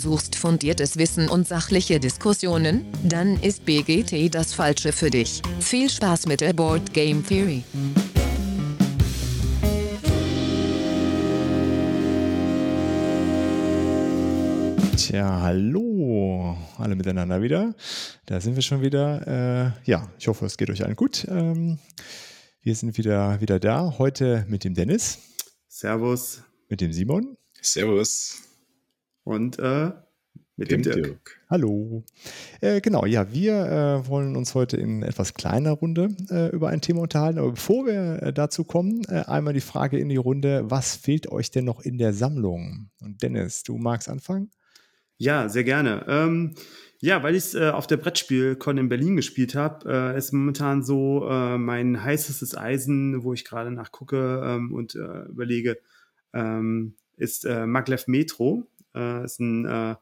suchst fundiertes Wissen und sachliche Diskussionen, dann ist BGT das Falsche für dich. Viel Spaß mit der Board Game Theory. Tja, hallo, alle miteinander wieder. Da sind wir schon wieder. Äh, ja, ich hoffe, es geht euch allen gut. Ähm, wir sind wieder, wieder da. Heute mit dem Dennis. Servus. Mit dem Simon. Servus. Und äh, mit dem, dem Dirk. Dirk. Hallo. Äh, genau, ja, wir äh, wollen uns heute in etwas kleiner Runde äh, über ein Thema unterhalten. Aber bevor wir äh, dazu kommen, äh, einmal die Frage in die Runde: Was fehlt euch denn noch in der Sammlung? Und Dennis, du magst anfangen? Ja, sehr gerne. Ähm, ja, weil ich es äh, auf der Brettspielcon in Berlin gespielt habe, äh, ist momentan so äh, mein heißestes Eisen, wo ich gerade nachgucke ähm, und äh, überlege, ähm, ist äh, Maglev Metro. Äh, ist ein äh,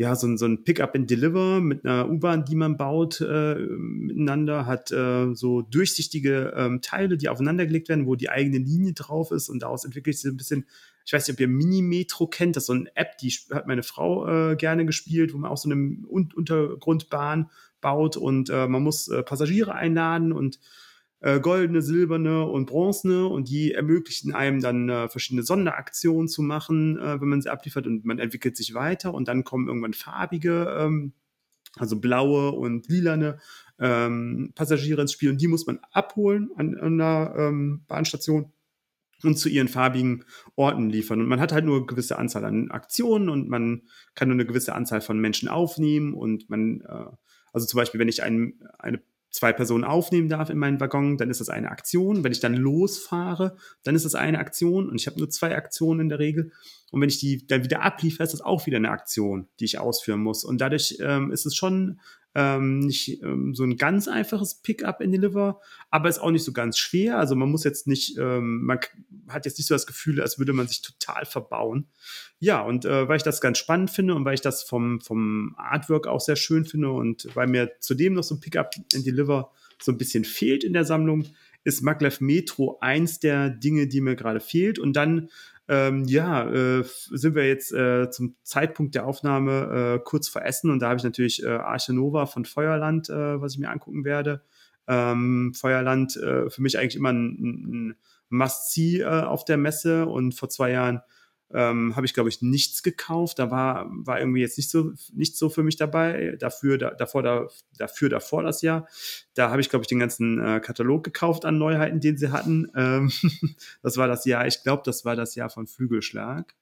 ja, so ein, so ein Pick-up and Deliver mit einer U-Bahn, die man baut äh, miteinander, hat äh, so durchsichtige ähm, Teile, die aufeinandergelegt werden, wo die eigene Linie drauf ist und daraus entwickelt sich ein bisschen, ich weiß nicht, ob ihr Mini-Metro kennt, das ist so eine App, die hat meine Frau äh, gerne gespielt, wo man auch so eine Un Untergrundbahn baut und äh, man muss äh, Passagiere einladen und äh, goldene, silberne und bronzene und die ermöglichen einem dann äh, verschiedene Sonderaktionen zu machen, äh, wenn man sie abliefert und man entwickelt sich weiter und dann kommen irgendwann farbige, ähm, also blaue und lilane ähm, Passagiere ins Spiel und die muss man abholen an, einer ähm, Bahnstation und zu ihren farbigen Orten liefern. Und man hat halt nur eine gewisse Anzahl an Aktionen und man kann nur eine gewisse Anzahl von Menschen aufnehmen und man, äh, also zum Beispiel, wenn ich ein, eine zwei Personen aufnehmen darf in meinen Waggon, dann ist das eine Aktion. Wenn ich dann losfahre, dann ist das eine Aktion und ich habe nur zwei Aktionen in der Regel. Und wenn ich die dann wieder abliefere, ist das auch wieder eine Aktion, die ich ausführen muss. Und dadurch ähm, ist es schon ähm, nicht ähm, so ein ganz einfaches Pick-up and Deliver, aber ist auch nicht so ganz schwer. Also man muss jetzt nicht, ähm, man hat jetzt nicht so das Gefühl, als würde man sich total verbauen. Ja, und äh, weil ich das ganz spannend finde und weil ich das vom, vom Artwork auch sehr schön finde und weil mir zudem noch so ein Pick-up and Deliver so ein bisschen fehlt in der Sammlung, ist Maglev Metro eins der Dinge, die mir gerade fehlt. Und dann ähm, ja, äh, sind wir jetzt äh, zum Zeitpunkt der Aufnahme äh, kurz vor Essen und da habe ich natürlich äh, Arche Nova von Feuerland, äh, was ich mir angucken werde. Ähm, Feuerland äh, für mich eigentlich immer ein, ein Must-See äh, auf der Messe und vor zwei Jahren ähm, habe ich, glaube ich, nichts gekauft. Da war, war irgendwie jetzt nicht so, nicht so für mich dabei. Dafür, da, davor, da, dafür, davor das Jahr. Da habe ich, glaube ich, den ganzen äh, Katalog gekauft an Neuheiten, den sie hatten. Ähm, das war das Jahr, ich glaube, das war das Jahr von Flügelschlag.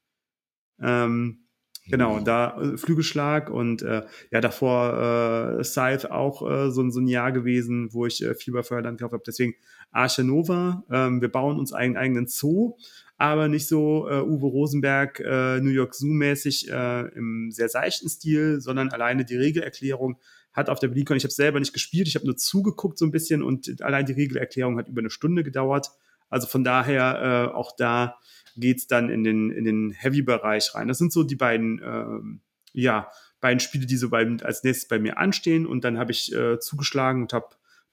Ähm, Genau, da äh, Flügelschlag und äh, ja, davor äh, Scythe auch äh, so, so ein Jahr gewesen, wo ich äh, viel bei Feuerland gekauft habe. Deswegen Arche Nova, ähm, wir bauen uns einen eigenen Zoo, aber nicht so äh, Uwe Rosenberg, äh, New York Zoo-mäßig äh, im sehr seichten Stil, sondern alleine die Regelerklärung hat auf der BlizzCon, ich habe selber nicht gespielt, ich habe nur zugeguckt so ein bisschen und allein die Regelerklärung hat über eine Stunde gedauert. Also von daher äh, auch da geht's dann in den, in den Heavy-Bereich rein. Das sind so die beiden, ähm, ja, beiden Spiele, die so beim, als nächstes bei mir anstehen. Und dann habe ich äh, zugeschlagen und habe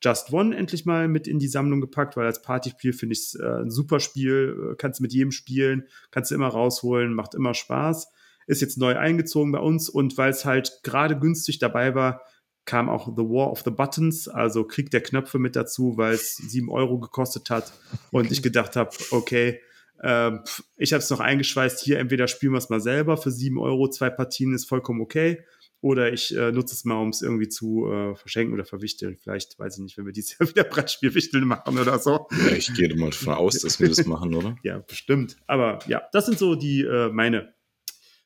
Just One endlich mal mit in die Sammlung gepackt, weil als Partyspiel finde ich es äh, ein super Spiel, äh, kannst mit jedem spielen, kannst du immer rausholen, macht immer Spaß. Ist jetzt neu eingezogen bei uns und weil es halt gerade günstig dabei war, kam auch The War of the Buttons, also Krieg der Knöpfe mit dazu, weil es sieben Euro gekostet hat und ich gedacht habe, okay, äh, ich habe es noch eingeschweißt, hier entweder spielen wir es mal selber für sieben Euro, zwei Partien ist vollkommen okay oder ich äh, nutze es mal, um es irgendwie zu äh, verschenken oder verwichteln. Vielleicht, weiß ich nicht, wenn wir dieses Jahr wieder Brettspielwichteln machen oder so. Ja, ich gehe mal davon aus, dass wir das machen, oder? ja, bestimmt. Aber ja, das sind so die äh, meine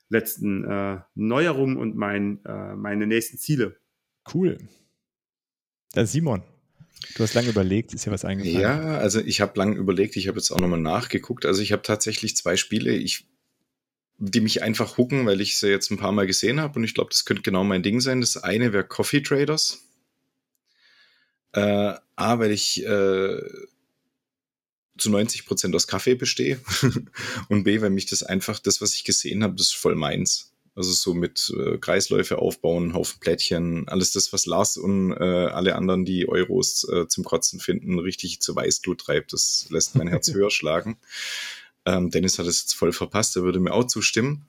letzten äh, Neuerungen und mein, äh, meine nächsten Ziele. Cool. Da Simon. Du hast lange überlegt, ist ja was eingefallen. Ja, also ich habe lange überlegt, ich habe jetzt auch nochmal nachgeguckt. Also ich habe tatsächlich zwei Spiele. Ich die mich einfach hucken, weil ich sie jetzt ein paar Mal gesehen habe und ich glaube, das könnte genau mein Ding sein. Das eine wäre Coffee Traders. Äh, A, weil ich äh, zu 90 Prozent aus Kaffee bestehe und B, weil mich das einfach, das, was ich gesehen habe, das ist voll meins. Also so mit äh, Kreisläufe aufbauen, Haufen Plättchen, alles das, was Lars und äh, alle anderen, die Euros äh, zum Kotzen finden, richtig zu Weißglut treibt, das lässt mein Herz höher schlagen. Ähm, Dennis hat es jetzt voll verpasst, er würde mir auch zustimmen.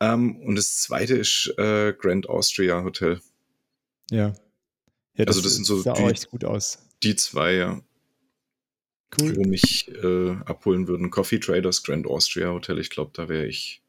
Ähm, und das zweite ist äh, Grand Austria Hotel. Ja. ja das also das sind so sah die, auch echt gut aus. Die zwei, ja. Cool. Wo mich äh, abholen würden. Coffee Traders, Grand Austria Hotel. Ich glaube, da wäre ich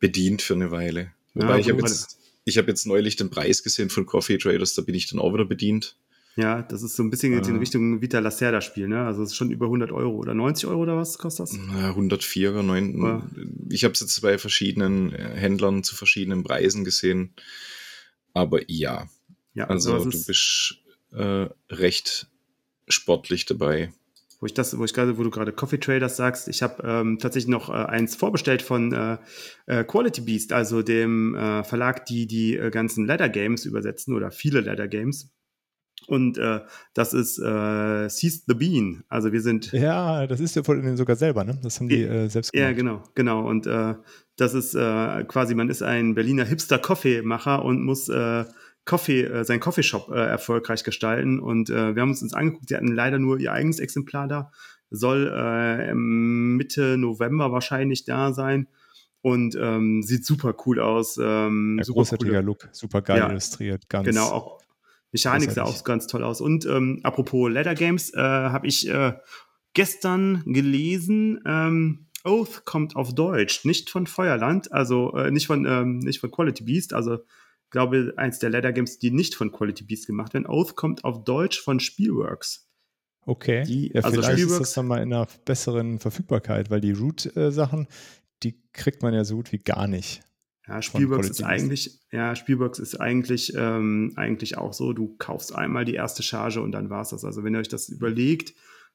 bedient für eine Weile. Wobei ja, ich habe jetzt, hab jetzt neulich den Preis gesehen von Coffee Traders, da bin ich dann auch wieder bedient. Ja, das ist so ein bisschen jetzt in Richtung Vita Lacerda Spiel, ne? Also es ist schon über 100 Euro oder 90 Euro oder was kostet das? Na, 104er, 9. Ja. Ich habe es jetzt bei verschiedenen äh, Händlern zu verschiedenen Preisen gesehen. Aber ja, ja also, also du bist äh, recht sportlich dabei. Wo ich das, wo ich gerade, wo du gerade Coffee Traders sagst, ich habe ähm, tatsächlich noch äh, eins vorbestellt von äh, äh, Quality Beast, also dem äh, Verlag, die die äh, ganzen Ladder Games übersetzen oder viele Ladder Games. Und äh, das ist äh, Seize the Bean. Also wir sind. Ja, das ist ja von denen sogar selber, ne? Das haben die äh, selbst gemacht. Ja, genau, genau. Und äh, das ist äh, quasi, man ist ein Berliner Hipster-Kaffeemacher und muss äh, Coffee, äh, seinen Coffeeshop äh, erfolgreich gestalten. Und äh, wir haben uns uns angeguckt, sie hatten leider nur ihr eigenes Exemplar da. Soll äh, Mitte November wahrscheinlich da sein. Und ähm, sieht super cool aus. Ähm, ja, großartiger Look, super geil ja, illustriert, ganz. Genau, auch Mechanik sah auch ganz toll aus. Und ähm, apropos Leather Games, äh, habe ich äh, gestern gelesen, ähm, Oath kommt auf Deutsch, nicht von Feuerland, also äh, nicht von ähm, nicht von Quality Beast, also glaube eins der Leather Games, die nicht von Quality Beast gemacht werden. Oath kommt auf Deutsch von Spielworks. Okay. Die, ja, also vielleicht Spielworks, ist das dann mal in einer besseren Verfügbarkeit, weil die Root-Sachen, die kriegt man ja so gut wie gar nicht. Ja, Spielbox ist eigentlich, ja, Spielbox ist eigentlich, ähm, eigentlich auch so, du kaufst einmal die erste Charge und dann war's das. Also wenn ihr euch das überlegt,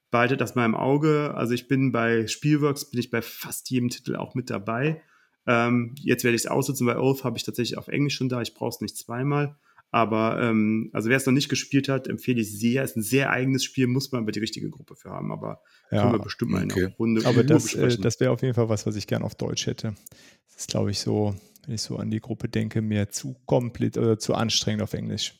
behaltet das mal im Auge. Also ich bin bei Spielworks, bin ich bei fast jedem Titel auch mit dabei. Ähm, jetzt werde ich es aussitzen, bei Oath habe ich tatsächlich auf Englisch schon da, ich brauche es nicht zweimal. Aber ähm, also wer es noch nicht gespielt hat, empfehle ich sehr. Ist ein sehr eigenes Spiel, muss man aber die richtige Gruppe für haben. Aber ja, können wir bestimmt mal okay. in einer Runde Aber das, äh, das wäre auf jeden Fall was, was ich gerne auf Deutsch hätte. Das ist, glaube ich, so wenn ich so an die Gruppe denke, mir zu komplett oder zu anstrengend auf Englisch.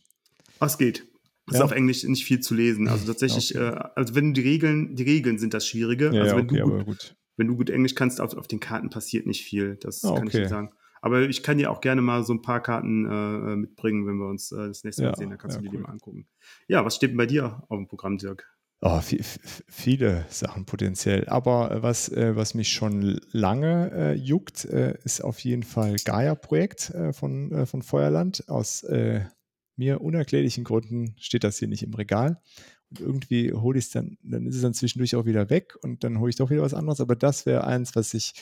Was geht? Es ja. ist auf Englisch nicht viel zu lesen. Also tatsächlich, okay. äh, also wenn die Regeln, die Regeln sind das Schwierige. Ja, also wenn, okay, du gut, wenn du gut Englisch kannst, auf, auf den Karten passiert nicht viel. Das ah, kann okay. ich dir sagen. Aber ich kann dir auch gerne mal so ein paar Karten äh, mitbringen, wenn wir uns äh, das nächste Mal ja, sehen. Da kannst du dir cool. die mal angucken. Ja, was steht denn bei dir auf dem Programm, Dirk? Oh, viele Sachen potenziell. Aber äh, was, äh, was mich schon lange äh, juckt, äh, ist auf jeden Fall Gaia-Projekt äh, von, äh, von Feuerland. Aus mir unerklärlichen Gründen steht das hier nicht im Regal. Und irgendwie hole ich es dann, dann ist es dann zwischendurch auch wieder weg und dann hole ich doch wieder was anderes. Aber das wäre eins, was ich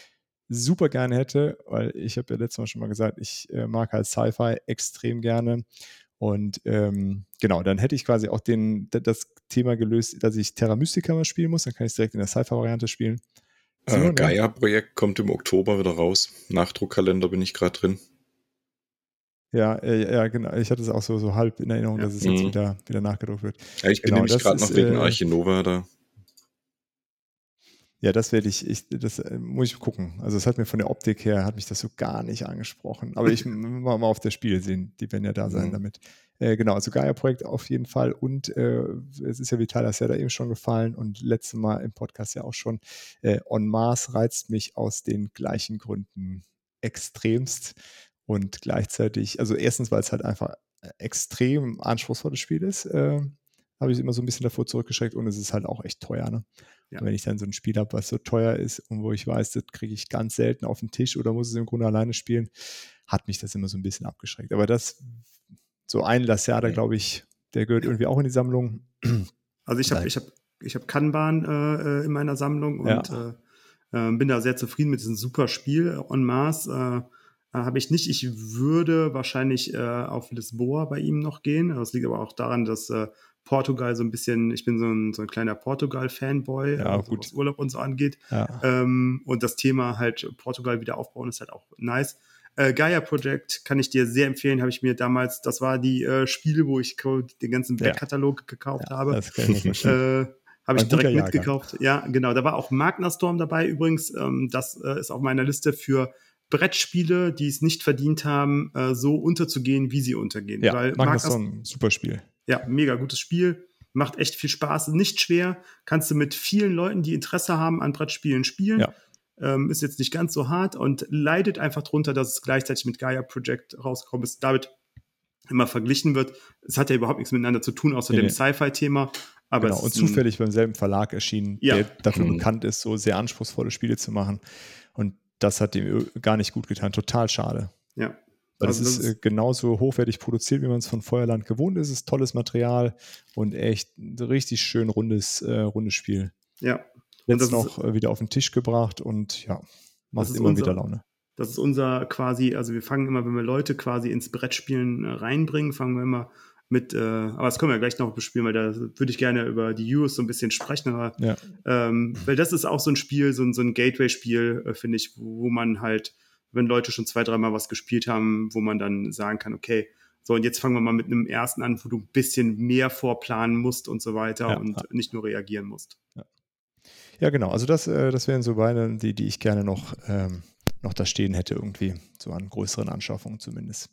super gerne hätte, weil ich habe ja letztes Mal schon mal gesagt, ich mag halt Sci-Fi extrem gerne und ähm, genau, dann hätte ich quasi auch den, das Thema gelöst, dass ich Terra Mystica mal spielen muss. Dann kann ich es direkt in der Sci-Fi-Variante spielen. Äh, Gaia-Projekt kommt im Oktober wieder raus. Nachdruckkalender bin ich gerade drin. Ja, äh, ja, genau. Ich hatte es auch so, so halb in Erinnerung, ja. dass es jetzt mhm. wieder, wieder nachgedruckt wird. Ja, ich bin genau, nämlich gerade noch wegen äh, Archinova da. Ja, das werde ich, ich, das äh, muss ich gucken. Also es hat mir von der Optik her, hat mich das so gar nicht angesprochen. Aber ich mal, mal auf das Spiel sehen, die werden ja da sein mhm. damit. Äh, genau, also Gaia-Projekt auf jeden Fall. Und äh, es ist ja Vitalis ja da eben schon gefallen und letztes Mal im Podcast ja auch schon. Äh, On Mars reizt mich aus den gleichen Gründen extremst. Und gleichzeitig, also erstens, weil es halt einfach extrem anspruchsvolles Spiel ist, äh, habe ich immer so ein bisschen davor zurückgeschreckt und es ist halt auch echt teuer. Ne? Ja. Wenn ich dann so ein Spiel habe, was so teuer ist und wo ich weiß, das kriege ich ganz selten auf den Tisch oder muss es im Grunde alleine spielen, hat mich das immer so ein bisschen abgeschreckt. Aber das, so ein Lacerda, glaube ich, der gehört irgendwie auch in die Sammlung. Also ich habe ich hab, ich hab Kanban äh, äh, in meiner Sammlung und ja. äh, äh, bin da sehr zufrieden mit diesem super Spiel. On Mars äh, habe ich nicht. Ich würde wahrscheinlich auf Lisboa bei ihm noch gehen. Das liegt aber auch daran, dass Portugal so ein bisschen, ich bin so ein, so ein kleiner Portugal-Fanboy, ja, also was Urlaub und so angeht. Ja. Ähm, und das Thema halt Portugal wieder aufbauen ist halt auch nice. Äh, Gaia Project kann ich dir sehr empfehlen, habe ich mir damals, das war die äh, Spiele, wo ich den ganzen Backkatalog ja. gekauft ja, habe. Das kann ich äh, habe ich direkt mitgekauft. Ja, genau. Da war auch Magna Storm dabei übrigens. Ähm, das äh, ist auf meiner Liste für Brettspiele, die es nicht verdient haben, äh, so unterzugehen, wie sie untergehen. Ja, Weil Magna Storm, super Spiel. Ja, mega gutes Spiel. macht echt viel Spaß, nicht schwer, kannst du mit vielen Leuten, die Interesse haben an Brettspielen spielen. Ja. Ähm, ist jetzt nicht ganz so hart und leidet einfach drunter, dass es gleichzeitig mit Gaia Project rausgekommen ist. Damit immer verglichen wird. Es hat ja überhaupt nichts miteinander zu tun, außer nee, dem Sci-Fi-Thema. Aber genau, und zufällig beim selben Verlag erschienen, ja. der dafür mhm. bekannt ist, so sehr anspruchsvolle Spiele zu machen. Und das hat ihm gar nicht gut getan. Total schade. Ja. Weil also es ist, ist genauso hochwertig produziert, wie man es von Feuerland gewohnt ist. Es ist tolles Material und echt ein richtig schön rundes, äh, rundes Spiel. Ja. Jetzt noch ist, äh, wieder auf den Tisch gebracht und ja, macht immer unser, wieder Laune. Das ist unser quasi, also wir fangen immer, wenn wir Leute quasi ins Brettspielen äh, reinbringen, fangen wir immer mit, äh, aber das können wir gleich noch bespielen, weil da würde ich gerne über die Use so ein bisschen sprechen, aber ja. ähm, weil das ist auch so ein Spiel, so ein, so ein Gateway-Spiel, äh, finde ich, wo, wo, man halt, wenn Leute schon zwei, dreimal was gespielt haben, wo man dann sagen kann, okay, so und jetzt fangen wir mal mit einem ersten an, wo du ein bisschen mehr vorplanen musst und so weiter ja, und ja. nicht nur reagieren musst. Ja, genau. Also das, äh, das wären so beide, die, die ich gerne noch, ähm, noch da stehen hätte, irgendwie, so an größeren Anschaffungen zumindest.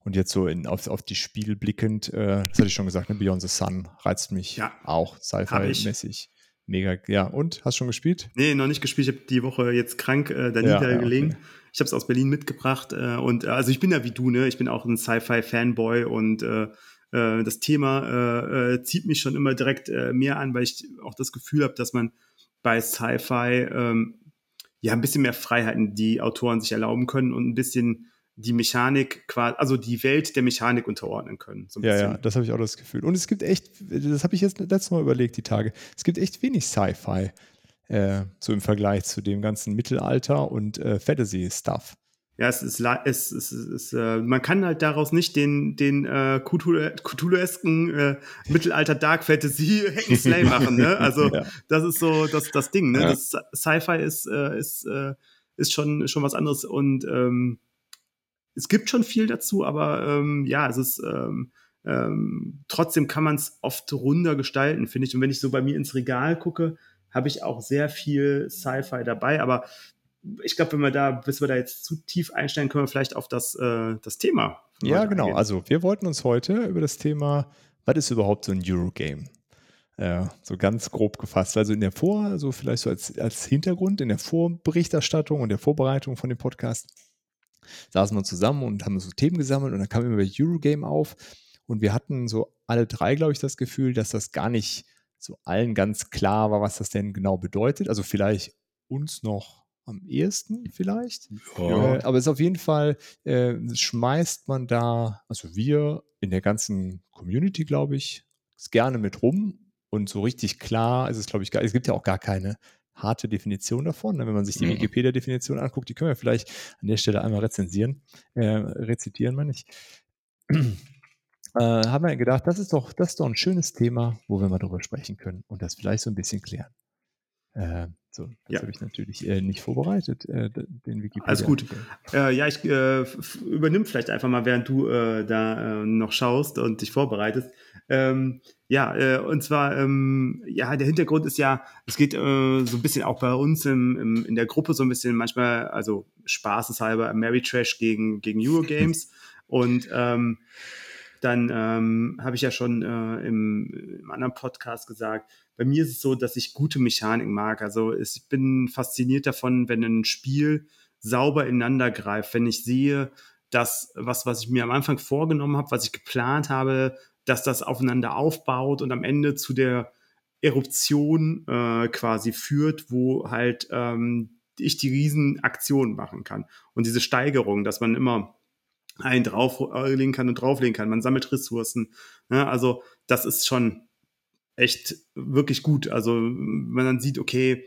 Und jetzt so in, auf, auf die Spiele blickend, äh, das hatte ich schon gesagt, ne, Beyond the Sun reizt mich ja, auch, Sci-Fi-mäßig. Mega, ja. Und, hast du schon gespielt? Nee, noch nicht gespielt. Ich habe die Woche jetzt krank äh, da ja, niedergelegen. Ja, okay. Ich habe es aus Berlin mitgebracht äh, und äh, also ich bin ja wie du, ne? Ich bin auch ein Sci-Fi-Fanboy und äh, äh das Thema äh, äh, zieht mich schon immer direkt äh, mehr an, weil ich auch das Gefühl habe, dass man bei Sci-Fi ähm, ja ein bisschen mehr Freiheiten die Autoren sich erlauben können und ein bisschen die Mechanik quasi, also die Welt der Mechanik unterordnen können. So ja, bisschen. ja, das habe ich auch das Gefühl. Und es gibt echt, das habe ich jetzt letztes Mal überlegt, die Tage, es gibt echt wenig Sci-Fi, äh, so im Vergleich zu dem ganzen Mittelalter und äh, Fantasy-Stuff. Ja, es ist, es, es, es, äh, man kann halt daraus nicht den, den äh, Cthulhu-esken äh, Mittelalter Dark Fantasy Hack Slay machen, ne? Also ja. das ist so das, das Ding, ne? Ja. Das Sci-Fi ist, äh, ist, äh, ist schon, schon was anderes und ähm, es gibt schon viel dazu, aber ähm, ja, es ist ähm, ähm, trotzdem kann man es oft runder gestalten, finde ich. Und wenn ich so bei mir ins Regal gucke, habe ich auch sehr viel Sci-Fi dabei, aber ich glaube, wenn wir da, bis wir da jetzt zu tief einsteigen, können wir vielleicht auf das, äh, das Thema. Ja, genau. Eingehen. Also wir wollten uns heute über das Thema, was ist überhaupt so ein Eurogame? Ja, so ganz grob gefasst. Also in der Vor, also vielleicht so als, als Hintergrund, in der Vorberichterstattung und der Vorbereitung von dem Podcast saßen wir zusammen und haben so Themen gesammelt und dann kam immer Eurogame auf und wir hatten so alle drei, glaube ich, das Gefühl, dass das gar nicht so allen ganz klar war, was das denn genau bedeutet. Also vielleicht uns noch am ehesten vielleicht. Ja. Äh, aber es ist auf jeden Fall, äh, schmeißt man da, also wir in der ganzen Community, glaube ich, gerne mit rum. Und so richtig klar ist es, glaube ich, gar, es gibt ja auch gar keine harte Definition davon. Ne? Wenn man sich die mhm. Wikipedia-Definition anguckt, die können wir vielleicht an der Stelle einmal rezensieren, äh, rezitieren, meine ich. Äh, haben wir gedacht, das ist doch, das ist doch ein schönes Thema, wo wir mal drüber sprechen können und das vielleicht so ein bisschen klären. Äh, so, das ja. habe ich natürlich äh, nicht vorbereitet, äh, den Wikipedia. Alles gut. Äh, ja, ich äh, übernimm vielleicht einfach mal, während du äh, da noch schaust und dich vorbereitest. Ähm, ja, und zwar, ähm, ja, der Hintergrund ist ja, es geht so ein bisschen auch bei uns im, im, in der Gruppe so ein bisschen manchmal, also spaßeshalber, Mary Trash gegen, gegen Eurogames. und ähm, dann ähm, habe ich ja schon äh, im, im anderen Podcast gesagt, bei mir ist es so, dass ich gute Mechanik mag. Also ich bin fasziniert davon, wenn ein Spiel sauber ineinander greift, wenn ich sehe, dass was, was ich mir am Anfang vorgenommen habe, was ich geplant habe, dass das aufeinander aufbaut und am Ende zu der Eruption äh, quasi führt, wo halt ähm, ich die Riesenaktionen machen kann. Und diese Steigerung, dass man immer einen drauflegen kann und drauflegen kann, man sammelt Ressourcen. Ne? Also das ist schon echt wirklich gut. Also wenn man sieht, okay,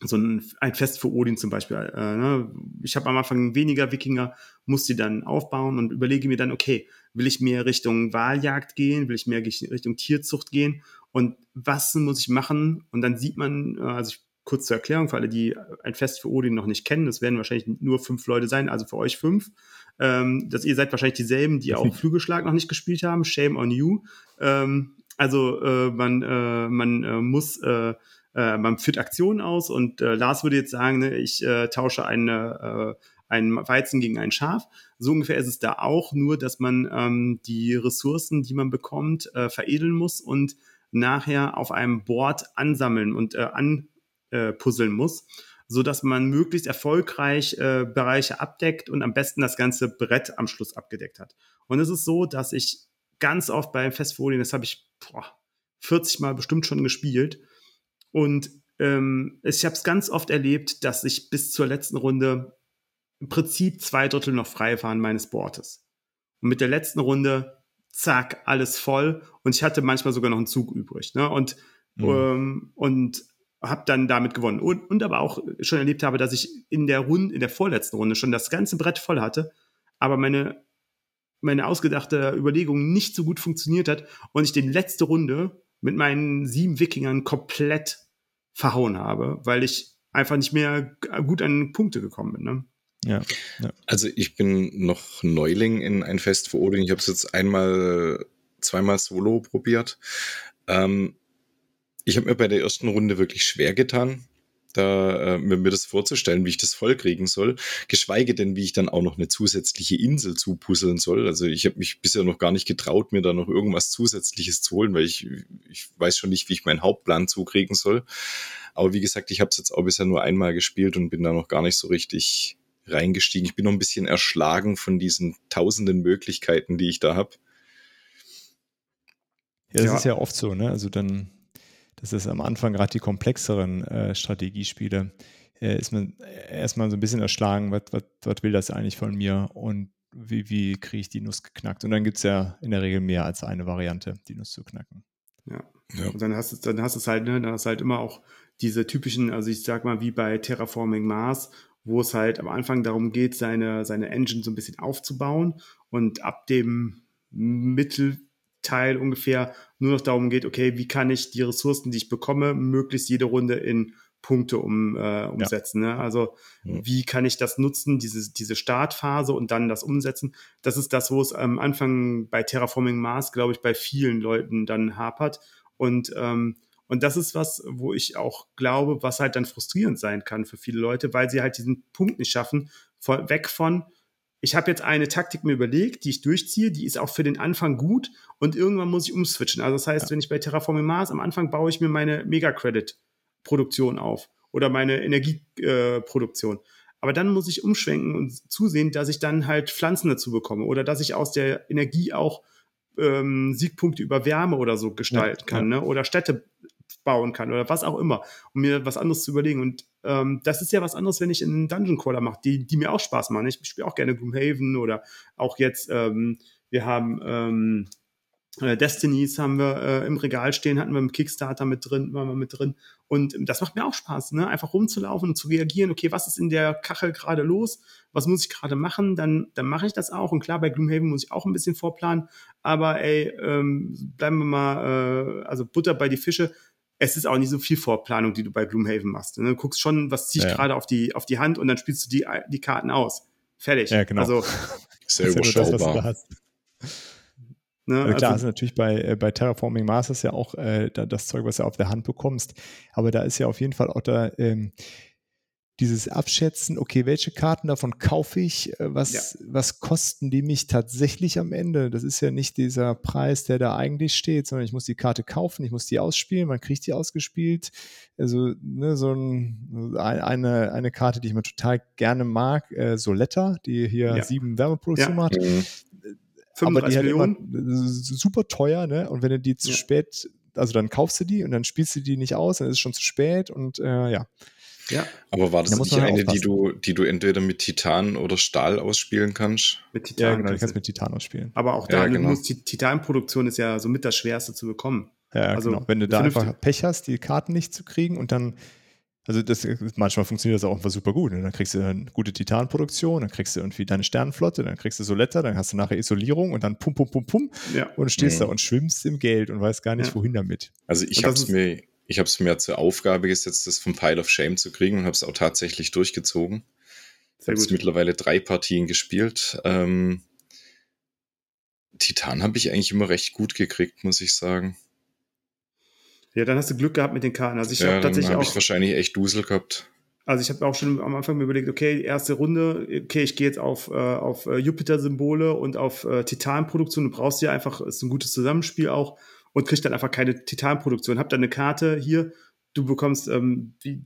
so ein, ein Fest für Odin zum Beispiel. Äh, ne? Ich habe am Anfang weniger Wikinger, muss die dann aufbauen und überlege mir dann, okay, will ich mehr Richtung Wahljagd gehen, will ich mehr Richtung Tierzucht gehen und was muss ich machen? Und dann sieht man, äh, also ich, kurz zur Erklärung für alle, die ein Fest für Odin noch nicht kennen, das werden wahrscheinlich nur fünf Leute sein, also für euch fünf. Ähm, dass ihr seid wahrscheinlich dieselben, die auch Flügelschlag noch nicht gespielt haben. Shame on you. Ähm, also äh, man, äh, man äh, muss, äh, äh, man führt Aktionen aus und äh, Lars würde jetzt sagen, ne, ich tausche eine, äh, ein Weizen gegen ein Schaf. So ungefähr ist es da auch, nur dass man ähm, die Ressourcen, die man bekommt, veredeln muss und nachher auf einem Board ansammeln und anpuzzeln muss, so dass man möglichst erfolgreich äh, Bereiche abdeckt und am besten das ganze Brett am Schluss abgedeckt hat. Und es ist so, dass ich ganz oft beim Festfolien, das habe ich boah, 40 Mal bestimmt schon gespielt und ähm, ich habe es ganz oft erlebt, dass ich bis zur letzten Runde im Prinzip zwei Drittel noch frei waren meines Boards. Und mit der letzten Runde, zack, alles voll. Und ich hatte manchmal sogar noch einen Zug übrig. Ne? Und, mhm. ähm, und habe dann damit gewonnen. Und, und aber auch schon erlebt habe, dass ich in der Runde, in der vorletzten Runde schon das ganze Brett voll hatte, aber meine, meine ausgedachte Überlegung nicht so gut funktioniert hat und ich die letzte Runde mit meinen sieben Wikingern komplett verhauen habe, weil ich einfach nicht mehr gut an Punkte gekommen bin. Ne? Ja, ja, Also ich bin noch Neuling in ein Fest vor Odin. Ich habe es jetzt einmal, zweimal solo probiert. Ähm, ich habe mir bei der ersten Runde wirklich schwer getan, da äh, mir, mir das vorzustellen, wie ich das vollkriegen soll, geschweige denn, wie ich dann auch noch eine zusätzliche Insel zupuzzeln soll. Also ich habe mich bisher noch gar nicht getraut, mir da noch irgendwas Zusätzliches zu holen, weil ich, ich weiß schon nicht, wie ich meinen Hauptplan zukriegen soll. Aber wie gesagt, ich habe es jetzt auch bisher nur einmal gespielt und bin da noch gar nicht so richtig reingestiegen. Ich bin noch ein bisschen erschlagen von diesen tausenden Möglichkeiten, die ich da habe. Ja, das ja. ist ja oft so, ne? Also dann das ist am Anfang gerade die komplexeren äh, Strategiespiele, äh, ist man erstmal so ein bisschen erschlagen, was, was, was will das eigentlich von mir und wie, wie kriege ich die Nuss geknackt? Und dann gibt es ja in der Regel mehr als eine Variante, die Nuss zu knacken. Ja. ja. Und dann hast du dann hast du es halt, ne, dann hast du halt immer auch diese typischen, also ich sag mal, wie bei Terraforming Mars, wo es halt am Anfang darum geht, seine, seine Engine so ein bisschen aufzubauen und ab dem Mittel Teil ungefähr nur noch darum geht, okay, wie kann ich die Ressourcen, die ich bekomme, möglichst jede Runde in Punkte um, äh, umsetzen. Ja. Ne? Also ja. wie kann ich das nutzen, diese, diese Startphase und dann das umsetzen. Das ist das, wo es am Anfang bei Terraforming Mars, glaube ich, bei vielen Leuten dann hapert. Und, ähm, und das ist was, wo ich auch glaube, was halt dann frustrierend sein kann für viele Leute, weil sie halt diesen Punkt nicht schaffen, von, weg von, ich habe jetzt eine Taktik mir überlegt, die ich durchziehe, die ist auch für den Anfang gut und irgendwann muss ich umswitchen. Also das heißt, ja. wenn ich bei Terraforming Mars am Anfang baue ich mir meine Mega-Credit-Produktion auf oder meine Energieproduktion. Äh, Aber dann muss ich umschwenken und zusehen, dass ich dann halt Pflanzen dazu bekomme oder dass ich aus der Energie auch ähm, Siegpunkte über Wärme oder so gestalten ja, kann ja. Ne? oder Städte bauen kann oder was auch immer, um mir was anderes zu überlegen. Und ähm, das ist ja was anderes, wenn ich einen Dungeon Crawler mache, die, die mir auch Spaß machen. Ich spiele auch gerne Gloomhaven oder auch jetzt, ähm, wir haben ähm, äh, Destinies haben wir äh, im Regal stehen, hatten wir im Kickstarter mit drin, waren wir mit drin. Und das macht mir auch Spaß, ne? Einfach rumzulaufen und zu reagieren, okay, was ist in der Kachel gerade los? Was muss ich gerade machen? Dann, dann mache ich das auch. Und klar, bei Gloomhaven muss ich auch ein bisschen vorplanen. Aber ey, ähm, bleiben wir mal, äh, also Butter bei die Fische es ist auch nicht so viel Vorplanung, die du bei Gloomhaven machst. Ne? Du guckst schon, was ziehe ich ja. gerade auf die, auf die Hand und dann spielst du die, die Karten aus. Fertig. Ja, genau. Also, Sehr überschaubar. Das, ne? also klar, also, ist natürlich bei, äh, bei Terraforming Mars ist ja auch äh, das Zeug, was du auf der Hand bekommst. Aber da ist ja auf jeden Fall auch da ähm, dieses Abschätzen, okay, welche Karten davon kaufe ich, äh, was, ja. was kosten die mich tatsächlich am Ende? Das ist ja nicht dieser Preis, der da eigentlich steht, sondern ich muss die Karte kaufen, ich muss die ausspielen, man kriegt die ausgespielt. Also ne, so ein, eine, eine Karte, die ich mir total gerne mag, äh, Soletta, die hier ja. sieben Wärmeproduktion ja. hat. Mhm. Aber die halt immer super teuer, ne? Und wenn du die zu spät, also dann kaufst du die und dann spielst du die nicht aus, dann ist es schon zu spät und äh, ja. Ja. Aber war das da nicht eine, die du, die du entweder mit Titan oder Stahl ausspielen kannst? Mit Titan. Ja, genau, du kannst mit Titan ausspielen. Aber auch da, ja, genau. muss, die Titanproduktion ist ja somit das Schwerste zu bekommen. Ja, also, genau. Wenn du da einfach Pech hast, die Karten nicht zu kriegen und dann, also das, manchmal funktioniert das auch einfach super gut. Ne? Dann kriegst du eine gute Titanproduktion, dann kriegst du irgendwie deine Sternenflotte, dann kriegst du Soletta, dann hast du nachher Isolierung und dann pum, pum, pum, pum ja. und stehst mhm. da und schwimmst im Geld und weißt gar nicht, ja. wohin damit. Also ich habe es mir ich habe es mir zur Aufgabe gesetzt, das vom Pile of Shame zu kriegen und habe es auch tatsächlich durchgezogen. Ich habe mittlerweile drei Partien gespielt. Ähm, Titan habe ich eigentlich immer recht gut gekriegt, muss ich sagen. Ja, dann hast du Glück gehabt mit den Karten. Also ich ja, habe tatsächlich hab auch. ich wahrscheinlich echt Dusel gehabt. Also ich habe auch schon am Anfang mir überlegt, okay, erste Runde, okay, ich gehe jetzt auf, äh, auf äh, Jupiter-Symbole und auf äh, Titanproduktion. Du brauchst ja einfach, ist ein gutes Zusammenspiel auch und kriegst dann einfach keine Titanproduktion. Hab dann eine Karte hier, du bekommst, ähm, wie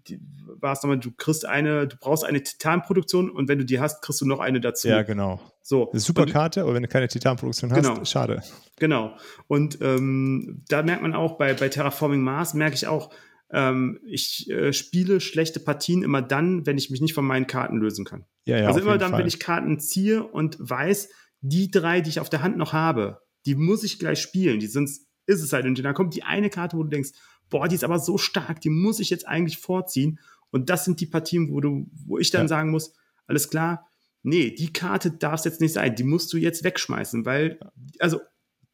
war es nochmal, du kriegst eine, du brauchst eine Titanproduktion und wenn du die hast, kriegst du noch eine dazu. Ja, genau. So. Eine super Karte, aber wenn du keine Titanproduktion hast, Genau. schade. Genau. Und ähm, da merkt man auch bei, bei Terraforming Mars, merke ich auch, ähm, ich äh, spiele schlechte Partien immer dann, wenn ich mich nicht von meinen Karten lösen kann. Ja, ja, also immer dann, Fall. wenn ich Karten ziehe und weiß, die drei, die ich auf der Hand noch habe, die muss ich gleich spielen. Die sonst ist es halt. Und dann kommt die eine Karte, wo du denkst, boah, die ist aber so stark, die muss ich jetzt eigentlich vorziehen. Und das sind die Partien, wo du, wo ich dann Ja. sagen muss, alles klar, nee, die Karte darf es jetzt nicht sein, die musst du jetzt wegschmeißen, weil, also,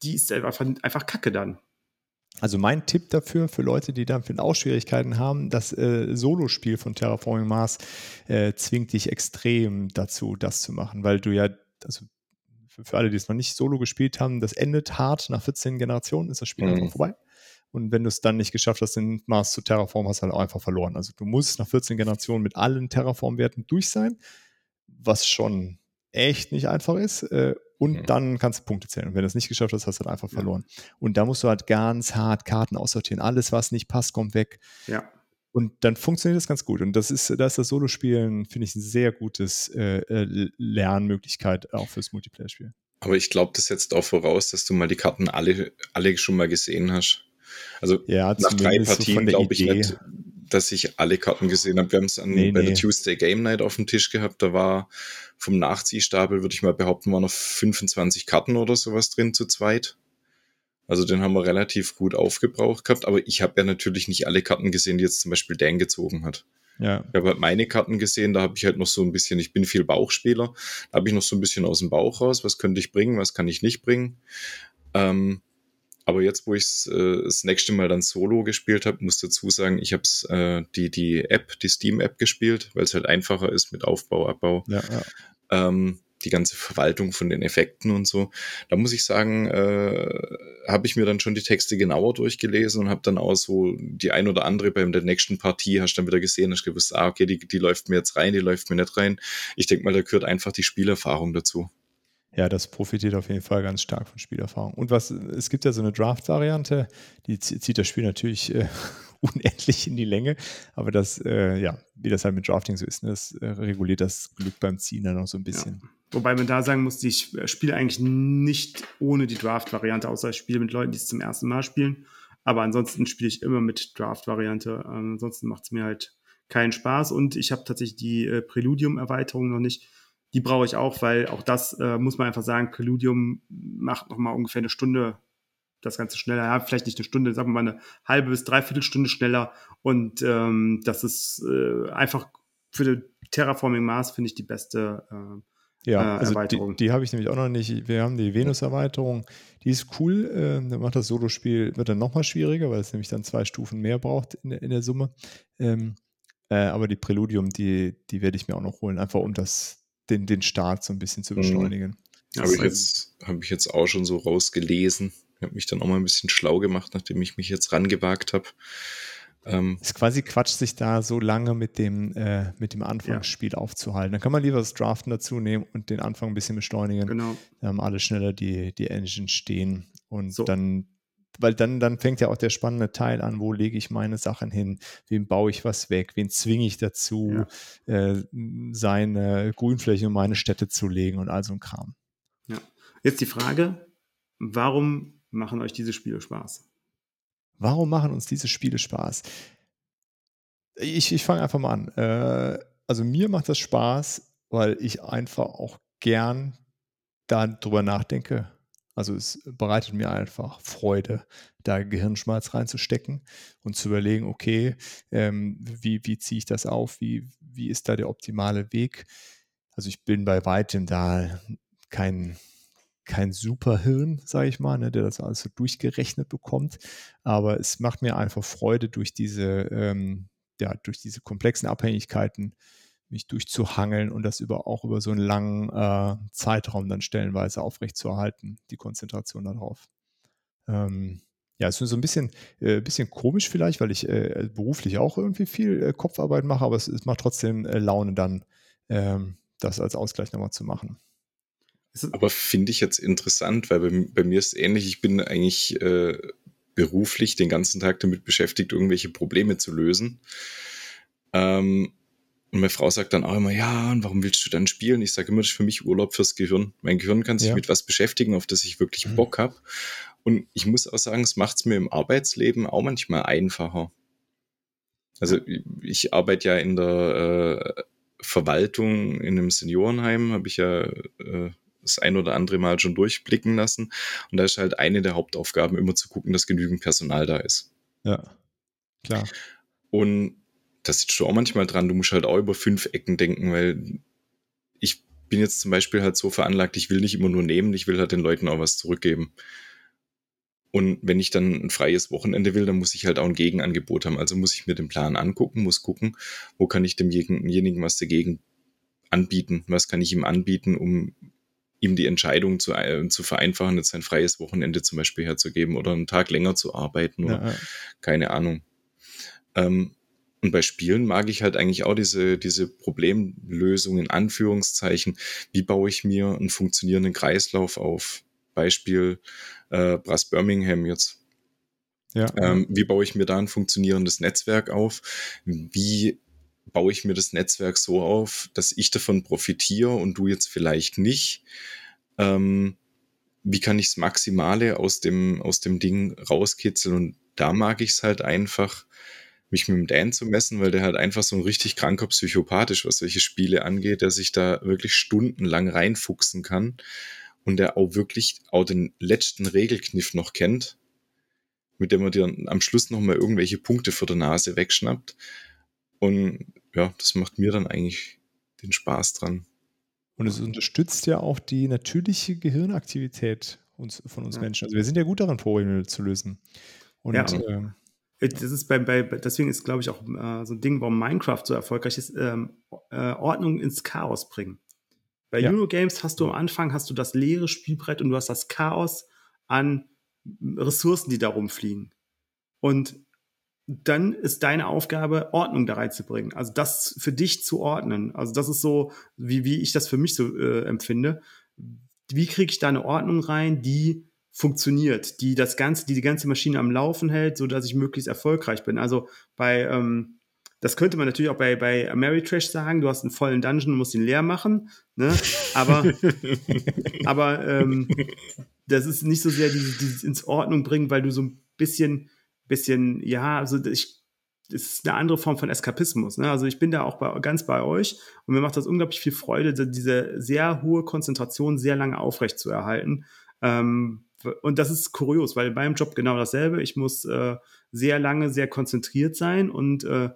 die ist einfach, einfach kacke dann. Also mein Tipp dafür, für Leute, die damit auch Schwierigkeiten haben, das äh, Solospiel von Terraforming Mars äh, zwingt dich extrem dazu, das zu machen, weil du ja, also für, für alle, die es noch nicht solo gespielt haben, das endet hart, nach 14 Generationen ist das Spiel Mhm. einfach vorbei. Und wenn du es dann nicht geschafft hast, den Mars zu Terraform, hast du halt auch einfach verloren. Also du musst nach 14 Generationen mit allen Terraform-Werten durch sein, was schon echt nicht einfach ist. Äh, und Mhm. dann kannst du Punkte zählen. Und wenn du es nicht geschafft hast, hast du halt einfach Ja. verloren. Und da musst du halt ganz hart Karten aussortieren. Alles, was nicht passt, kommt weg. Ja. Und dann funktioniert das ganz gut. Und das ist, da ist das Solospielen, finde ich, ein sehr gutes äh, äh, Lernmöglichkeit auch fürs Multiplayer-Spiel. Aber ich glaube, das setzt auch voraus, dass du mal die Karten alle, alle schon mal gesehen hast. Also Ja, nach drei so Partien der glaube ich nicht, dass ich alle Karten gesehen habe. Wir haben es Nee, bei nee. der Tuesday Game Night auf dem Tisch gehabt. Da war vom Nachziehstapel, würde ich mal behaupten, waren noch 25 Karten oder sowas drin zu zweit. Also den haben wir relativ gut aufgebraucht gehabt. Aber ich habe ja natürlich nicht alle Karten gesehen, die jetzt zum Beispiel Dan gezogen hat. Ja, Ich habe halt meine Karten gesehen, da habe ich halt noch so ein bisschen, ich bin viel Bauchspieler, da habe ich noch so ein bisschen aus dem Bauch raus, was könnte ich bringen, was kann ich nicht bringen. Ähm, aber jetzt, wo ich äh, das nächste Mal dann solo gespielt habe, muss dazu sagen, ich habe äh, die, die App, die Steam-App gespielt, weil es halt einfacher ist mit Aufbau, Abbau ja, ja. ähm, die ganze Verwaltung von den Effekten und so. Da muss ich sagen, äh, habe ich mir dann schon die Texte genauer durchgelesen und habe dann auch so die ein oder andere bei der nächsten Partie hast dann wieder gesehen, hast gewusst, ah, okay, die, die läuft mir jetzt rein, die läuft mir nicht rein. Ich denke mal, da gehört einfach die Spielerfahrung dazu. Ja, das profitiert auf jeden Fall ganz stark von Spielerfahrung. Und was, es gibt ja so eine Draft-Variante, die zie- zieht das Spiel natürlich äh, unendlich in die Länge, aber das, äh, ja, wie das halt mit Drafting so ist, ne, das äh, reguliert das Glück beim Ziehen dann noch so ein bisschen. Wobei man da sagen muss, ich spiele eigentlich nicht ohne die Draft-Variante, außer ich spiele mit Leuten, die es zum ersten Mal spielen. Aber ansonsten spiele ich immer mit Draft-Variante. Ähm, ansonsten macht es mir halt keinen Spaß. Und ich habe tatsächlich die äh, Preludium-Erweiterung noch nicht. Die brauche ich auch, weil auch das äh, muss man einfach sagen, Preludium macht noch mal ungefähr eine Stunde das Ganze schneller. Ja, vielleicht nicht eine Stunde, sagen wir mal eine halbe bis dreiviertel Stunde schneller. Und ähm, das ist äh, einfach für Terraforming Mars, finde ich, die beste äh, Ja, äh, also die, Erweiterung. die habe ich nämlich auch noch nicht. Wir haben die Venus-Erweiterung, die ist cool. Äh, dann macht das Solospiel, wird dann nochmal schwieriger, weil es nämlich dann zwei Stufen mehr braucht in, der- in der Summe. Ähm, äh, aber die Präludium, die, die werde ich mir auch noch holen, einfach um das, den, den Start so ein bisschen zu Mhm. beschleunigen. Ja, Habe ich, jetzt, hab ich jetzt auch schon so rausgelesen. Ich habe mich dann auch mal ein bisschen schlau gemacht, nachdem ich mich jetzt rangewagt habe. Ähm, ist quasi Quatsch, sich da so lange mit dem, äh, mit dem Anfangsspiel aufzuhalten. Dann kann man lieber das Draften dazu nehmen und den Anfang ein bisschen beschleunigen. Genau. Da haben alle schneller die, die Engine stehen. Und So. dann, weil dann, dann fängt ja auch der spannende Teil an, wo lege ich meine Sachen hin, wem baue ich was weg, wen zwinge ich dazu, äh, seine Grünfläche um meine Städte zu legen und all so ein Kram. Jetzt die Frage, warum machen euch diese Spiele Spaß? Warum machen uns diese Spiele Spaß? Ich, ich fange einfach mal an. Äh, also mir macht das Spaß, weil ich einfach auch gern darüber nachdenke. Also es bereitet mir einfach Freude, da Gehirnschmalz reinzustecken und zu überlegen, okay, ähm, wie, wie ziehe ich das auf? Wie, wie ist da der optimale Weg? Also ich bin bei weitem da kein, kein Superhirn, sage ich mal, ne, der das alles so durchgerechnet bekommt. Aber es macht mir einfach Freude, durch diese, ähm, ja, durch diese komplexen Abhängigkeiten mich durchzuhangeln und das über auch über so einen langen äh, Zeitraum dann stellenweise aufrechtzuerhalten, die Konzentration darauf. Ähm, ja, es ist so ein bisschen, äh, bisschen komisch vielleicht, weil ich äh, beruflich auch irgendwie viel äh, Kopfarbeit mache, aber es, es macht trotzdem äh, Laune dann, ähm, das als Ausgleich nochmal zu machen. Aber finde ich jetzt interessant, weil bei, bei, mir ist es ähnlich. Ich bin eigentlich äh, beruflich den ganzen Tag damit beschäftigt, irgendwelche Probleme zu lösen. Ähm, und meine Frau sagt dann auch immer, ja, und warum willst du dann spielen? Ich sage immer, das ist für mich Urlaub fürs Gehirn. Mein Gehirn kann sich ja. mit was beschäftigen, auf das ich wirklich mhm. Bock habe. Und ich muss auch sagen, es macht es mir im Arbeitsleben auch manchmal einfacher. Also ich arbeite ja in der äh, Verwaltung in einem Seniorenheim, habe ich ja äh, das ein oder andere Mal schon durchblicken lassen. Und da ist halt eine der Hauptaufgaben, immer zu gucken, dass genügend Personal da ist. Ja, klar. Und da sitzt du auch manchmal dran, du musst halt auch über fünf Ecken denken, weil ich bin jetzt zum Beispiel halt so veranlagt, ich will nicht immer nur nehmen, ich will halt den Leuten auch was zurückgeben. Und wenn ich dann ein freies Wochenende will, dann muss ich halt auch ein Gegenangebot haben. Also muss ich mir den Plan angucken, muss gucken, wo kann ich demjenigen was dagegen anbieten, was kann ich ihm anbieten, um ihm die Entscheidung zu, äh, zu vereinfachen, jetzt ein freies Wochenende zum Beispiel herzugeben oder einen Tag länger zu arbeiten oder ja, keine Ahnung. Ähm, und bei Spielen mag ich halt eigentlich auch diese, diese Problemlösung in Anführungszeichen. Wie baue ich mir einen funktionierenden Kreislauf auf? Beispiel äh, Brass Birmingham jetzt. Ja. Ähm, wie baue ich mir da ein funktionierendes Netzwerk auf? Wie baue ich mir das Netzwerk so auf, dass ich davon profitiere und du jetzt vielleicht nicht? Ähm, wie kann ich das Maximale aus dem, aus dem Ding rauskitzeln? Und da mag ich es halt einfach, mich mit dem Dan zu messen, weil der halt einfach so ein richtig kranker Psychopath ist, was solche Spiele angeht, der sich da wirklich stundenlang reinfuchsen kann und der auch wirklich auch den letzten Regelkniff noch kennt, mit dem er dir am Schluss nochmal irgendwelche Punkte vor der Nase wegschnappt. Und ja, das macht mir dann eigentlich den Spaß dran. Und es unterstützt ja auch die natürliche Gehirnaktivität uns, von uns ja. Menschen. Also wir sind ja gut daran, Probleme zu lösen. Und ja. ähm, das ist bei, bei, deswegen ist, glaube ich, auch äh, so ein Ding, warum Minecraft so erfolgreich ist, ähm, äh, Ordnung ins Chaos bringen. Bei ja. Eurogames hast du am Anfang hast du das leere Spielbrett und du hast das Chaos an Ressourcen, die da rumfliegen. Und dann ist deine Aufgabe, Ordnung da reinzubringen. Also das für dich zu ordnen. Also das ist so, wie, wie ich das für mich so äh, empfinde. Wie kriege ich da eine Ordnung rein, die funktioniert, die das Ganze, die die ganze Maschine am Laufen hält, so dass ich möglichst erfolgreich bin. Also bei ähm, das könnte man natürlich auch bei, bei Ameritrash sagen, du hast einen vollen Dungeon und musst ihn leer machen, ne? Aber, aber ähm, das ist nicht so sehr dieses, dieses ins Ordnung bringen, weil du so ein bisschen, bisschen, ja, also ich, das ist eine andere Form von Eskapismus. Ne? Also ich bin da auch bei, ganz bei euch und mir macht das unglaublich viel Freude, diese sehr hohe Konzentration sehr lange aufrecht zu erhalten. Ähm, und das ist kurios, weil beim Job genau dasselbe. Ich muss äh, sehr lange sehr konzentriert sein und äh,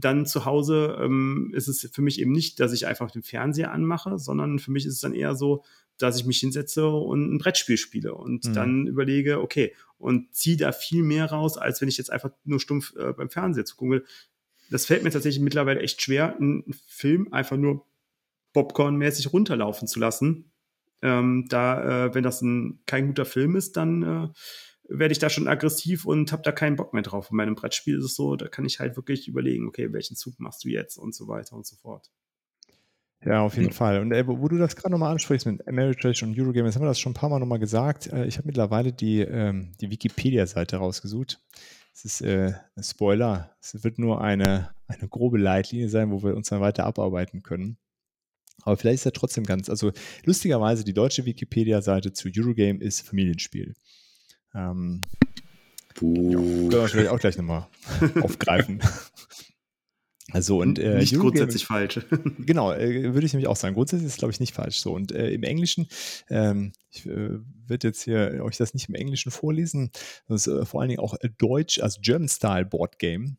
dann zu Hause ähm, ist es für mich eben nicht, dass ich einfach den Fernseher anmache, sondern für mich ist es dann eher so, dass ich mich hinsetze und ein Brettspiel spiele und mhm. dann überlege, okay, und ziehe da viel mehr raus, als wenn ich jetzt einfach nur stumpf äh, beim Fernseher zugucken will. Das fällt mir tatsächlich mittlerweile echt schwer, einen Film einfach nur Popcorn-mäßig runterlaufen zu lassen. Ähm, da, äh, wenn das ein, kein guter Film ist, dann äh, werde ich da schon aggressiv und habe da keinen Bock mehr drauf. In meinem Brettspiel ist es so, da kann ich halt wirklich überlegen, okay, welchen Zug machst du jetzt und so weiter und so fort. Ja, auf jeden mhm. Fall. Und äh, wo, wo, du das gerade nochmal ansprichst mit Ameritrash und Eurogame, jetzt haben wir das schon ein paar Mal nochmal gesagt. Äh, ich habe mittlerweile die, ähm, die Wikipedia-Seite rausgesucht. Es ist äh, ein Spoiler. Es wird nur eine, eine grobe Leitlinie sein, wo wir uns dann weiter abarbeiten können. Aber vielleicht ist er trotzdem ganz, also lustigerweise die deutsche Wikipedia-Seite zu Eurogame ist Familienspiel. Ähm, Puh. Ja, können wir vielleicht auch gleich nochmal aufgreifen. Also und äh, nicht Eurogame, grundsätzlich falsch. genau, äh, würde ich nämlich auch sagen. Grundsätzlich ist es, glaube ich, nicht falsch. So und äh, im Englischen, ähm, ich äh, werde jetzt hier euch das nicht im Englischen vorlesen, das ist äh, vor allen Dingen auch äh, Deutsch, also German Style Board Game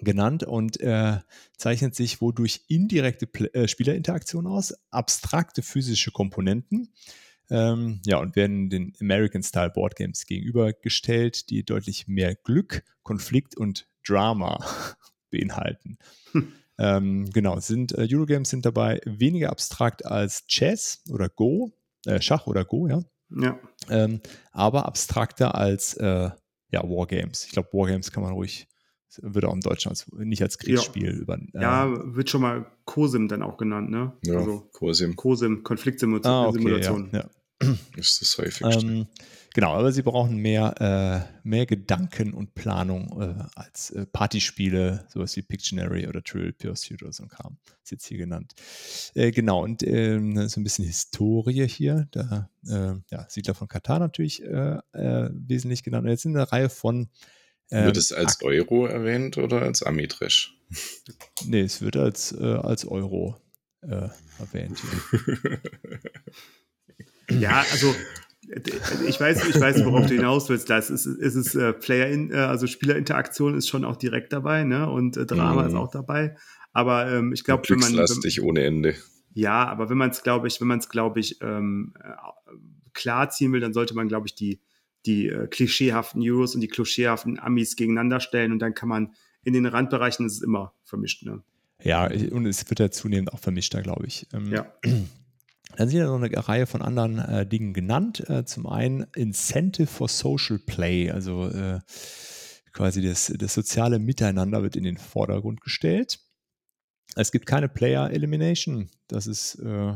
genannt und äh, zeichnet sich wodurch indirekte Pl Spielerinteraktion aus, abstrakte physische Komponenten ähm, ja, und werden den American-Style Board Games gegenübergestellt, die deutlich mehr Glück, Konflikt und Drama beinhalten. Hm. Ähm, genau, sind äh, Eurogames sind dabei weniger abstrakt als Chess oder Go, äh, Schach oder Go, ja. Ja. Ähm, aber abstrakter als äh, ja, Wargames. Ich glaube, Wargames kann man ruhig, wird auch im Deutschen als, nicht als Kriegsspiel ja. über. Äh, ja, wird schon mal COSIM dann auch genannt, ne? Ja, also, COSIM. COSIM, Konfliktsimulation. Ah, okay, ja, ja. Das ist das häufigste. Ähm, genau, aber sie brauchen mehr, äh, mehr Gedanken und Planung äh, als äh, Partyspiele, sowas wie Pictionary oder Trivial Pursuit oder so ein Kram. Ist jetzt hier genannt. Äh, genau, und ähm, so ein bisschen Historie hier. Da, äh, ja, Siedler von Katar natürlich äh, wesentlich genannt. Und jetzt sind eine Reihe von. Ähm, wird es als Euro erwähnt oder als Amitrash? Nee, es wird als, als Euro erwähnt. Ja, also ich weiß, ich weiß, worauf du hinaus willst. Das ist, ist es äh, Player, in, äh, also Spielerinteraktion ist schon auch direkt dabei, ne? Und äh, Drama mhm. ist auch dabei. Aber ähm, ich glaube, wenn man wenn, ohne Ende. Ja, aber wenn man es, glaube ich, wenn man es, glaube ich, ähm, äh, klar ziehen will, dann sollte man, glaube ich, die die äh, klischeehaften Euros und die klischeehaften Amis gegeneinander stellen und dann kann man in den Randbereichen ist es immer vermischt, ne? Ja, und es wird ja zunehmend auch vermischter, glaube ich. Ähm, ja. Dann sind ja noch eine Reihe von anderen äh, Dingen genannt. Äh, zum einen Incentive for Social Play, also äh, quasi das, das soziale Miteinander wird in den Vordergrund gestellt. Es gibt keine Player Elimination. Das ist äh,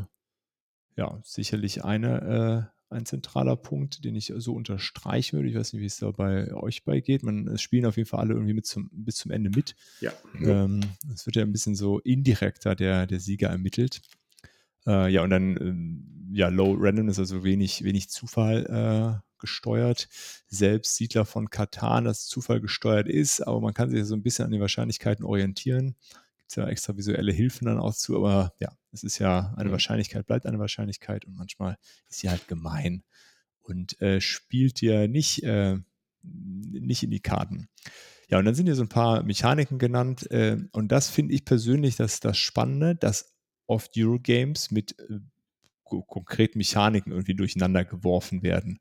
ja sicherlich eine, äh, ein zentraler Punkt, den ich so unterstreichen würde. Ich weiß nicht, wie es da bei euch beigeht. Man, es spielen auf jeden Fall alle irgendwie mit zum, bis zum Ende mit. Ja. Ähm, es wird ja ein bisschen so indirekter der, der Sieger ermittelt. Äh, ja, und dann äh, ja, Low Randomness, also wenig, wenig Zufall äh, gesteuert. Selbst Siedler von Katan, das Zufall gesteuert ist, aber man kann sich so ein bisschen an den Wahrscheinlichkeiten orientieren. Gibt es ja extra visuelle Hilfen dann auch zu, aber ja, es ist ja eine Wahrscheinlichkeit, bleibt eine Wahrscheinlichkeit und manchmal ist sie halt gemein und äh, spielt dir nicht, äh, nicht in die Karten. Ja, und dann sind hier so ein paar Mechaniken genannt äh, und das finde ich persönlich das, das Spannende, dass oft Eurogames mit äh, konkreten Mechaniken irgendwie durcheinander geworfen werden.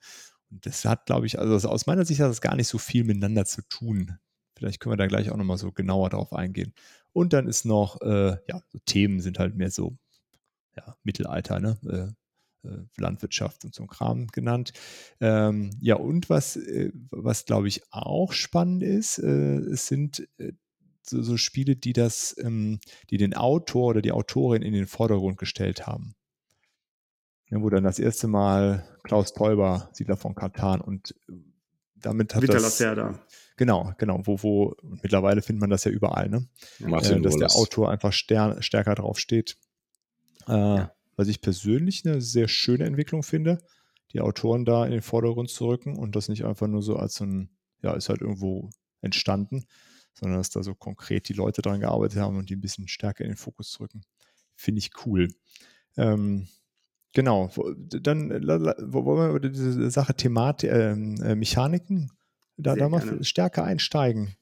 Und das hat, glaube ich, also aus meiner Sicht hat das gar nicht so viel miteinander zu tun. Vielleicht können wir da gleich auch nochmal so genauer drauf eingehen. Und dann ist noch, äh, ja, so Themen sind halt mehr so, ja, Mittelalter, ne? Äh, äh, Landwirtschaft und so ein Kram genannt. Ähm, ja, und was, äh, was glaube ich auch spannend ist, äh, es sind so, so Spiele, die das, ähm, die den Autor oder die Autorin in den Vordergrund gestellt haben. Ja, wo dann das erste Mal Klaus Teuber, Siedler von Katan und damit hat Vita das, Lacerda. Genau, genau, wo, wo mittlerweile findet man das ja überall, ne? Martin äh, dass Wallace. der Autor einfach stern, stärker drauf steht. Äh, ja. Was ich persönlich eine sehr schöne Entwicklung finde, die Autoren da in den Vordergrund zu rücken und das nicht einfach nur so als so ein, ja, ist halt irgendwo entstanden, sondern dass da so konkret die Leute dran gearbeitet haben und die ein bisschen stärker in den Fokus drücken. Finde ich cool. Ähm, genau, dann wollen wir über diese Sache Thematik, ähm, äh, Mechaniken da, da mal stärker einsteigen.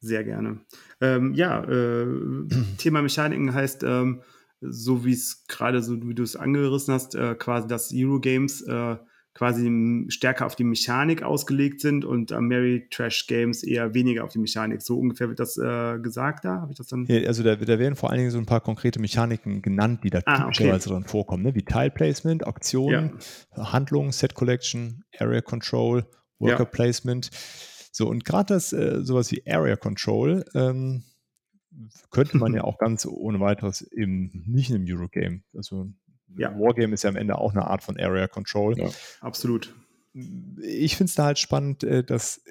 Sehr gerne. Ähm, ja, äh, Thema Mechaniken heißt, ähm, so wie es gerade so, wie du es angerissen hast, äh, quasi, dass Eurogames äh, quasi stärker auf die Mechanik ausgelegt sind und äh, Mary Trash Games eher weniger auf die Mechanik. So ungefähr wird das äh, gesagt da? Habe ich das dann? Ja, also da, da, werden vor allen Dingen so ein paar konkrete Mechaniken genannt, die da ah, typischerweise okay. drin vorkommen, ne? wie Tile Placement, Auktionen, ja. Handlung, Set Collection, Area Control, Worker ja. Placement. So, und gerade das, äh, sowas wie Area Control, ähm, könnte man ja auch ganz ohne weiteres im, nicht in einem Eurogame. Also ja. Wargame ist ja am Ende auch eine Art von Area Control. Ja, absolut. Ich finde es da halt spannend, äh, dass,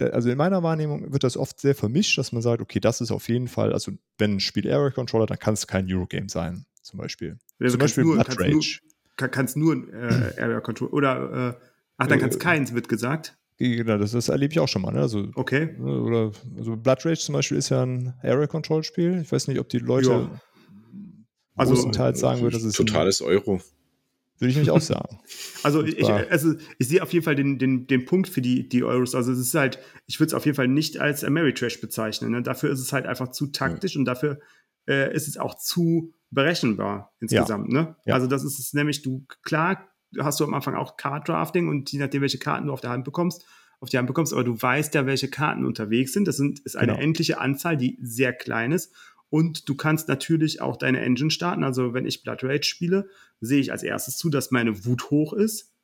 also in meiner Wahrnehmung wird das oft sehr vermischt, dass man sagt, okay, das ist auf jeden Fall, also wenn ein Spiel Area Controller, dann kann es kein Eurogame sein, zum Beispiel. Also zum Beispiel nur, Blood kannst Rage. Nur, kannst nur äh, Area Control oder, äh, ach, dann kann es äh, keins, wird gesagt. Genau, das, das, erlebe ich auch schon mal. Ne? Also, okay. Ne, oder also Blood Rage zum Beispiel ist ja ein Area Control Spiel. Ich weiß nicht, ob die Leute ja also, größtenteils sagen würde, das ist totales Euro. Würde ich mich auch sagen. Also ich, also ich sehe auf jeden Fall den, den, den Punkt für die, die Euros. Also es ist halt, ich würde es auf jeden Fall nicht als Ameritrash bezeichnen. Ne? Dafür ist es halt einfach zu taktisch ja. und dafür äh, ist es auch zu berechenbar insgesamt. Ja. Ne? Ja. Also das ist es nämlich, du, klar hast du am Anfang auch Card Drafting und je nachdem, welche Karten du auf der Hand bekommst, auf die Hand bekommst, aber du weißt ja, welche Karten unterwegs sind. Das sind, ist eine genau. endliche Anzahl, die sehr klein ist. Und du kannst natürlich auch deine Engine starten. Also wenn ich Blood Rage spiele, sehe ich als erstes zu, dass meine Wut hoch ist.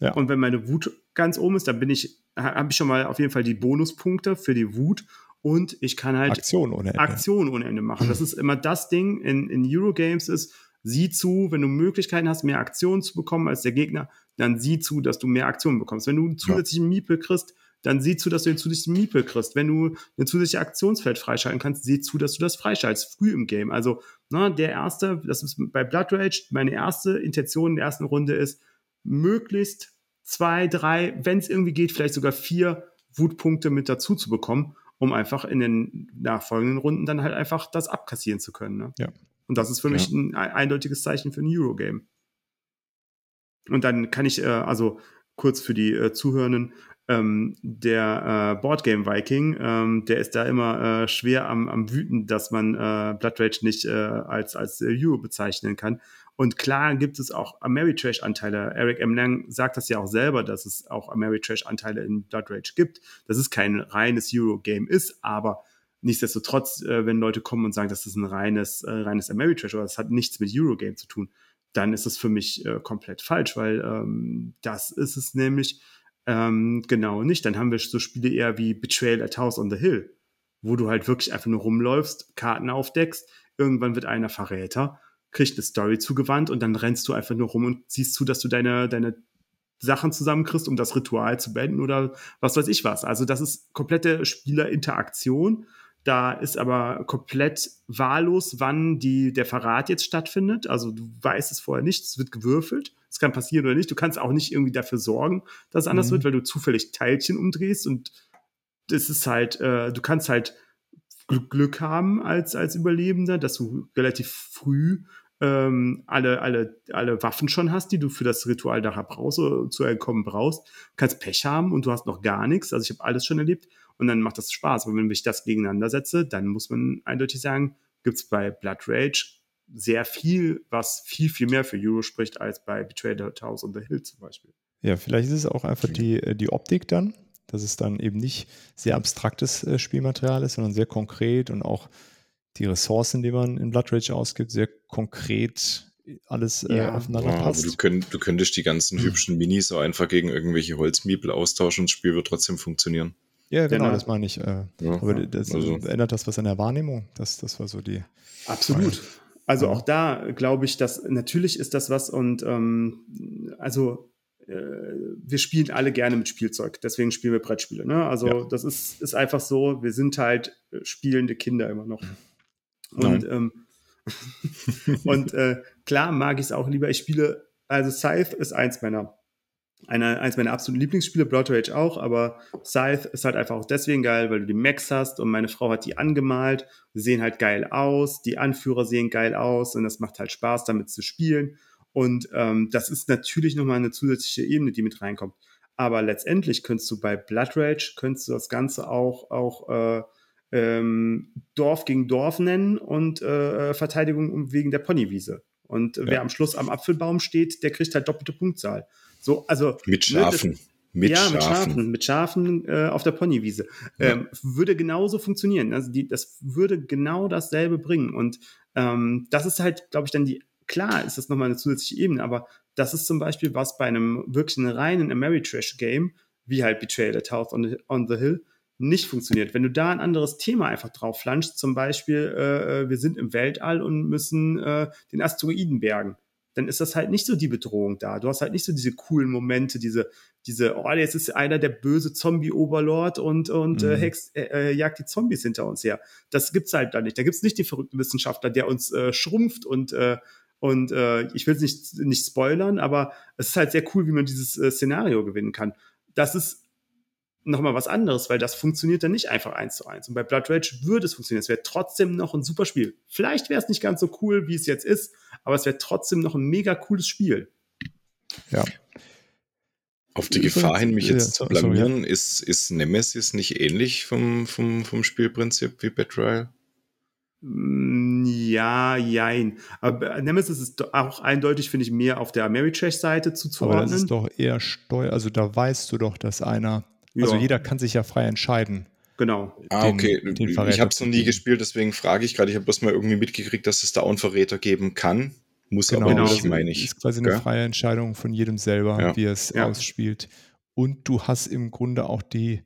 Ja. Und wenn meine Wut ganz oben ist, dann bin ich habe ich schon mal auf jeden Fall die Bonuspunkte für die Wut und ich kann halt Aktion ohne Ende. Aktion ohne Ende machen. Das ist immer das Ding in, in Eurogames ist, sieh zu, wenn du Möglichkeiten hast, mehr Aktionen zu bekommen als der Gegner, dann sieh zu, dass du mehr Aktionen bekommst. Wenn du einen zusätzlichen ja. Miepel kriegst, dann sieh zu, dass du den zusätzlichen Miepel kriegst. Wenn du ein zusätzliches Aktionsfeld freischalten kannst, sieh zu, dass du das freischaltest, früh im Game. Also, ne, der erste, das ist bei Blood Rage, meine erste Intention in der ersten Runde ist, möglichst zwei, drei, wenn es irgendwie geht, vielleicht sogar vier Wutpunkte mit dazu zu bekommen, um einfach in den nachfolgenden Runden dann halt einfach das abkassieren zu können. Ne? Ja. Und das ist für mich ja. ein eindeutiges Zeichen für ein Eurogame. Und dann kann ich, äh, also kurz für die äh, Zuhörenden, ähm, der äh, Boardgame Viking, ähm, der ist da immer äh, schwer am, am wüten, dass man äh, Blood Rage nicht äh, als, als äh, Euro bezeichnen kann. Und klar gibt es auch Ameritrash-Anteile. Eric M. Lang sagt das ja auch selber, dass es auch Ameritrash-Anteile in Blood Rage gibt, dass es kein reines Euro-Game ist, aber nichtsdestotrotz, äh, wenn Leute kommen und sagen, das ist ein reines, äh, reines Ameritrash oder das hat nichts mit Eurogame zu tun, dann ist das für mich äh, komplett falsch, weil ähm, das ist es nämlich ähm, genau nicht. Dann haben wir so Spiele eher wie Betrayal at House on the Hill, wo du halt wirklich einfach nur rumläufst, Karten aufdeckst, irgendwann wird einer Verräter, kriegt eine Story zugewandt und dann rennst du einfach nur rum und siehst zu, dass du deine, deine Sachen zusammenkriegst, um das Ritual zu beenden oder was weiß ich was. Also das ist komplette Spielerinteraktion da ist aber komplett wahllos, wann die, der Verrat jetzt stattfindet. Also du weißt es vorher nicht, es wird gewürfelt. Es kann passieren oder nicht. Du kannst auch nicht irgendwie dafür sorgen, dass es anders mhm. wird, weil du zufällig Teilchen umdrehst und das ist halt, äh, du kannst halt Glück haben als, als Überlebender, dass du relativ früh ähm, alle, alle, alle Waffen schon hast, die du für das Ritual nachher brauchst, oder zu entkommen brauchst. Du kannst Pech haben und du hast noch gar nichts. Also ich habe alles schon erlebt und dann macht das Spaß. Aber wenn ich das gegeneinander setze, dann muss man eindeutig sagen, gibt es bei Blood Rage sehr viel, was viel, viel mehr für Euro spricht, als bei Betrayed House on the Hill zum Beispiel. Ja, vielleicht ist es auch einfach die, äh, die Optik dann, dass es dann eben nicht sehr abstraktes äh, Spielmaterial ist, sondern sehr konkret und auch die Ressourcen, die man in Blood Rage ausgibt, sehr konkret alles äh, ja, aufeinander wow, passt. Du, könnt, du, könntest die ganzen hübschen Minis auch einfach gegen irgendwelche Holzmiebel austauschen und das Spiel wird trotzdem funktionieren. Ja, genau, genau. das meine ich. Äh, ja, aber das also. ändert das was an der Wahrnehmung? Das, das war so die. Absolut. Frage. Also ja. auch da glaube ich, dass natürlich ist das was und ähm, also äh, wir spielen alle gerne mit Spielzeug, deswegen spielen wir Brettspiele. Ne? Also ja. das ist, ist einfach so, wir sind halt äh, spielende Kinder immer noch. Und, ähm, und äh, klar mag ich es auch lieber. Ich spiele, also Scythe ist eins meiner einer, eins meiner absoluten Lieblingsspiele, Blood Rage auch, aber Scythe ist halt einfach auch deswegen geil, weil du die Max hast und meine Frau hat die angemalt, die sehen halt geil aus, die Anführer sehen geil aus und das macht halt Spaß, damit zu spielen. Und ähm, das ist natürlich nochmal eine zusätzliche Ebene, die mit reinkommt. Aber letztendlich könntest du bei Blood Rage, könntest du das Ganze auch, auch äh, ähm, Dorf gegen Dorf nennen und äh, Verteidigung wegen der Ponywiese. Und ja. wer am Schluss am Apfelbaum steht, der kriegt halt doppelte Punktzahl. So, also, mit Schafen. Ne, das, mit ja, Schafen. mit Schafen, mit Schafen äh, auf der Ponywiese. Ja. Ähm, würde genauso funktionieren. Also die, das würde genau dasselbe bringen. Und ähm, das ist halt, glaube ich, dann die, klar ist das nochmal eine zusätzliche Ebene, aber das ist zum Beispiel was bei einem wirklich reinen Ameritrash-Game, wie halt Betrayal at House on the, on the Hill, nicht funktioniert. Wenn du da ein anderes Thema einfach drauf flanschst, zum Beispiel, äh, äh wir sind im Weltall und müssen äh, den Asteroiden bergen dann ist das halt nicht so die Bedrohung da. Du hast halt nicht so diese coolen Momente, diese, diese, oh, jetzt ist einer der böse Zombie-Oberlord und, und äh, mhm. äh, Hex, äh, jagt die Zombies hinter uns her. Das gibt's halt da nicht. Da gibt's nicht den verrückten Wissenschaftler, der uns äh, schrumpft und äh, und äh, ich will es nicht, nicht spoilern, aber es ist halt sehr cool, wie man dieses äh, Szenario gewinnen kann. Das ist nochmal was anderes, weil das funktioniert dann nicht einfach eins zu eins. Und bei Blood Rage würde es funktionieren. Es wäre trotzdem noch ein super Spiel. Vielleicht wäre es nicht ganz so cool, wie es jetzt ist, aber es wäre trotzdem noch ein mega cooles Spiel. Ja. Auf die Gefahr hin, mich jetzt zu blamieren, ist, ist Nemesis nicht ähnlich vom, vom, vom Spielprinzip wie Betrayal? Mm, ja, jein. Aber Nemesis ist auch eindeutig, finde ich, mehr auf der Ameritrash-Seite zuzuordnen. Aber das ist doch eher Steuer, also da weißt du doch, dass einer also ja. jeder kann sich ja frei entscheiden. Genau. Ah, okay. Den, den ich habe es noch nie gespielt, deswegen frage ich gerade. Ich habe bloß mal irgendwie mitgekriegt, dass es da auch einen Verräter geben kann. Muss genau, aber nicht, meine ich. ist quasi eine freie Entscheidung von jedem selber, ja. wie er es ja. ausspielt. und du hast im Grunde auch die,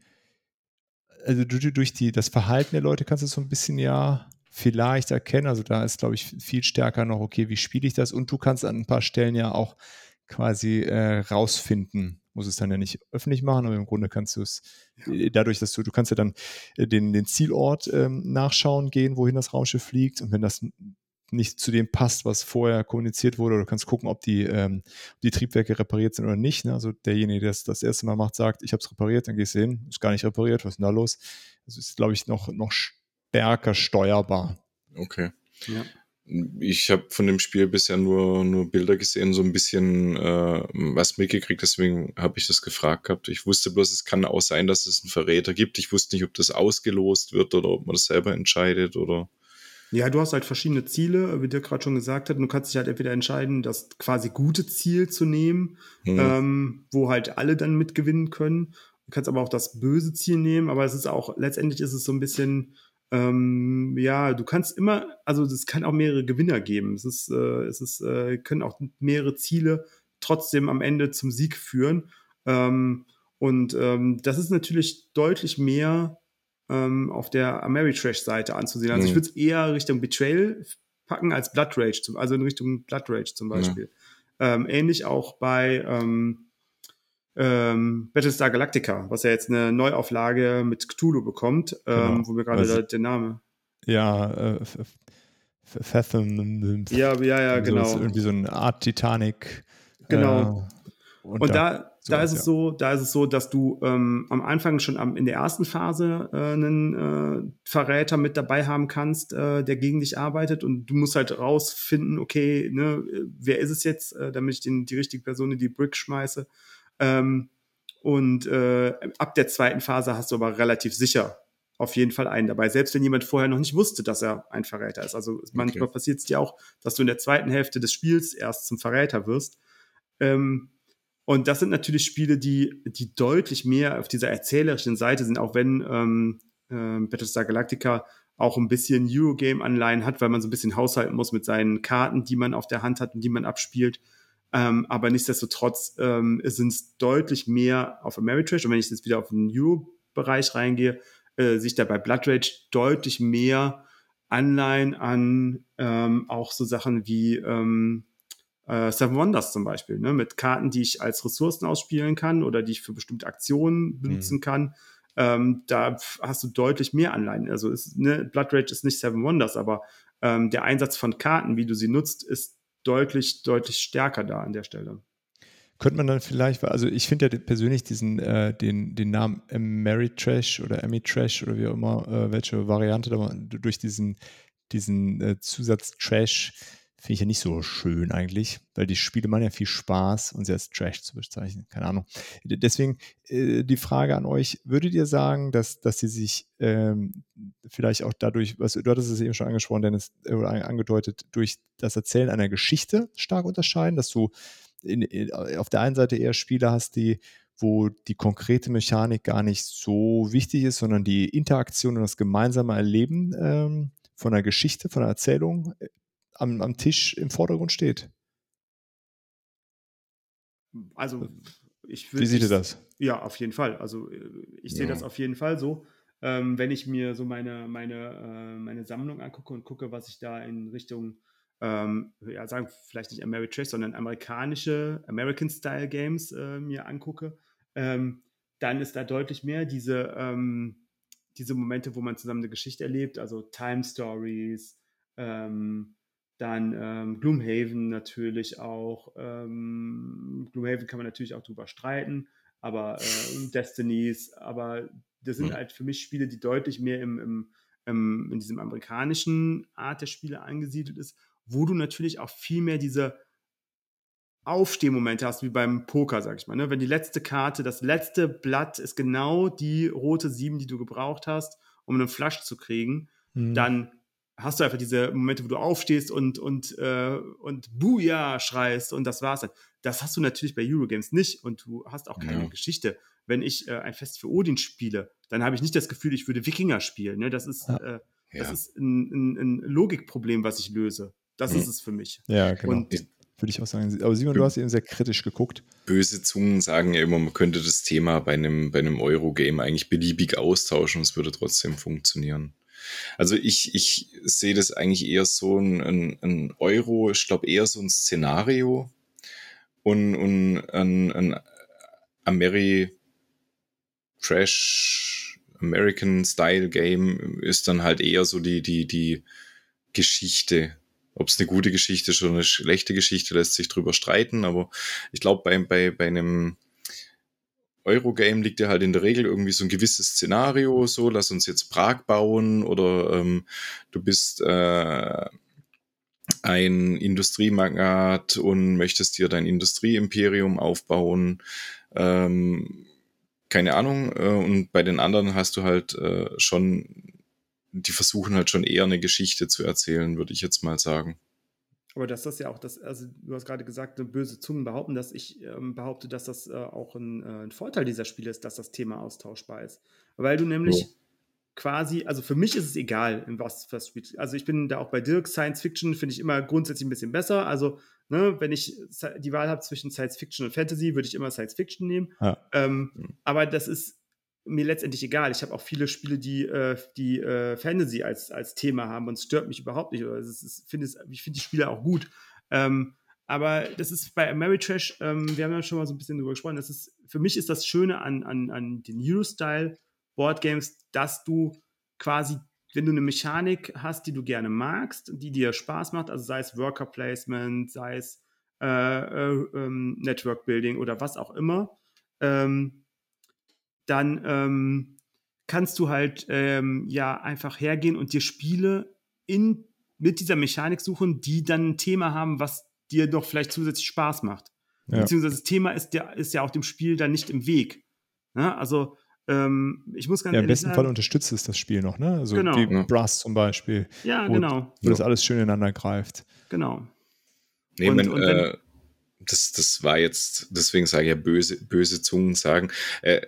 also du, durch die, das Verhalten der Leute kannst du so ein bisschen ja vielleicht erkennen. Also da ist, glaube ich, viel stärker noch, okay, wie spiele ich das? Und du kannst an ein paar Stellen ja auch quasi äh, rausfinden. Muss es dann ja nicht öffentlich machen, aber im Grunde kannst du es ja. Äh, dadurch, dass du, du kannst ja dann äh, den, den Zielort ähm, nachschauen gehen, wohin das Raumschiff fliegt. Und wenn das nicht zu dem passt, was vorher kommuniziert wurde, oder du kannst gucken, ob die, ähm, die Triebwerke repariert sind oder nicht. Ne? Also derjenige, der es das erste Mal macht, sagt, ich habe es repariert, dann gehst du hin, ist gar nicht repariert, was ist denn da los? Das ist, glaube ich, noch, noch stärker steuerbar. Okay. Ja. Ich habe von dem Spiel bisher nur, nur Bilder gesehen, so ein bisschen äh, was mitgekriegt, deswegen habe ich das gefragt gehabt. Ich wusste bloß, es kann auch sein, dass es einen Verräter gibt. Ich wusste nicht, ob das ausgelost wird oder ob man das selber entscheidet oder. Ja, du hast halt verschiedene Ziele, wie dir gerade schon gesagt hat. Du kannst dich halt entweder entscheiden, das quasi gute Ziel zu nehmen, hm. ähm, wo halt alle dann mitgewinnen können. Du kannst aber auch das böse Ziel nehmen, aber es ist auch, letztendlich ist es so ein bisschen, ähm, ja, du kannst immer, also es kann auch mehrere Gewinner geben. Es ist, äh, es ist, äh, können auch mehrere Ziele trotzdem am Ende zum Sieg führen. Ähm, und ähm, das ist natürlich deutlich mehr ähm, auf der Ameritrash-Seite anzusehen. Also mhm. ich würde es eher Richtung Betrayal packen als Blood Rage, zum, also in Richtung Blood Rage zum Beispiel. Ja. Ähm, ähnlich auch bei ähm, ähm, Battlestar Galactica, was ja jetzt eine Neuauflage mit Cthulhu bekommt, ähm, genau. wo mir gerade also, der, der, Name. Ja, äh, Fathom. Ja, ja, ja, genau. So, irgendwie so eine Art Titanic. Genau. Äh, und, und, da, da, da ist es ja. so, da ist es so, dass du ähm, am Anfang schon am, in der ersten Phase äh, einen äh, Verräter mit dabei haben kannst, äh, der gegen dich arbeitet und du musst halt rausfinden, okay, ne, wer ist es jetzt, äh, damit ich den, die richtige Person in die Brick schmeiße. Ähm, und äh, ab der zweiten Phase hast du aber relativ sicher auf jeden Fall einen dabei, selbst wenn jemand vorher noch nicht wusste, dass er ein Verräter ist. Also manchmal okay. passiert es dir auch, dass du in der zweiten Hälfte des Spiels erst zum Verräter wirst. Ähm, und das sind natürlich Spiele, die, die deutlich mehr auf dieser erzählerischen Seite sind, auch wenn ähm, äh, Battlestar Galactica auch ein bisschen Eurogame-Anleihen hat, weil man so ein bisschen haushalten muss mit seinen Karten, die man auf der Hand hat und die man abspielt. Ähm, aber nichtsdestotrotz ähm, sind es deutlich mehr auf Ameritrash. Und wenn ich jetzt wieder auf den Euro-Bereich reingehe, äh, sich da bei Blood Rage deutlich mehr Anleihen an ähm, auch so Sachen wie ähm, äh, Seven Wonders zum Beispiel, ne? mit Karten, die ich als Ressourcen ausspielen kann oder die ich für bestimmte Aktionen benutzen mhm. kann. Ähm, da hast du deutlich mehr Anleihen. Also ist, ne, Blood Rage ist nicht Seven Wonders, aber ähm, der Einsatz von Karten, wie du sie nutzt, ist deutlich, deutlich stärker da an der Stelle. Könnte man dann vielleicht, also ich finde ja persönlich diesen, äh, den, den Namen Ameritrash oder Amitrash oder wie auch immer, äh, welche Variante da durch diesen, diesen äh, Zusatz Trash finde ich ja nicht so schön eigentlich, weil die Spiele machen ja viel Spaß und sie als Trash zu bezeichnen. Keine Ahnung. Deswegen äh, die Frage an euch: Würdet ihr sagen, dass, dass sie sich ähm, vielleicht auch dadurch, was du hattest es eben schon angesprochen, Dennis, äh, oder angedeutet, durch das Erzählen einer Geschichte stark unterscheiden, dass du in, in, auf der einen Seite eher Spiele hast, die wo die konkrete Mechanik gar nicht so wichtig ist, sondern die Interaktion und das gemeinsame Erleben ähm, von einer Geschichte, von einer Erzählung äh, am, am Tisch im Vordergrund steht. Also, ich würde. Wie sieht ihr das? Ja, auf jeden Fall. Also, äh, ich sehe ja. das auf jeden Fall so. Ähm, wenn ich mir so meine, meine, äh, meine Sammlung angucke und gucke, was ich da in Richtung, ähm, ja, sagen vielleicht nicht Ameritrash, sondern amerikanische, American-Style-Games äh, mir angucke, ähm, dann ist da deutlich mehr diese, ähm, diese Momente, wo man zusammen eine Geschichte erlebt, also Time Stories, ähm, dann ähm, Gloomhaven natürlich auch. Ähm, Gloomhaven kann man natürlich auch drüber streiten, aber äh, Destinies, aber das sind mhm. halt für mich Spiele, die deutlich mehr im, im, im, in diesem amerikanischen Art der Spiele angesiedelt ist, wo du natürlich auch viel mehr diese Aufstehmomente hast, wie beim Poker, sag ich mal. Ne? Wenn die letzte Karte, das letzte Blatt ist genau die rote Sieben, die du gebraucht hast, um einen Flush zu kriegen, mhm. dann hast du einfach diese Momente, wo du aufstehst und, und, äh, und Buja schreist und das war's dann. Das hast du natürlich bei Eurogames nicht und du hast auch keine ja. Geschichte. Wenn ich äh, ein Fest für Odin spiele, dann habe ich nicht das Gefühl, ich würde Wikinger spielen. Ne? Das ist, äh, das ja. ist ein, ein, ein, Logikproblem, was ich löse. Das ist es für mich. Ja, genau. Und würde ich auch sagen. Aber Simon, du hast eben sehr kritisch geguckt. Böse Zungen sagen ja immer, man könnte das Thema bei einem, bei einem Eurogame eigentlich beliebig austauschen und es würde trotzdem funktionieren. Also ich, ich sehe das eigentlich eher so ein, ein, ein Euro, ich glaube eher so ein Szenario und, und ein, ein Ameri Trash American Style Game ist dann halt eher so die, die, die Geschichte. Ob es eine gute Geschichte ist oder eine schlechte Geschichte, lässt sich drüber streiten, aber ich glaube, bei, bei, bei einem Eurogame liegt ja halt in der Regel irgendwie so ein gewisses Szenario, so lass uns jetzt Prag bauen oder ähm, du bist äh, ein Industriemagnat und möchtest dir dein Industrieimperium aufbauen. Ähm, keine Ahnung. Äh, und bei den anderen hast du halt äh, schon, die versuchen halt schon eher eine Geschichte zu erzählen, würde ich jetzt mal sagen. Aber dass das ja auch das, also du hast gerade gesagt, böse Zungen behaupten, dass ich ähm, behaupte, dass das äh, auch ein, äh, ein, Vorteil dieser Spiele ist, dass das Thema austauschbar ist. Weil du nämlich oh. quasi, also für mich ist es egal, in was was spielt. Also ich bin da auch bei Dirk, Science Fiction finde ich immer grundsätzlich ein bisschen besser. Also, ne, wenn ich die Wahl habe zwischen Science Fiction und Fantasy, würde ich immer Science Fiction nehmen. Ja. Ähm, mhm. aber das ist mir letztendlich egal. Ich habe auch viele Spiele, die, äh, die äh, Fantasy als, als Thema haben und es stört mich überhaupt nicht. Also ist, find es, ich finde die Spiele auch gut. Ähm, aber das ist bei Ameritrash, ähm, wir haben ja schon mal so ein bisschen drüber gesprochen, das ist, für mich ist das Schöne an, an, an den Euro-Style Boardgames, dass du quasi, wenn du eine Mechanik hast, die du gerne magst, die dir Spaß macht, also sei es Worker Placement, sei es äh, äh, ähm, Network Building oder was auch immer, ähm, dann ähm, kannst du halt ähm, ja einfach hergehen und dir Spiele in, mit dieser Mechanik suchen, die dann ein Thema haben, was dir doch vielleicht zusätzlich Spaß macht. Ja. Beziehungsweise das Thema ist, der, ist ja auch dem Spiel dann nicht im Weg. Ja, ne? also ähm, ich muss ganz ja, Im besten sagen, Fall unterstützt es das Spiel noch, ne? Also genau. wie Brass zum Beispiel. Ja, wo, genau. Wo das alles schön ineinander greift. Genau. Nee, und, und wenn, äh, das, das war jetzt, deswegen sage ich ja böse, böse Zungen sagen, äh,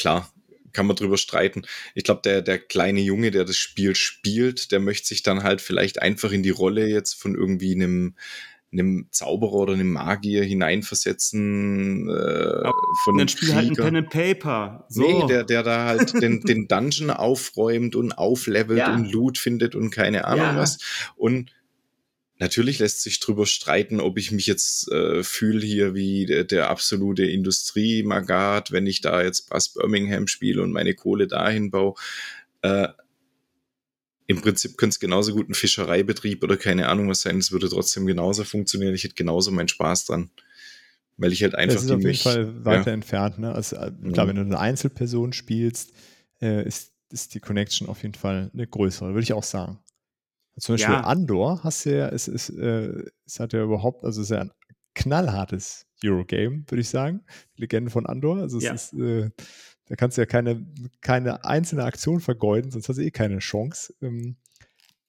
klar, kann man drüber streiten. Ich glaube, der, der kleine Junge, der das Spiel spielt, der möchte sich dann halt vielleicht einfach in die Rolle jetzt von irgendwie einem, einem Zauberer oder einem Magier hineinversetzen. Äh, von dann spielt halt ein Pen and Paper. So. Nee, der, der da halt den, den Dungeon aufräumt und auflevelt ja. und Loot findet und keine Ahnung ja. was. Und Natürlich lässt sich drüber streiten, ob ich mich jetzt äh, fühle hier wie der, der absolute Industriemagat, wenn ich da jetzt Bass Birmingham spiele und meine Kohle dahin baue. Äh, Im Prinzip könnte es genauso gut ein Fischereibetrieb oder keine Ahnung was sein. Es würde trotzdem genauso funktionieren. Ich hätte genauso meinen Spaß dran. Weil ich halt einfach. Das ist auf jeden mich, Fall weiter ja. entfernt. Ne? Also, äh, klar, mhm. wenn du eine Einzelperson spielst, äh, ist, ist die Connection auf jeden Fall eine größere, würde ich auch sagen. Zum Beispiel ja. Andor hast du ja, es, ist, äh, es hat ja überhaupt, also es ist ja ein knallhartes Eurogame, würde ich sagen. Legende von Andor. Also es ja. ist, äh, da kannst du ja keine, keine einzelne Aktion vergeuden, sonst hast du eh keine Chance. Ähm,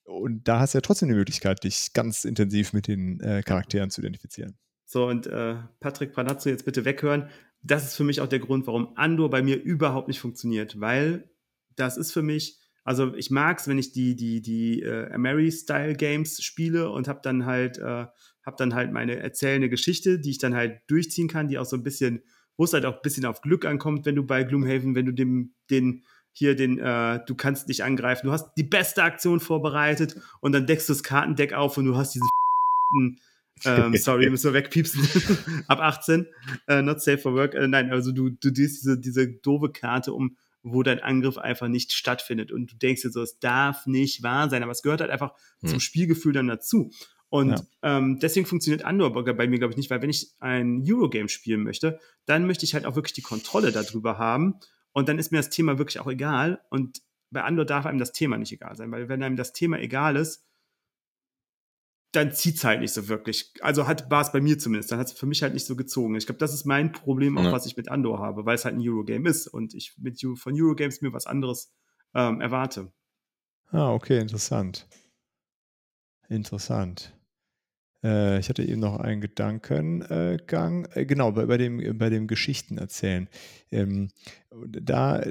und da hast du ja trotzdem die Möglichkeit, dich ganz intensiv mit den äh, Charakteren zu identifizieren. So, und äh, Patrick Panazzo jetzt bitte weghören. Das ist für mich auch der Grund, warum Andor bei mir überhaupt nicht funktioniert, weil das ist für mich also ich mag es, wenn ich die, die, die äh, Ameri-Style-Games spiele und habe dann halt, äh, hab dann halt meine erzählende Geschichte, die ich dann halt durchziehen kann, die auch so ein bisschen, wo es halt auch ein bisschen auf Glück ankommt, wenn du bei Gloomhaven, wenn du dem, den, hier den, äh, du kannst dich angreifen, du hast die beste Aktion vorbereitet und dann deckst du das Kartendeck auf und du hast diesen ähm, sorry, müssen wir wegpiepsen. Ab 18, äh, not safe for work. Äh, nein, also du, du diese, diese doofe Karte, um wo dein Angriff einfach nicht stattfindet. Und du denkst dir so, es darf nicht wahr sein, aber es gehört halt einfach hm. zum Spielgefühl dann dazu. Und ja. ähm, deswegen funktioniert Andor bei mir, glaube ich, nicht, weil wenn ich ein Eurogame spielen möchte, dann möchte ich halt auch wirklich die Kontrolle darüber haben. Und dann ist mir das Thema wirklich auch egal. Und bei Andor darf einem das Thema nicht egal sein, weil wenn einem das Thema egal ist, dann zieht es halt nicht so wirklich. Also hat war es bei mir zumindest. Dann hat es für mich halt nicht so gezogen. Ich glaube, das ist mein Problem, auch ja. was ich mit Andor habe, weil es halt ein Eurogame ist und ich mit von Eurogames mir was anderes ähm, erwarte. Ah, okay, interessant. Interessant. Äh, ich hatte eben noch einen Gedankengang. Äh, genau, bei, bei, dem, bei dem Geschichten erzählen. Ähm, da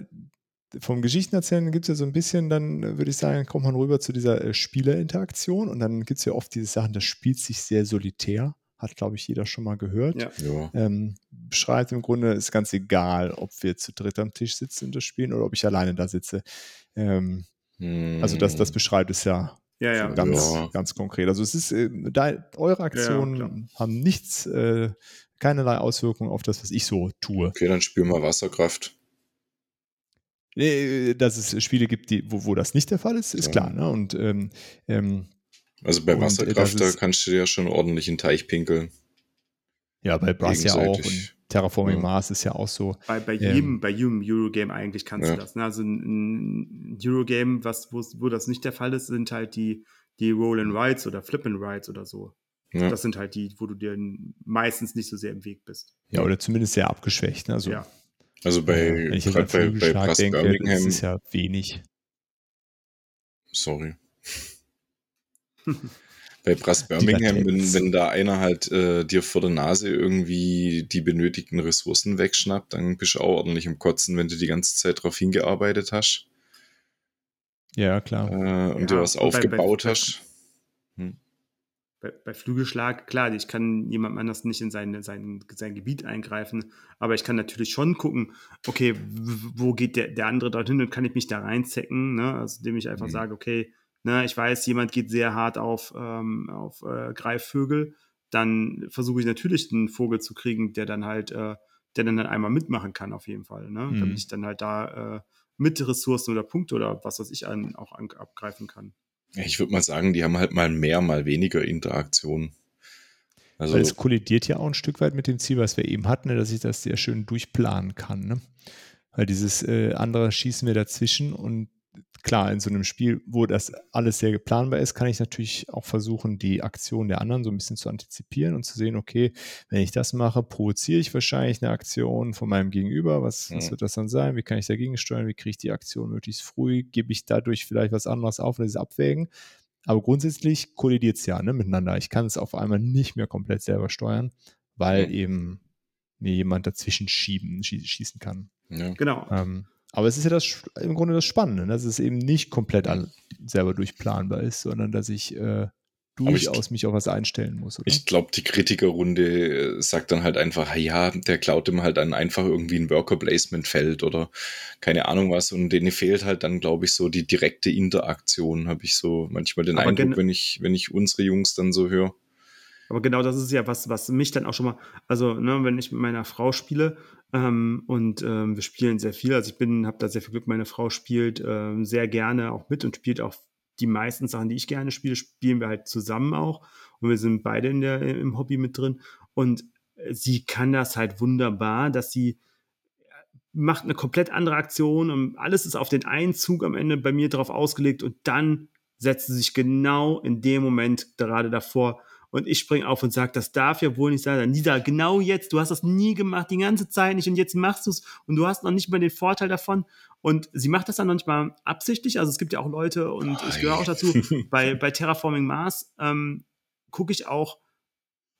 vom Geschichtenerzählen gibt es ja so ein bisschen, dann würde ich sagen, kommt man rüber zu dieser äh, Spielerinteraktion und dann gibt es ja oft diese Sachen, das spielt sich sehr solitär. hat, glaube ich, jeder schon mal gehört. Ja. Ja. Ähm, beschreibt im Grunde, ist ganz egal, ob wir zu dritt am Tisch sitzen und das spielen oder ob ich alleine da sitze. Ähm, also das, das Hm. beschreibt es ja Ja, ja. ganz, Ja. ganz konkret. Also es ist, äh, da, eure Aktionen haben nichts, äh, keinerlei Auswirkungen auf das, was ich so tue. Okay, dann spielen wir Wasserkraft. Äh, Dass es Spiele gibt, die, wo, wo das nicht der Fall ist, ist Ja. klar. Ne? Und ähm, ähm, Also bei äh, Wasserkraft, da kannst du dir ja schon ordentlich in den Teich pinkeln. ja, bei Brass ja auch und Terraforming Ja. Mars ist ja auch so. Bei, bei, Ähm. jedem, bei jedem Eurogame eigentlich kannst Ja. du das. Ne? Also ein, ein Eurogame, was, wo, wo das nicht der Fall ist, sind halt die, die Roll and Rides oder Flip and Rides oder so. Ja. Das sind halt die, wo du dir meistens nicht so sehr im Weg bist. Ja, oder zumindest sehr abgeschwächt. Ne? Also, Ja. Also bei, äh, ich bei, bei Flügelschlag Brass denke, das Birmingham, ist ja wenig. sorry. Bei Brass Birmingham, wenn, wenn da einer halt äh, dir vor der Nase irgendwie die benötigten Ressourcen wegschnappt, dann bist du auch ordentlich im Kotzen, wenn du die ganze Zeit darauf hingearbeitet hast Ja, klar. äh, und Ja, dir was und bei- aufgebaut bei- hast. Bei, bei Flügelschlag, klar, ich kann jemand anders nicht in sein, sein, sein Gebiet eingreifen, aber ich kann natürlich schon gucken, okay, wo geht der, der andere dorthin und kann ich mich da reinzecken, ne? Also indem ich einfach Mhm. sage, okay, ne, ich weiß, jemand geht sehr hart auf, ähm, auf äh, Greifvögel, dann versuche ich natürlich einen Vogel zu kriegen, der dann halt, äh, der dann, dann einmal mitmachen kann, auf jeden Fall, ne? Mhm. Damit ich dann halt da äh, mit Ressourcen oder Punkte oder was weiß ich an, auch an, abgreifen kann. Ich würde mal sagen, die haben halt mal mehr, mal weniger Interaktion. Also, Weil es kollidiert ja auch ein Stück weit mit dem Ziel, was wir eben hatten, ne, dass ich das sehr schön durchplanen kann. Ne? Weil dieses äh, andere schießen wir dazwischen und klar, in so einem Spiel, wo das alles sehr planbar ist, kann ich natürlich auch versuchen, die Aktion der anderen so ein bisschen zu antizipieren und zu sehen, okay, wenn ich das mache, provoziere ich wahrscheinlich eine Aktion von meinem Gegenüber. Was, was Mhm. wird das dann sein? Wie kann ich dagegen steuern? Wie kriege ich die Aktion möglichst früh? Gebe ich dadurch vielleicht was anderes auf? Das ist Abwägen. Aber grundsätzlich kollidiert es ja ne, miteinander. Ich kann es auf einmal nicht mehr komplett selber steuern, weil Mhm. eben mir jemand dazwischen schieben, schie schießen kann. ja. Genau. Ähm, aber es ist ja das, im Grunde das Spannende, ne, dass es eben nicht komplett all, selber durchplanbar ist, sondern dass ich äh, ich- durchaus mich auf was einstellen muss. Oder? Ich glaube, die Kritikerrunde äh, sagt dann halt einfach, "Ah ja, der klaut ihm halt dann einfach irgendwie ein Worker-Placement-Feld oder keine Ahnung was und denen fehlt halt dann, glaube ich, so die direkte Interaktion, habe ich so manchmal den Aber Eindruck, wenn ich, wenn ich unsere Jungs dann so höre. Aber genau das ist ja was, was mich dann auch schon mal, also ne, wenn ich mit meiner Frau spiele ähm, und ähm, wir spielen sehr viel, also ich bin, habe da sehr viel Glück, meine Frau spielt ähm, sehr gerne auch mit und spielt auch die meisten Sachen, die ich gerne spiele, spielen wir halt zusammen auch. Und wir sind beide in der, im Hobby mit drin. Und äh, sie kann das halt wunderbar, dass sie macht eine komplett andere Aktion und alles ist auf den einen Zug am Ende bei mir drauf ausgelegt. Und dann setzt sie sich genau in dem Moment gerade davor und ich springe auf und sage, das darf ja wohl nicht sein. Nisa, genau jetzt, du hast das nie gemacht, die ganze Zeit nicht und jetzt machst du es und du hast noch nicht mal den Vorteil davon. Und sie macht das dann manchmal absichtlich. Also es gibt ja auch Leute und ich gehöre auch dazu. bei, bei Terraforming Mars ähm, gucke ich auch,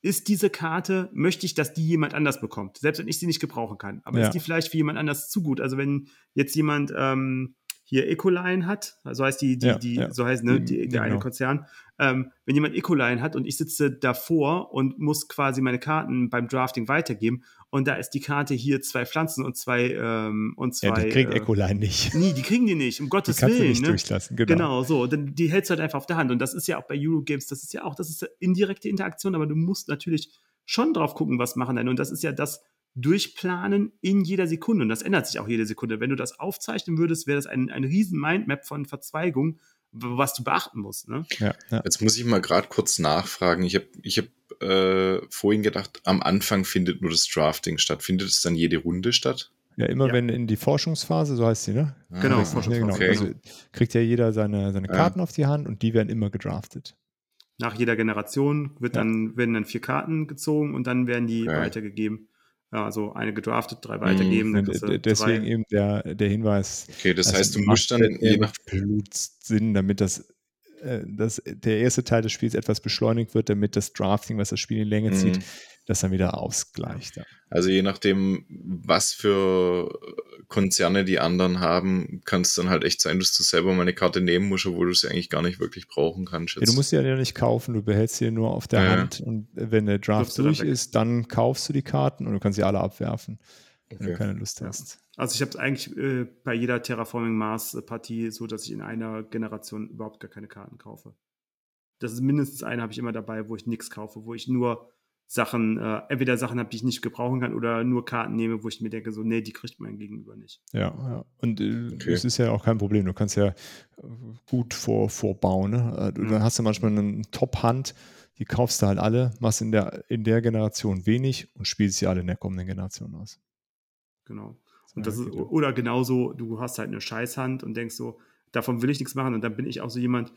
ist diese Karte, möchte ich, dass die jemand anders bekommt, selbst wenn ich sie nicht gebrauchen kann. Aber Ja. ist die vielleicht für jemand anders zu gut? Also wenn jetzt jemand ähm, hier Ecoline hat, so heißt die, die, Ja, die ja. so heißt ne, Die- die, der ja, eine genau. Konzern, ähm, wenn jemand Ecoline hat und ich sitze davor und muss quasi meine Karten beim Drafting weitergeben und da ist die Karte hier zwei Pflanzen und zwei ähm, und zwei. ja, die kriegt äh, Ecoline nicht. Nee, die kriegen die nicht, um Die Gottes kannst du Willen. nicht ne? durchlassen, genau. Genau, so. Dann, die hältst du halt einfach auf der Hand. Und das ist ja auch bei Eurogames, das ist ja auch, das ist indirekte Interaktion, aber du musst natürlich schon drauf gucken, was machen denn. Und das ist ja das Durchplanen in jeder Sekunde. Und das ändert sich auch jede Sekunde. Wenn du das aufzeichnen würdest, wäre das ein, ein riesen Mindmap von Verzweigung, was du beachten musst. Ne? Ja, ja. Jetzt muss ich mal gerade kurz nachfragen. Ich habe ich hab, äh, vorhin gedacht, am Anfang findet nur das Drafting statt. Findet es dann jede Runde statt? ja, immer Ja. wenn in die Forschungsphase, so heißt sie, ne? Genau, Ah, Ja, Forschungsphase, genau. okay. Also kriegt ja jeder seine, seine Ja. Karten auf die Hand und die werden immer gedraftet. Nach jeder Generation wird Ja. dann, werden dann vier Karten gezogen und dann werden die Okay. weitergegeben. Ja, also eine gedraftet, drei weitergeben. kriegst du äh, deswegen drei. eben der, der Hinweis. Okay, das also heißt, du musst dann je nach Blut Sinn, damit das, äh, das, der erste Teil des Spiels etwas beschleunigt wird, damit das Drafting, was das Spiel in die Länge zieht, Mhm. das dann wieder ausgleicht. Ja. Also je nachdem, was für Konzerne die anderen haben, kann es dann halt echt sein, dass du selber mal eine Karte nehmen musst, obwohl du sie eigentlich gar nicht wirklich brauchen kannst. Ja, du musst sie ja nicht kaufen, du behältst sie nur auf der Ja, ja. Hand und wenn der Draft durch ist, dann kaufst du die Karten und du kannst sie alle abwerfen, wenn du Okay. keine Lust Ja. hast. Also ich habe es eigentlich äh, bei jeder Terraforming Mars äh, Partie so, dass ich in einer Generation überhaupt gar keine Karten kaufe. Das ist mindestens eine habe ich immer dabei, wo ich nichts kaufe, wo ich nur Sachen, äh, entweder Sachen habe, die ich nicht gebrauchen kann oder nur Karten nehme, wo ich mir denke, so, nee, die kriegt mein Gegenüber nicht. Ja, ja. Und äh, Okay. es ist ja auch kein Problem. Du kannst ja äh, gut vor, vorbauen. Ne? Äh, du- Mhm. Dann hast du manchmal eine Top-Hand, die kaufst du halt alle, machst in der, in der Generation wenig und spielst sie alle in der kommenden Generation aus. Genau. Und das Ja, ist, oder genauso, du hast halt eine Scheißhand und denkst so, davon will ich nichts machen. Und dann bin ich auch so jemand,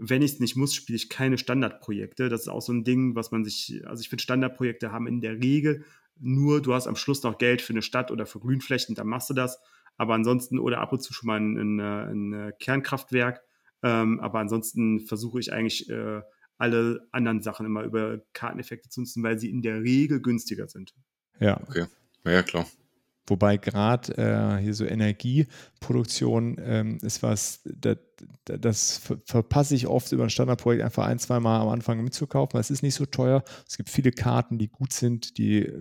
wenn ich es nicht muss, spiele ich keine Standardprojekte. Das ist auch so ein Ding, was man sich, also ich finde, Standardprojekte haben in der Regel nur, du hast am Schluss noch Geld für eine Stadt oder für Grünflächen, dann machst du das. Aber ansonsten, oder ab und zu schon mal ein, ein, ein, Kernkraftwerk. Ähm, aber ansonsten versuche ich eigentlich äh, alle anderen Sachen immer über Karteneffekte zu nutzen, weil sie in der Regel günstiger sind. Ja, Okay. Ja, klar. Wobei gerade äh, hier so Energieproduktion ähm, ist was, das, das ver verpasse ich oft über ein Standardprojekt einfach ein, zwei Mal am Anfang mitzukaufen, weil es ist nicht so teuer. Es gibt viele Karten, die gut sind, die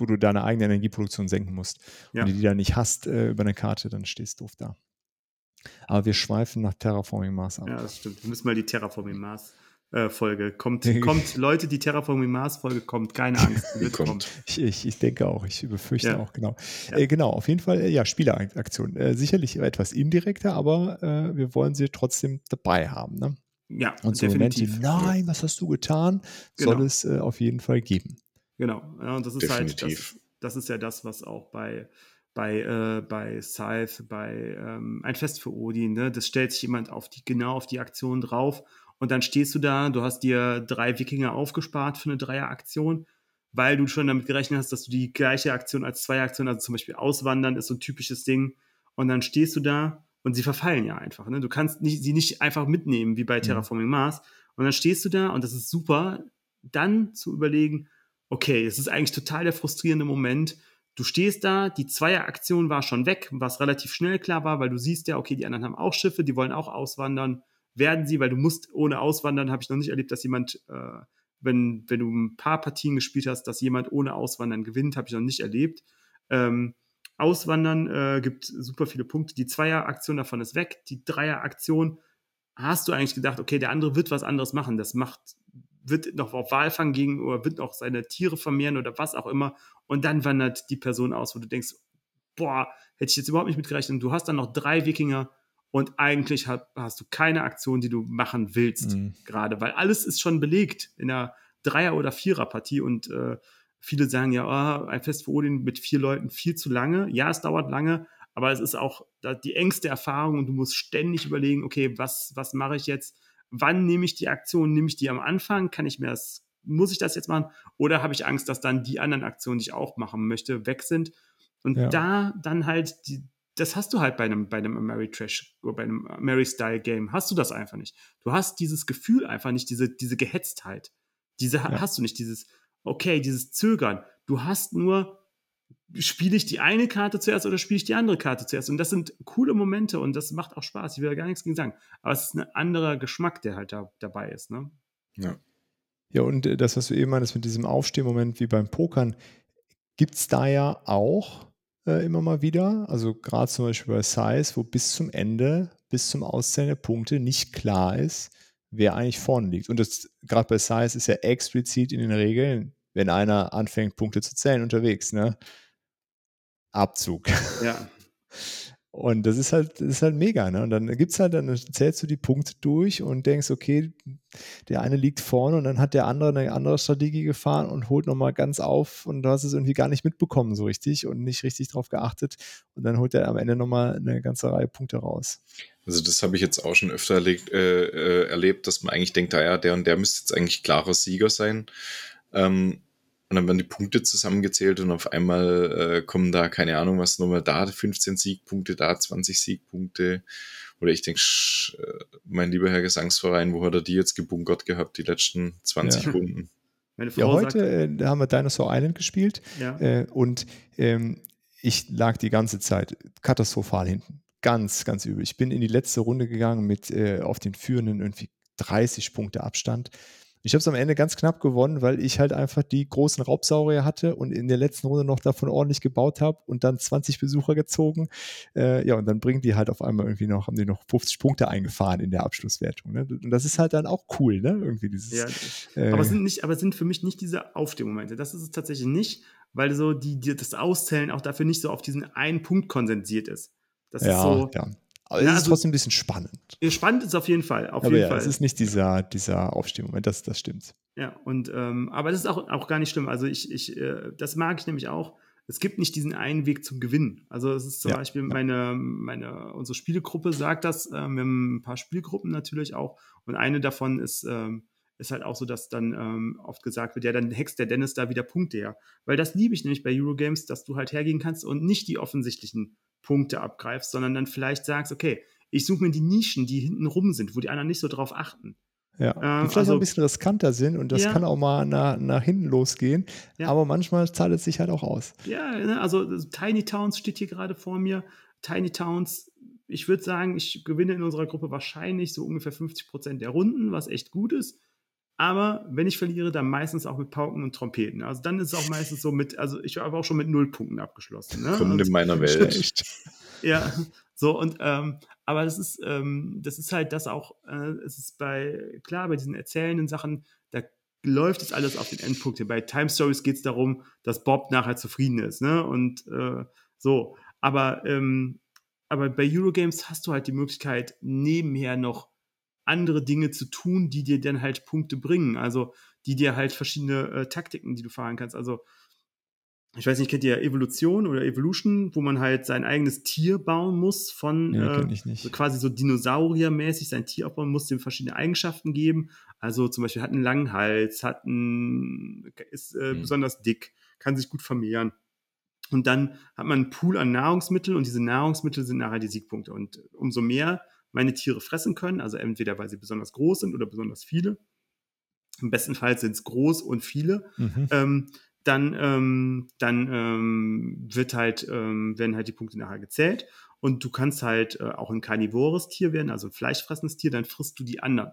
wo du deine eigene Energieproduktion senken musst. Ja. Und die, die du nicht hast äh, über eine Karte, dann stehst du doof da. Aber wir schweifen nach Terraforming Mars ab. Ja, das stimmt. Wir müssen mal die Terraforming Mars äh, Folge. Kommt, kommt, Leute, die Terraforming Mars Folge kommt, keine Angst. wird Kommt. kommen. Ich, ich, ich denke auch, ich befürchte Ja. auch, genau. Ja. Äh, genau, auf jeden Fall, äh, ja, Spieleraktion. Äh, sicherlich etwas indirekter, aber äh, wir wollen sie trotzdem dabei haben. Ne? Ja, Und so Momente, definitiv. nein, was hast du getan, soll Genau. es äh, auf jeden Fall geben. Genau. Ja, und das ist halt, Definitiv. das, das ist ja das, was auch bei, bei, äh, bei Scythe, bei ähm, Ein Fest für Odin, ne? das stellt sich jemand auf die, genau auf die Aktion drauf und dann stehst du da, du hast dir drei Wikinger aufgespart für eine Dreieraktion, weil du schon damit gerechnet hast, dass du die gleiche Aktion als Zweieraktion, also zum Beispiel Auswandern ist so ein typisches Ding und dann stehst du da und sie verfallen ja einfach. Ne? Du kannst nicht, sie nicht einfach mitnehmen wie bei Terraforming Mars und dann stehst du da und das ist super, dann zu überlegen, okay, es ist eigentlich total der frustrierende Moment. Du stehst da, die Zweieraktion war schon weg, was relativ schnell klar war, weil du siehst ja, okay, die anderen haben auch Schiffe, die wollen auch auswandern. Werden sie, weil du musst ohne Auswandern, habe ich noch nicht erlebt, dass jemand, äh, wenn, wenn du ein paar Partien gespielt hast, dass jemand ohne Auswandern gewinnt, habe ich noch nicht erlebt. Ähm, Auswandern äh, gibt super viele Punkte. Die Zweieraktion davon ist weg. Die Dreieraktion hast du eigentlich gedacht, okay, der andere wird was anderes machen. Das macht, wird noch auf Walfang gehen oder wird noch seine Tiere vermehren oder was auch immer. Und dann wandert die Person aus, wo du denkst, boah, hätte ich jetzt überhaupt nicht mitgerechnet. Und du hast dann noch drei Wikinger und eigentlich hat, hast du keine Aktion, die du machen willst, Mhm. gerade, weil alles ist schon belegt in einer Dreier- oder Vierer-Partie und äh, viele sagen ja, ah, ein Fest für Odin mit vier Leuten viel zu lange. Ja, es dauert lange, aber es ist auch die engste Erfahrung und du musst ständig überlegen, okay, was, was mache ich jetzt? Wann nehme ich die Aktion? Nehme ich die am Anfang? Kann ich mir das, muss ich das jetzt machen? Oder habe ich Angst, dass dann die anderen Aktionen, die ich auch machen möchte, weg sind? Und Ja. da dann halt die, das hast du halt bei einem, bei einem Ameritrash oder bei einem Mary-Style-Game, hast du das einfach nicht. Du hast dieses Gefühl einfach nicht, diese, diese Gehetztheit. Diese Ja. hast du nicht, dieses, okay, dieses Zögern. Du hast nur, spiele ich die eine Karte zuerst oder spiele ich die andere Karte zuerst? Und das sind coole Momente und das macht auch Spaß. Ich will da gar nichts gegen sagen. Aber es ist ein anderer Geschmack, der halt da, dabei ist, ne? Ja. Ja, und äh, das, was du eben meinst mit diesem Aufstehmoment wie beim Pokern, gibt es da ja auch äh, immer mal wieder. Also gerade zum Beispiel bei Size, wo bis zum Ende, bis zum Auszählen der Punkte nicht klar ist, wer eigentlich vorne liegt. Und das gerade bei Size ist ja explizit in den Regeln, wenn einer anfängt, Punkte zu zählen unterwegs, ne? Abzug. Ja. Und das ist halt, das ist halt mega, ne? Und dann gibt's halt, dann zählst du die Punkte durch und denkst, okay, der eine liegt vorne und dann hat der andere eine andere Strategie gefahren und holt nochmal ganz auf und du hast es irgendwie gar nicht mitbekommen so richtig und nicht richtig drauf geachtet. Und dann holt er am Ende nochmal eine ganze Reihe Punkte raus. Also das habe ich jetzt auch schon öfter erlebt, äh, äh, erlebt, dass man eigentlich denkt, ah ja, der und der müsste jetzt eigentlich klarer Sieger sein. Ähm, und dann werden die Punkte zusammengezählt und auf einmal äh, kommen da, keine Ahnung, was nochmal da, 15 Siegpunkte, da 20 Siegpunkte. Oder ich denke, mein lieber Herr Gesangsverein, wo hat er die jetzt gebunkert gehabt, die letzten 20 Ja. Runden? Meine Frau Ja, heute sagt, äh, haben wir Dinosaur Island gespielt ja, äh, und ähm, ich lag die ganze Zeit katastrophal hinten. Ganz, ganz übel. Ich bin in die letzte Runde gegangen mit äh, auf den führenden irgendwie 30 Punkte Abstand. Ich habe es am Ende ganz knapp gewonnen, weil ich halt einfach die großen Raubsaurier hatte und in der letzten Runde noch davon ordentlich gebaut habe und dann 20 Besucher gezogen. Äh, ja, und dann bringen die halt auf einmal irgendwie noch, haben die noch 50 Punkte eingefahren in der Abschlusswertung. Ne? Und das ist halt dann auch cool, ne? Irgendwie dieses. ja. äh, aber es sind nicht, aber sind für mich nicht diese Aufstehmomente. Das ist es tatsächlich nicht, weil so die, die das Auszählen auch dafür nicht so auf diesen einen Punkt konzentriert ist. Das ja, ist so. ja. Aber Ja, es ist also- trotzdem ein bisschen spannend. Spannend ist auf jeden Fall. Auf Aber jeden ja, Fall. es ist nicht dieser, dieser Aufstehmoment, das, das stimmt. Ja, und ähm, aber das ist auch, auch gar nicht schlimm. Also ich, ich, äh, das mag ich nämlich auch. Es gibt nicht diesen einen Weg zum Gewinnen. Also es ist zum Ja, Beispiel meine, meine, unsere Spielegruppe sagt das. Ähm, wir haben ein paar Spielgruppen natürlich auch. Und eine davon ist, ähm, ist halt auch so, dass dann ähm, oft gesagt wird, ja, dann hext der Dennis da wieder Punkte her. Weil das liebe ich nämlich bei Eurogames, dass du halt hergehen kannst und nicht die offensichtlichen Punkte abgreifst, sondern dann vielleicht sagst, okay, ich suche mir die Nischen, die hinten rum sind, wo die anderen nicht so drauf achten. Ja, Äh, die vielleicht also- ein bisschen riskanter sind und das Ja. kann auch mal nach, nach hinten losgehen. Ja. Aber manchmal zahlt es sich halt auch aus. Ja, ne, also Tiny Towns steht hier gerade vor mir. Tiny Towns, ich würde sagen, ich gewinne in unserer Gruppe wahrscheinlich so ungefähr 50 Prozent der Runden, was echt gut ist. Aber wenn ich verliere, dann meistens auch mit Pauken und Trompeten. Also dann ist es auch meistens so mit, also ich habe auch schon mit null Punkten abgeschlossen. Ne? In Also- meiner Welt. ja, so und ähm, aber das ist, ähm, das ist halt das auch, äh, es ist bei, klar, bei diesen erzählenden Sachen, da läuft es alles auf den Endpunkt. Bei Time Stories geht es darum, dass Bob nachher zufrieden ist, ne? Und äh, so. Aber, ähm, aber bei Eurogames hast du halt die Möglichkeit, nebenher noch andere Dinge zu tun, die dir dann halt Punkte bringen. Also die dir halt verschiedene äh, Taktiken, die du fahren kannst. Also ich weiß nicht, kennt ihr Evolution oder Evolution, wo man halt sein eigenes Tier bauen muss von Nee, äh, so quasi so Dinosauriermäßig sein Tier aufbauen muss, dem verschiedene Eigenschaften geben. Also zum Beispiel hat einen langen Hals, hat einen, ist äh, Mhm. besonders dick, kann sich gut vermehren. Und dann hat man einen Pool an Nahrungsmitteln und diese Nahrungsmittel sind nachher die Siegpunkte. Und umso mehr meine Tiere fressen können, also entweder weil sie besonders groß sind oder besonders viele, im besten Fall sind es groß und viele, Mhm. ähm, dann, ähm, dann ähm, wird halt, ähm, werden halt die Punkte nachher gezählt. Und du kannst halt äh, auch ein karnivores Tier werden, also ein fleischfressendes Tier, dann frisst du die anderen.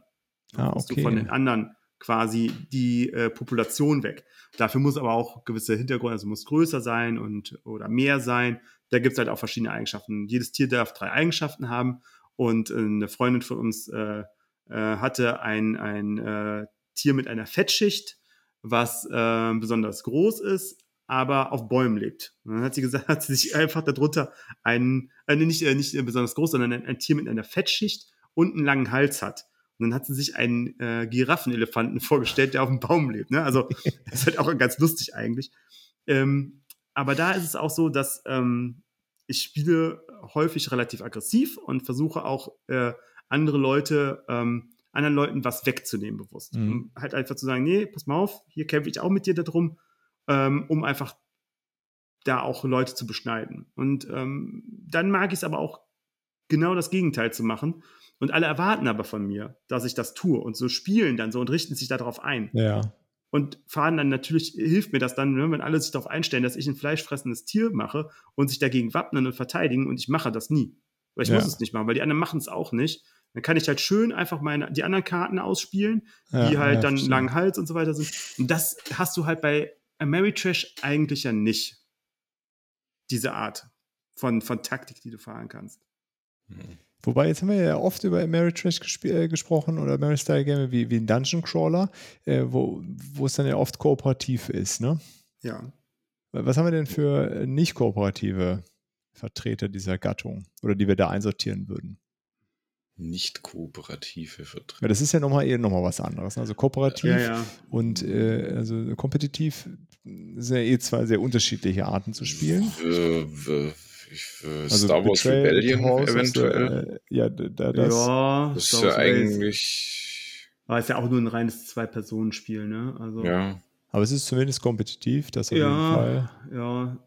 Dann Ah, frisst okay. du von den anderen quasi die äh, Population weg. Dafür muss aber auch gewisse Hintergründe, also muss größer sein und oder mehr sein. Da gibt es halt auch verschiedene Eigenschaften. Jedes Tier darf drei Eigenschaften haben. Und äh, eine Freundin von uns äh, äh, hatte ein, ein äh, Tier mit einer Fettschicht, was äh, besonders groß ist, aber auf Bäumen lebt. Und dann hat sie gesagt, hat sie sich einfach darunter ein, äh, nicht, äh, nicht besonders groß, sondern ein, ein Tier mit einer Fettschicht und einen langen Hals hat. Und dann hat sie sich einen äh, Giraffenelefanten vorgestellt, der auf dem Baum lebt. Ne? Also das ist halt auch ganz lustig eigentlich. Ähm, aber da ist es auch so, dass ähm, ich spiele häufig relativ aggressiv und versuche auch äh, andere Leute, ähm, anderen Leuten was wegzunehmen bewusst. Mhm. Um halt einfach zu sagen, nee, pass mal auf, hier kämpfe ich auch mit dir darum, ähm, um einfach da auch Leute zu beschneiden. Und ähm, dann mag ich es aber auch genau das Gegenteil zu machen. Und alle erwarten aber von mir, dass ich das tue und so spielen dann so und richten sich darauf ein. Ja. Und fahren dann natürlich, hilft mir das dann, ne, wenn alle sich darauf einstellen, dass ich ein fleischfressendes Tier mache und sich dagegen wappnen und verteidigen und ich mache das nie. Weil ich Ja. muss es nicht machen, weil die anderen machen es auch nicht. Dann kann ich halt schön einfach meine, die anderen Karten ausspielen, ja die halt ja, dann langen Hals und so weiter sind. Und das hast du halt bei Ameritrash eigentlich ja nicht. Diese Art von, von Taktik, die du fahren kannst. Wobei, jetzt haben wir ja oft über Ameritrash gesp- äh, gesprochen oder Ameristyle-Game wie, wie ein Dungeon Crawler, äh, wo, wo es dann ja oft kooperativ ist, ne? Ja. Was haben wir denn für äh, nicht kooperative Vertreter dieser Gattung oder die wir da einsortieren würden? Nicht kooperative Verträge. Weil das ist ja nochmal eher nochmal was anderes. ne? Also kooperativ Ja, ja. und äh, also kompetitiv sind ja eh zwei sehr unterschiedliche Arten zu spielen. Äh, äh, ich, äh, Also Star Wars Betrayal, Rebellion the- eventuell. äh, ja, da, da, das, ja, das ist Star ja eigentlich. Aber ist ja auch nur ein reines Zwei-Personen-Spiel, ne? Also, Ja. aber es ist zumindest kompetitiv, das auf jeden ja, Fall. ja.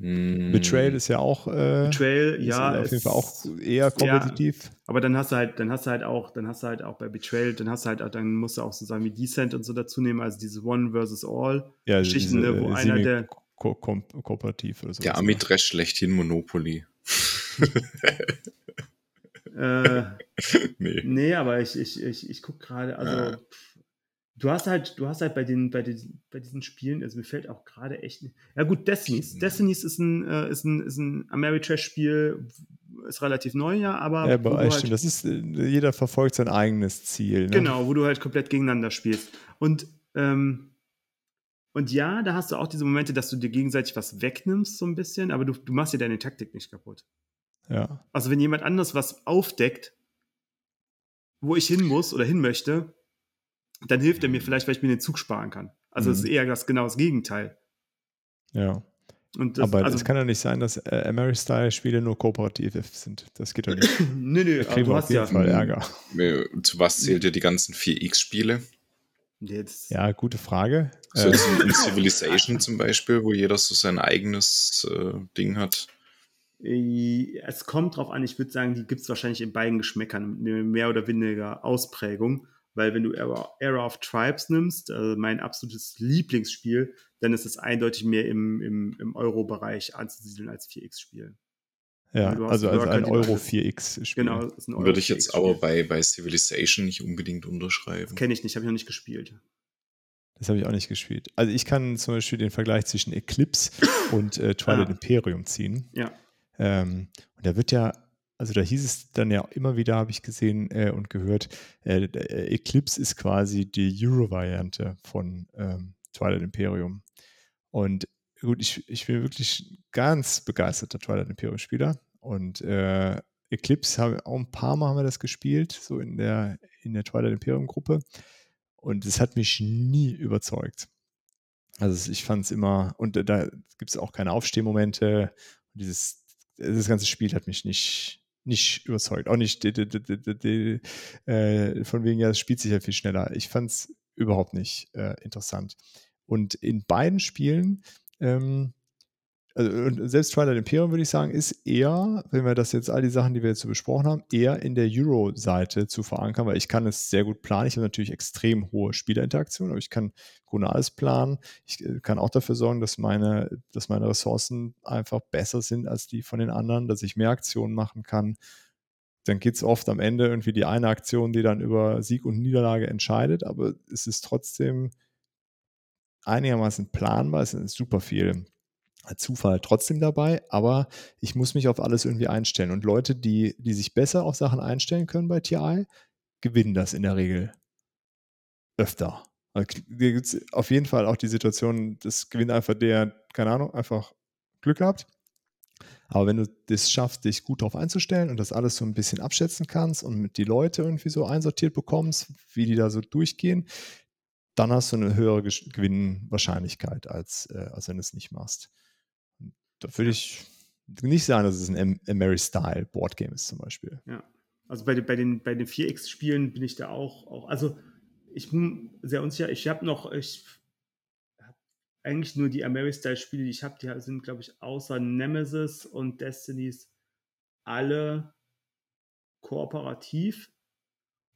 Hm. Betrayal ist ja auch. Äh, Betrayal, ja. Auf jeden Fall auch eher kompetitiv. Ja, aber dann hast du halt, dann hast du halt auch, dann hast du halt auch bei Betrayal, dann hast du halt, dann musst du auch so sagen wie Descent und so dazu nehmen, also diese One versus All ja, Geschichten, diese, ne, wo einer der ko ko kooperativ oder so. Der Amitrash schlechthin Monopoly. äh, nee. nee, aber ich, ich, ich, ich gucke gerade, also ja. du hast halt, du hast halt bei den, bei den, bei diesen Spielen, also mir fällt auch gerade echt nicht. Ja gut, Destinies. Mhm. Destinies ist ein, äh, ist ein, ist ein Ameritrash-Spiel, ist relativ neu, ja, aber. Ja, aber halt, das ist, äh, jeder verfolgt sein eigenes Ziel. Ne? Genau, wo du halt komplett gegeneinander spielst. Und ähm, und ja, da hast du auch diese Momente, dass du dir gegenseitig was wegnimmst, so ein bisschen, aber du, du machst dir deine Taktik nicht kaputt. Ja. Also wenn jemand anders was aufdeckt, wo ich hin muss oder hin möchte, dann hilft er mir vielleicht, weil ich mir den Zug sparen kann. Also es mhm. ist eher das genau das Gegenteil. Ja. Das, aber es also, kann ja nicht sein, dass äh, Mary-Style-Spiele nur kooperativ sind. Das geht doch nicht. nö, nö, da kriegen wir auf jeden ja, Fall Ärger. Zu was zählt ihr die ganzen 4X-Spiele? Jetzt. Ja, gute Frage. So jetzt in, in Civilization zum Beispiel, wo jeder so sein eigenes äh, Ding hat. Äh, es kommt drauf an, ich würde sagen, die gibt es wahrscheinlich in beiden Geschmäckern, mehr oder weniger Ausprägung. Weil wenn du Era of Tribes nimmst, also mein absolutes Lieblingsspiel, dann ist es eindeutig mehr im, im, im Euro-Bereich anzusiedeln als 4X-Spiel. Ja, also, also ein Euro 4X-Spiel. Genau, ist ein Euro Würde ich jetzt aber bei, bei Civilization nicht unbedingt unterschreiben. Kenne ich nicht, habe ich noch nicht gespielt. Das habe ich auch nicht gespielt. Also ich kann zum Beispiel den Vergleich zwischen Eclipse und äh, Twilight ah. Imperium ziehen. Ja. Ähm, und da wird ja, also da hieß es dann ja immer wieder, habe ich gesehen äh, und gehört, äh, Eclipse ist quasi die Euro-Variante von ähm, Twilight Imperium. Und gut, ich, ich bin wirklich ganz begeisterter Twilight Imperium-Spieler. Und äh, Eclipse haben auch ein paar Mal haben wir das gespielt, so in der, in der Twilight Imperium-Gruppe. Und es hat mich nie überzeugt. Also ich fand es immer, und da gibt es auch keine Aufstehmomente. Dieses, das ganze Spiel hat mich nicht, nicht überzeugt. Auch nicht die, die, die, äh, von wegen, ja, es spielt sich ja viel schneller. Ich fand es überhaupt nicht äh, interessant. Und in beiden Spielen ähm, also selbst Twilight Imperium würde ich sagen, ist eher, wenn wir das jetzt all die Sachen, die wir jetzt so besprochen haben, eher in der Euro-Seite zu verankern, weil ich kann es sehr gut planen. Ich habe natürlich extrem hohe Spielerinteraktion, aber ich kann Grunde alles planen. Ich äh, kann auch dafür sorgen, dass meine, dass meine Ressourcen einfach besser sind als die von den anderen, dass ich mehr Aktionen machen kann. Dann geht es oft am Ende irgendwie die eine Aktion, die dann über Sieg und Niederlage entscheidet, aber es ist trotzdem einigermaßen planbar. Es ist super viel Zufall trotzdem dabei, aber ich muss mich auf alles irgendwie einstellen. Und Leute, die, die sich besser auf Sachen einstellen können bei TI, gewinnen das in der Regel öfter. Also, gibt es auf jeden Fall auch die Situation, das gewinnt einfach der, keine Ahnung, einfach Glück gehabt. Aber wenn du das schaffst, dich gut darauf einzustellen und das alles so ein bisschen abschätzen kannst und die Leute irgendwie so einsortiert bekommst, wie die da so durchgehen, dann hast du eine höhere Gewinnwahrscheinlichkeit, als, äh, als wenn du es nicht machst. Da würde ich nicht sagen, dass es ein Mary-Style Boardgame ist, zum Beispiel. Ja. Also bei, bei den, bei den 4X-Spielen bin ich da auch, auch, also ich bin sehr unsicher. Ich habe noch, ich habe eigentlich nur die Mary-Style-Spiele, die ich habe, die sind, glaube ich, außer Nemesis und Destinies alle kooperativ.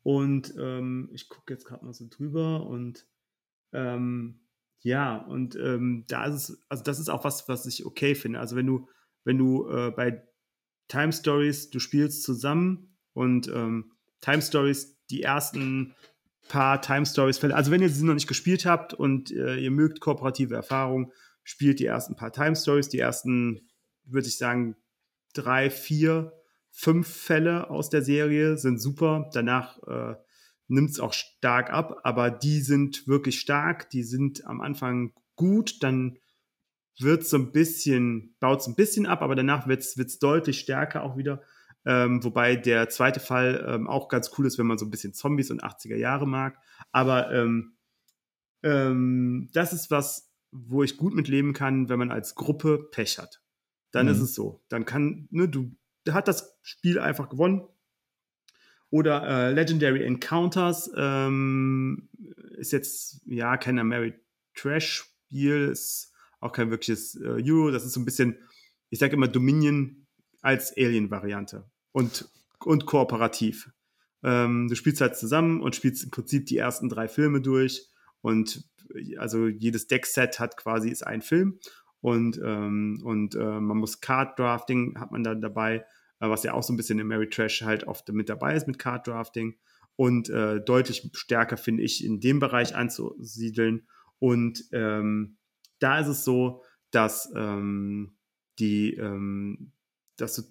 Und ähm, ich gucke jetzt gerade mal so drüber und ähm, ja, und ähm, da ist es, also das ist auch was, was ich okay finde. Also wenn du, wenn du äh, bei Time Stories, du spielst zusammen und ähm, Time Stories, die ersten paar Time Stories Fälle, also wenn ihr sie noch nicht gespielt habt und äh, ihr mögt kooperative Erfahrungen, spielt die ersten paar Time Stories, die ersten, würde ich sagen, drei, vier, fünf Fälle aus der Serie sind super. Danach äh, nimmt es auch stark ab, aber die sind wirklich stark, die sind am Anfang gut, dann wird es so ein bisschen, baut es ein bisschen ab, aber danach wird es deutlich stärker auch wieder. Ähm, wobei der zweite Fall ähm, auch ganz cool ist, wenn man so ein bisschen Zombies und 80er Jahre mag. Aber ähm, ähm, das ist was, wo ich gut mit leben kann, wenn man als Gruppe Pech hat. Dann mhm. ist es so. Dann kann, ne, du hat das Spiel einfach gewonnen. Oder äh, Legendary Encounters ähm, ist jetzt ja kein Mary Trash Spiel, ist auch kein wirkliches äh, Euro. Das ist so ein bisschen ich sage immer Dominion als Alien-Variante und, und kooperativ. Ähm, du spielst halt zusammen und spielst im Prinzip die ersten drei Filme durch und also jedes Deckset hat quasi ist ein Film und, ähm, und äh, man muss Card Drafting hat man da dabei, was ja auch so ein bisschen im Mary Trash halt oft mit dabei ist mit Card Drafting und äh, deutlich stärker finde ich in dem Bereich anzusiedeln und ähm, da ist es so, dass ähm, die, ähm, dass du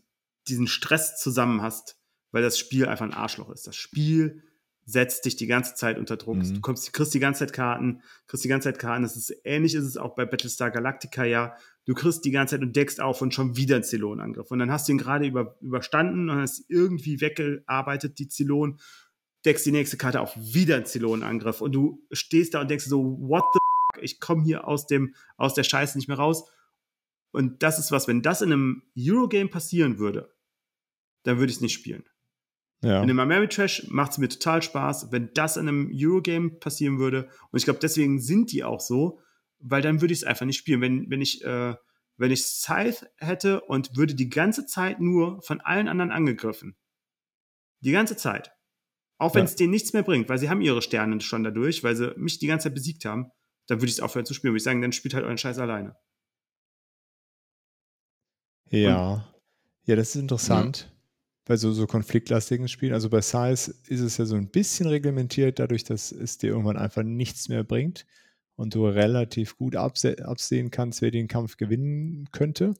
diesen Stress zusammen hast, weil das Spiel einfach ein Arschloch ist. Das Spiel setzt dich die ganze Zeit unter Druck. Mhm. Du kommst, kriegst die ganze Zeit Karten, kriegst die ganze Zeit Karten. Das ist ähnlich ist es auch bei Battlestar Galactica ja. Du kriegst die ganze Zeit und deckst auf und schon wieder ein Zylonangriff. Und dann hast du ihn gerade über, überstanden und hast irgendwie weggearbeitet, die Zylon, deckst die nächste Karte auf, wieder ein Zylonangriff. Und du stehst da und denkst so, what the fuck? Ich komme hier aus dem, aus der Scheiße nicht mehr raus. Und das ist was, wenn das in einem Eurogame passieren würde, dann würde ich es nicht spielen. Ja. In einem Ameritrash macht es mir total Spaß, wenn das in einem Eurogame passieren würde. Und ich glaube, deswegen sind die auch so, weil dann würde ich es einfach nicht spielen. Wenn, wenn ich, äh, wenn ich Scythe hätte und würde die ganze Zeit nur von allen anderen angegriffen. Die ganze Zeit. Auch wenn es ja. denen nichts mehr bringt, weil sie haben ihre Sterne schon dadurch, weil sie mich die ganze Zeit besiegt haben, dann würde ich es aufhören zu spielen. Würde ich sagen, dann spielt halt euren Scheiß alleine. Ja. Und, ja, das ist interessant. Mhm bei so, so konfliktlastigen Spielen. Also bei Size ist es ja so ein bisschen reglementiert, dadurch, dass es dir irgendwann einfach nichts mehr bringt und du relativ gut absehen kannst, wer den Kampf gewinnen könnte.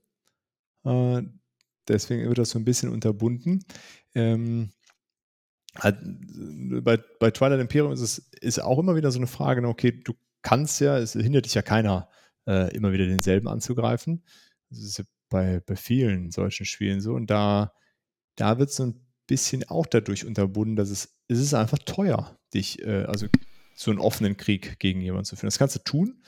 Äh, deswegen wird das so ein bisschen unterbunden. Ähm, halt, bei, bei Twilight Imperium ist es ist auch immer wieder so eine Frage, okay, du kannst ja, es hindert dich ja keiner, äh, immer wieder denselben anzugreifen. Das ist ja bei, bei vielen solchen Spielen so. Und da da wird so ein bisschen auch dadurch unterbunden, dass es, es ist einfach teuer, dich, äh, also so einen offenen Krieg gegen jemanden zu führen. Das kannst du tun,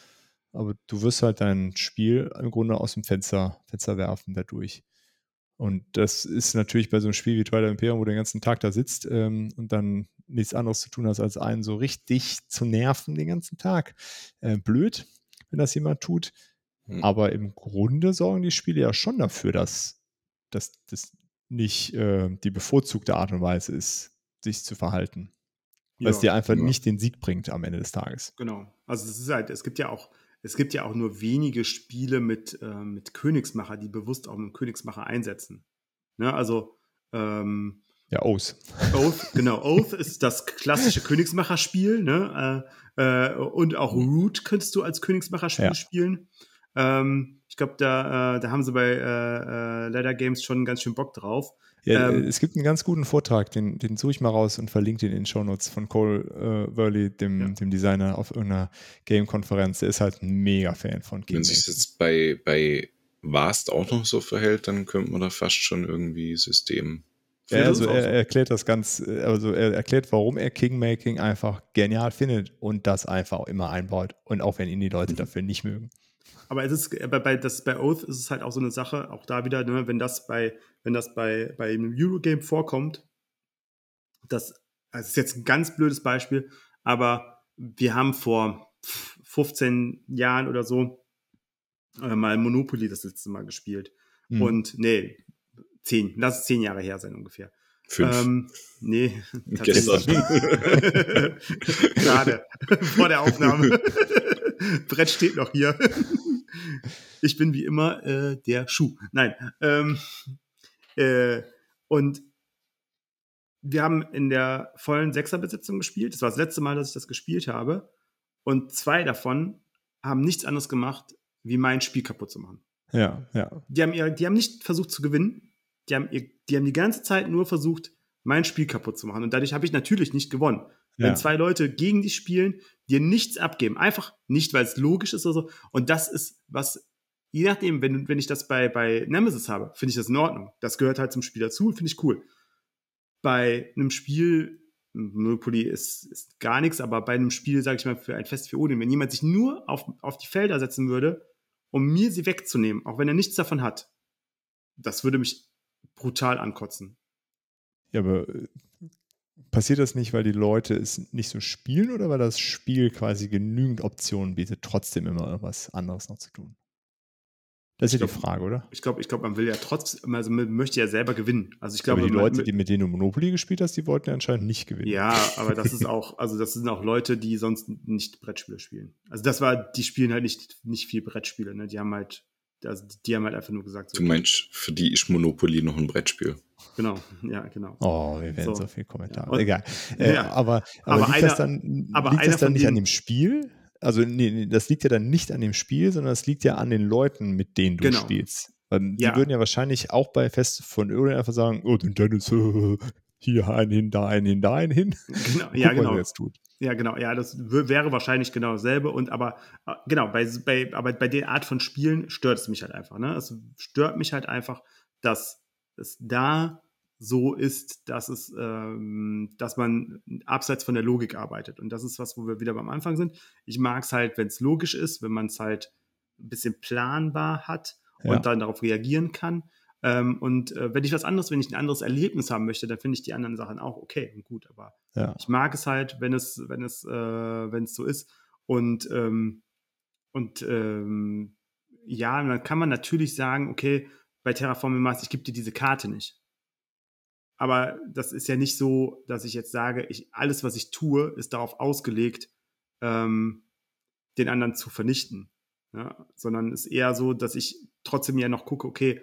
aber du wirst halt dein Spiel im Grunde aus dem Fenster, Fenster werfen dadurch. Und das ist natürlich bei so einem Spiel wie Twilight Imperium, wo du den ganzen Tag da sitzt ähm, und dann nichts anderes zu tun hast, als einen so richtig zu nerven den ganzen Tag. Äh, blöd, wenn das jemand tut. Hm. Aber im Grunde sorgen die Spiele ja schon dafür, dass, dass nicht äh, die bevorzugte Art und Weise ist, sich zu verhalten. Weil ja, es dir einfach ja. nicht den Sieg bringt am Ende des Tages. Genau. Also es ist halt, es gibt ja auch, es gibt ja auch nur wenige Spiele mit, äh, mit Königsmacher, die bewusst auch einen Königsmacher einsetzen. Ne? Also ähm, ja, Oath. Oath, genau. Oath ist das klassische Königsmacher-Spiel, ne? Äh, äh, und auch Root könntest du als Königsmacher-Spiel ja. spielen. Ähm, ich glaube, da, äh, da haben sie bei äh, äh, Ladder Games schon ganz schön Bock drauf. Ja, ähm, es gibt einen ganz guten Vortrag, den, den suche ich mal raus und verlinke den in den Shownotes von Cole äh, Worley, dem, ja. dem Designer auf irgendeiner Game-Konferenz. Der ist halt ein mega Fan von Game. Wenn sich jetzt bei, bei Vast auch noch so verhält, dann könnte man da fast schon irgendwie System ja, also er, er, erklärt das ganz, also er erklärt, warum er Kingmaking einfach genial findet und das einfach immer einbaut. Und auch wenn ihn die Leute dafür nicht mögen. Aber es ist bei, bei, das, bei Oath ist es halt auch so eine Sache, auch da wieder, ne, wenn das bei, wenn das bei, bei einem Eurogame vorkommt, das, also ist jetzt ein ganz blödes Beispiel, aber wir haben vor 15 Jahren oder so äh, mal Monopoly das letzte Mal gespielt. Mhm. Und nee, zehn, lass es zehn Jahre her sein ungefähr. Fünf. Ähm, nee, tatsächlich. Gerade vor der Aufnahme. Brett steht noch hier. ich bin wie immer äh, der Schuh. Nein. Ähm, äh, und wir haben in der vollen Sechserbesetzung gespielt. Das war das letzte Mal, dass ich das gespielt habe. Und zwei davon haben nichts anderes gemacht, wie mein Spiel kaputt zu machen. Ja, ja. Die haben, ihr, die haben nicht versucht zu gewinnen. Die haben, ihr, die haben die ganze Zeit nur versucht, mein Spiel kaputt zu machen. Und dadurch habe ich natürlich nicht gewonnen. Wenn zwei Leute gegen dich spielen, dir nichts abgeben. Einfach nicht, weil es logisch ist oder so. Und das ist, was, je nachdem, wenn, wenn ich das bei, bei Nemesis habe, finde ich das in Ordnung. Das gehört halt zum Spiel dazu, finde ich cool. Bei einem Spiel, Monopoly ist, ist gar nichts, aber bei einem Spiel, sage ich mal, für ein Fest für Odin, wenn jemand sich nur auf, auf die Felder setzen würde, um mir sie wegzunehmen, auch wenn er nichts davon hat, das würde mich brutal ankotzen. Ja, aber äh, passiert das nicht, weil die Leute es nicht so spielen oder weil das Spiel quasi genügend Optionen bietet, trotzdem immer was anderes noch zu tun? Das ist ja die Frage, oder? Ich glaube, ich glaube, man will ja trotzdem, also man möchte ja selber gewinnen. Also ich glaube, aber die man, Leute, die mit denen du Monopoly gespielt hast, die wollten ja anscheinend nicht gewinnen. Ja, aber das ist auch, also das sind auch Leute, die sonst nicht Brettspiele spielen. Also das war, die spielen halt nicht, nicht viel Brettspiele, ne? Die haben halt, also die haben halt einfach nur gesagt, so, Du meinst, für die ist Monopoly noch ein Brettspiel. Genau, ja, genau. Oh, wir werden so, so viel Kommentare. Ja. Egal. Äh, Ja. aber, aber, Aber liegt einer- das dann, aber liegt einer das dann von nicht an dem Spiel? Also, nee, nee, das liegt ja dann nicht an dem Spiel, sondern es liegt ja an den Leuten, mit denen du Genau. spielst. Weil Ja. Die würden ja wahrscheinlich auch bei Fest von Öl einfach sagen: Oh, den Dennis, äh, hier einen hin, da einen hin, da einen hin. Genau, Guck ja, genau. jetzt tut. Ja, genau. Ja, das wär- wäre wahrscheinlich genau dasselbe. Und aber äh, genau, bei, bei, aber bei der Art von Spielen stört es mich halt einfach. Ne? Es stört mich halt einfach, dass es da so ist, dass es, ähm, dass man abseits von der Logik arbeitet. Und das ist was, wo wir wieder beim Anfang sind. Ich mag es halt, wenn es logisch ist, wenn man es halt ein bisschen planbar hat und Ja. dann darauf reagieren kann. Ähm, und äh, wenn ich was anderes, wenn ich ein anderes Erlebnis haben möchte, dann finde ich die anderen Sachen auch okay und gut. Aber Ja. ich mag es halt, wenn es, wenn es, äh, wenn es so ist. Und, ähm, und ähm, ja, dann kann man natürlich sagen, okay, bei Terraforming Mars, ich gebe dir diese Karte nicht. Aber das ist ja nicht so, dass ich jetzt sage, ich, alles, was ich tue, ist darauf ausgelegt, ähm, den anderen zu vernichten. Ja? Sondern es ist eher so, dass ich trotzdem ja noch gucke, okay,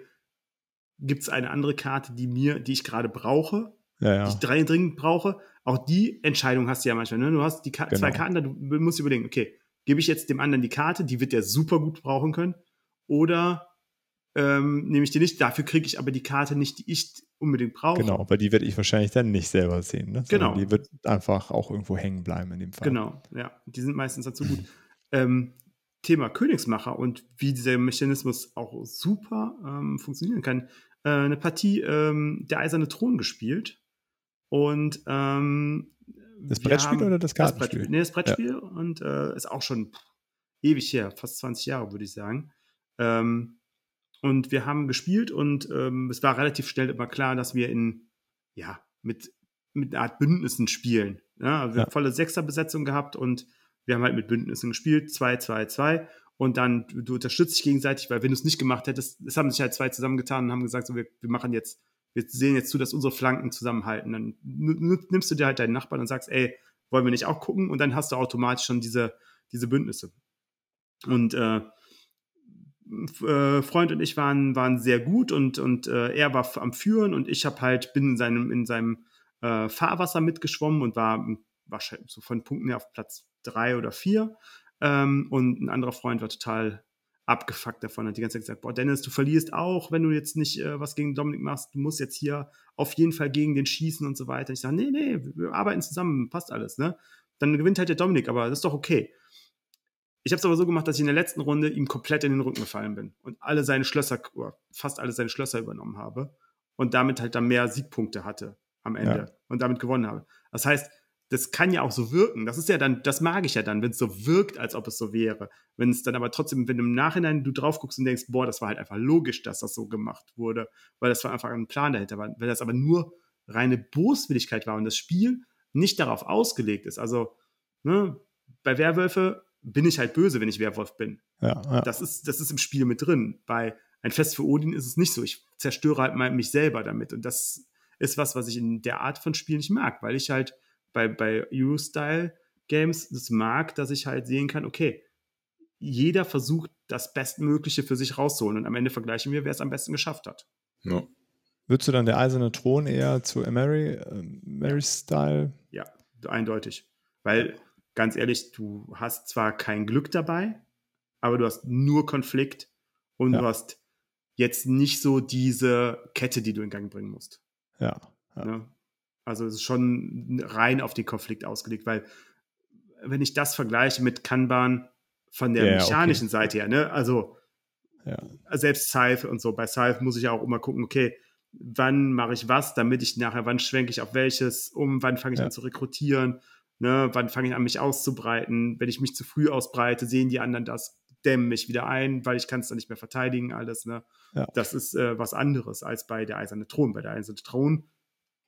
gibt es eine andere Karte, die mir, die ich gerade brauche, Ja, die ja. ich drei dringend brauche. Auch die Entscheidung hast du ja manchmal. Ne? Du hast die Ka zwei Genau. Karten, da du musst überlegen, okay, gebe ich jetzt dem anderen die Karte, die wird der super gut brauchen können, oder ähm, nehme ich die nicht, dafür kriege ich aber die Karte nicht, die ich unbedingt brauche. Genau, aber die werde ich wahrscheinlich dann nicht selber sehen. Ne? Sondern Genau. Die wird einfach auch irgendwo hängen bleiben in dem Fall. Genau, ja. Die sind meistens dazu gut. ähm, Thema Königsmacher und wie dieser Mechanismus auch super ähm, funktionieren kann. Äh, eine Partie ähm, der Eiserne Thron gespielt. Und ähm, Das Brettspiel oder das Kartenspiel? Brettspiel. Nee, das Brettspiel und äh, ist auch schon pff, ewig her, fast 20 Jahre, würde ich sagen. Ähm, und wir haben gespielt und ähm, es war relativ schnell immer klar, dass wir in, ja, mit, mit einer Art Bündnissen spielen. Ja, also wir Ja. haben volle Sechserbesetzung gehabt und wir haben halt mit Bündnissen gespielt, 2, 2, 2. Und dann, du, unterstützt dich gegenseitig, weil wenn du es nicht gemacht hättest, es haben sich halt zwei zusammengetan und haben gesagt, so, wir, wir machen jetzt, wir sehen jetzt zu, dass unsere Flanken zusammenhalten. Dann nimmst du dir halt deinen Nachbarn und sagst, ey, wollen wir nicht auch gucken? Und dann hast du automatisch schon diese, diese Bündnisse. Und äh, Freund und ich waren, waren sehr gut und, und äh, er war am Führen und ich habe halt, bin in seinem, in seinem äh, Fahrwasser mitgeschwommen und war wahrscheinlich so von Punkten her auf Platz drei oder vier. Ähm, und ein anderer Freund war total abgefuckt davon, hat die ganze Zeit gesagt, boah, Dennis, du verlierst auch, wenn du jetzt nicht äh, was gegen Dominik machst, du musst jetzt hier auf jeden Fall gegen den schießen und so weiter. Ich sage, nee, nee, wir arbeiten zusammen, passt alles, ne? Dann gewinnt halt der Dominik, aber das ist doch okay. Ich habe es aber so gemacht, dass ich in der letzten Runde ihm komplett in den Rücken gefallen bin und alle seine Schlösser, fast alle seine Schlösser übernommen habe und damit halt dann mehr Siegpunkte hatte am Ende Ja. und damit gewonnen habe. Das heißt, das kann ja auch so wirken. Das ist ja dann, das mag ich ja dann, wenn es so wirkt, als ob es so wäre. Wenn es dann aber trotzdem, wenn im Nachhinein du drauf guckst und denkst, boah, das war halt einfach logisch, dass das so gemacht wurde, weil das war einfach ein Plan dahinter war. Wenn das aber nur reine Boswilligkeit war und das Spiel nicht darauf ausgelegt ist, also ne, bei Werwölfe bin ich halt böse, wenn ich Werwolf bin. Ja, ja. Das ist, das ist im Spiel mit drin. Bei ein Fest für Odin ist es nicht so. Ich zerstöre halt mal mich selber damit. Und das ist was, was ich in der Art von Spiel nicht mag, weil ich halt bei, bei Euro-Style-Games das mag, dass ich halt sehen kann, okay, jeder versucht, das Bestmögliche für sich rauszuholen. Und am Ende vergleichen wir, wer es am besten geschafft hat. Ja. Würdest du dann der eiserne Thron eher zu Mary, äh, Mary-Style? Ja, eindeutig. Weil, ganz ehrlich, du hast zwar kein Glück dabei, aber du hast nur Konflikt und Ja. du hast jetzt nicht so diese Kette, die du in Gang bringen musst. Ja. ja. Ne? Also es ist schon rein auf den Konflikt ausgelegt, weil wenn ich das vergleiche mit Kanban von der Ja, ja, okay. mechanischen Seite her, ne, also selbst Scythe und so, bei Scythe muss ich ja auch immer gucken, okay, wann mache ich was, damit ich nachher, wann schwenke ich auf welches um, wann fange ich an zu rekrutieren, ne, wann fange ich an, mich auszubreiten, wenn ich mich zu früh ausbreite, sehen die anderen das, dämmen mich wieder ein, weil ich kann es dann nicht mehr verteidigen, alles, ne. Ja. Das ist äh, was anderes als bei der Eiserne Thron. Bei der Eiserne Thron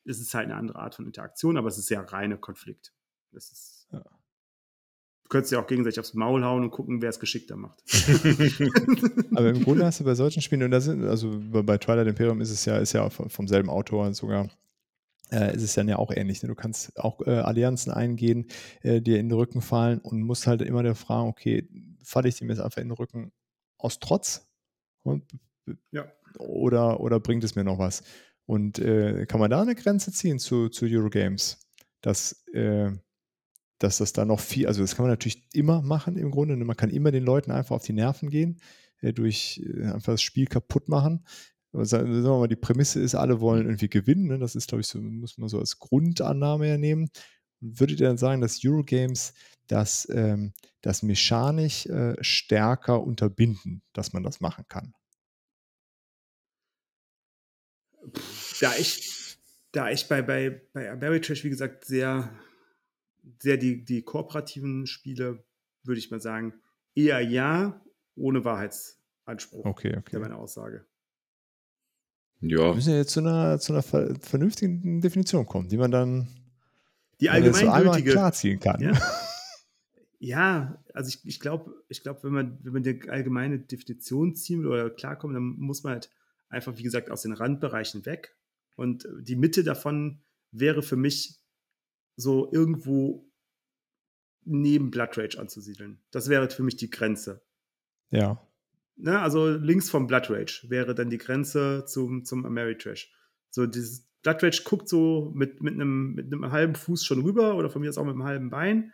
ist es halt eine andere Art von Interaktion, aber es ist ja reine Konflikt. Das ist Ja. könntest ja auch gegenseitig aufs Maul hauen und gucken, wer es geschickter macht. Aber im Grunde hast du bei solchen Spielen, und da sind, also bei Twilight Imperium ist es ja, ist ja vom selben Autor sogar, äh, ist es dann ja auch ähnlich. Ne? Du kannst auch äh, Allianzen eingehen, äh, dir in den Rücken fallen und musst halt immer der fragen, okay, falle ich dem jetzt einfach in den Rücken aus Trotz? Und, ja. Oder, oder bringt es mir noch was? Und äh, kann man da eine Grenze ziehen zu, zu Eurogames? Dass, äh, dass das da noch viel, also das kann man natürlich immer machen im Grunde. Ne? Man kann immer den Leuten einfach auf die Nerven gehen, äh, durch einfach das Spiel kaputt machen sagen wir mal, die Prämisse ist, alle wollen irgendwie gewinnen. Ne? Das ist, glaube ich, so, muss man so als Grundannahme hernehmen. Würdet ihr dann sagen, dass Eurogames das, ähm, das mechanisch äh, stärker unterbinden, dass man das machen kann? Da ich, da ich bei, bei, bei Ameritrash, wie gesagt, sehr, sehr die, die kooperativen Spiele, würde ich mal sagen, eher ja, ohne Wahrheitsanspruch. Okay, okay. Das meine Aussage. Ja. Wir müssen ja jetzt zu einer, zu einer vernünftigen Definition kommen, die man dann die allgemeingültige so klarziehen kann. Ja, ja also ich, ich glaube, ich glaub, wenn man, wenn man die allgemeine Definition ziehen will oder klarkommt, dann muss man halt einfach, wie gesagt, aus den Randbereichen weg. Und die Mitte davon wäre für mich so irgendwo neben Blood Rage anzusiedeln. Das wäre für mich die Grenze. Ja. Ne, also links vom Blood Rage wäre dann die Grenze zum, zum Ameritrash. So, dieses Blood Rage guckt so mit, mit, einem, mit einem halben Fuß schon rüber oder von mir aus auch mit einem halben Bein,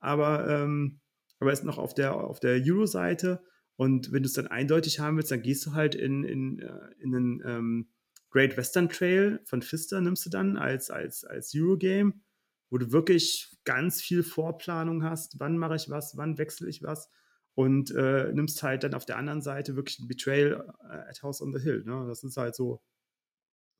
aber, ähm, aber ist noch auf der, auf der Euro-Seite. Und wenn du es dann eindeutig haben willst, dann gehst du halt in, in, äh, in den ähm, Great Western Trail von Fister, nimmst du dann als, als, als Eurogame, wo du wirklich ganz viel Vorplanung hast. Wann mache ich was? Wann wechsle ich was? Und äh, nimmst halt dann auf der anderen Seite wirklich ein Betrayal äh, at House on the Hill. Ne? Das ist halt so,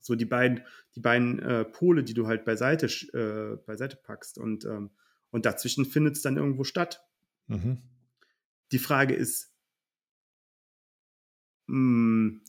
so die beiden, die beiden äh, Pole, die du halt beiseite, äh, beiseite packst. Und, ähm, und dazwischen findet es dann irgendwo statt. Mhm. Die Frage ist, mh, hm,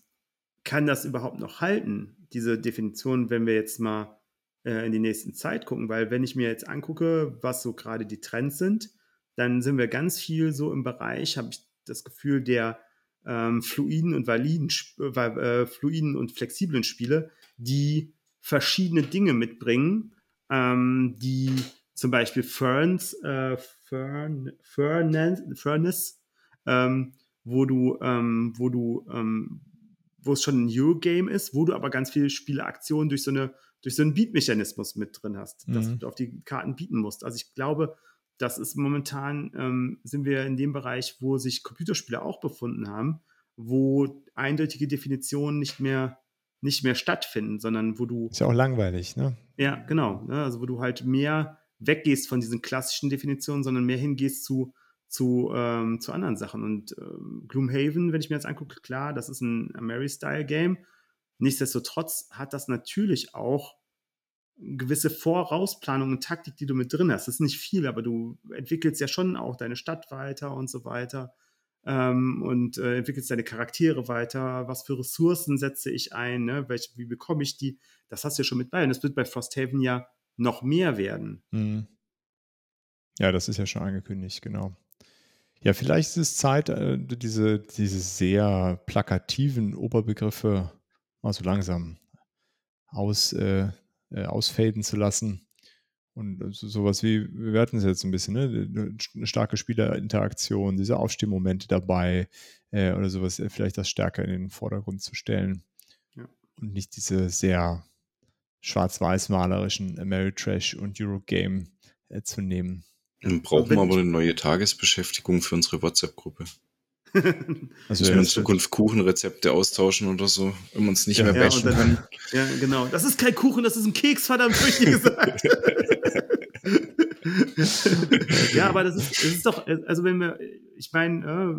kann das überhaupt noch halten, diese Definition, wenn wir jetzt mal äh, in die nächsten Zeit gucken? Weil wenn ich mir jetzt angucke, was so gerade die Trends sind, dann sind wir ganz viel so im Bereich, habe ich das Gefühl, der ähm, fluiden und validen, äh, fluiden und flexiblen Spiele, die verschiedene Dinge mitbringen, ähm, die zum Beispiel Ferns, äh, Fern, Furnace, ähm, wo du, ähm, wo du, ähm, wo es schon ein Eurogame ist, wo du aber ganz viele Spieleaktionen durch so eine, durch so einen Beat-Mechanismus mit drin hast, mhm. dass du auf die Karten bieten musst. Also ich glaube, das ist momentan, ähm, sind wir in dem Bereich, wo sich Computerspiele auch befunden haben, wo eindeutige Definitionen nicht mehr, nicht mehr stattfinden, sondern wo du. Ist ja auch langweilig, ne? Ja, genau. Ne? Also wo du halt mehr weggehst von diesen klassischen Definitionen, sondern mehr hingehst zu, zu, ähm, zu anderen Sachen. Und ähm, Gloomhaven, wenn ich mir jetzt angucke, klar, das ist ein Mary-Style-Game. Nichtsdestotrotz hat das natürlich auch gewisse Vorausplanung und Taktik, die du mit drin hast. Das ist nicht viel, aber du entwickelst ja schon auch deine Stadt weiter und so weiter ähm, und äh, entwickelst deine Charaktere weiter. Was für Ressourcen setze ich ein? Ne? Welche, wie bekomme ich die? Das hast du ja schon mit bei. Und das wird bei Frosthaven ja noch mehr werden. Mhm. Ja, das ist ja schon angekündigt, genau. Ja, vielleicht ist es Zeit, äh, diese, diese sehr plakativen Oberbegriffe mal so langsam aus, äh, äh, ausfaden zu lassen. Und so, sowas wie, wir hatten es jetzt ein bisschen, ne? eine starke Spielerinteraktion, diese Aufstehmomente dabei äh, oder sowas, äh, vielleicht das stärker in den Vordergrund zu stellen. Ja. Und nicht diese sehr schwarz-weiß-malerischen Ameritrash und Eurogame äh, zu nehmen. Dann brauchen wir aber eine neue Tagesbeschäftigung für unsere WhatsApp-Gruppe. Also wir in Zukunft Kuchenrezepte austauschen oder so, wenn man es nicht ja, mehr bashen ja, kann. Ja, genau. Das ist kein Kuchen, das ist ein Keks, verdammt, richtig gesagt. ja, aber das ist, das ist doch, also wenn wir, ich meine, äh,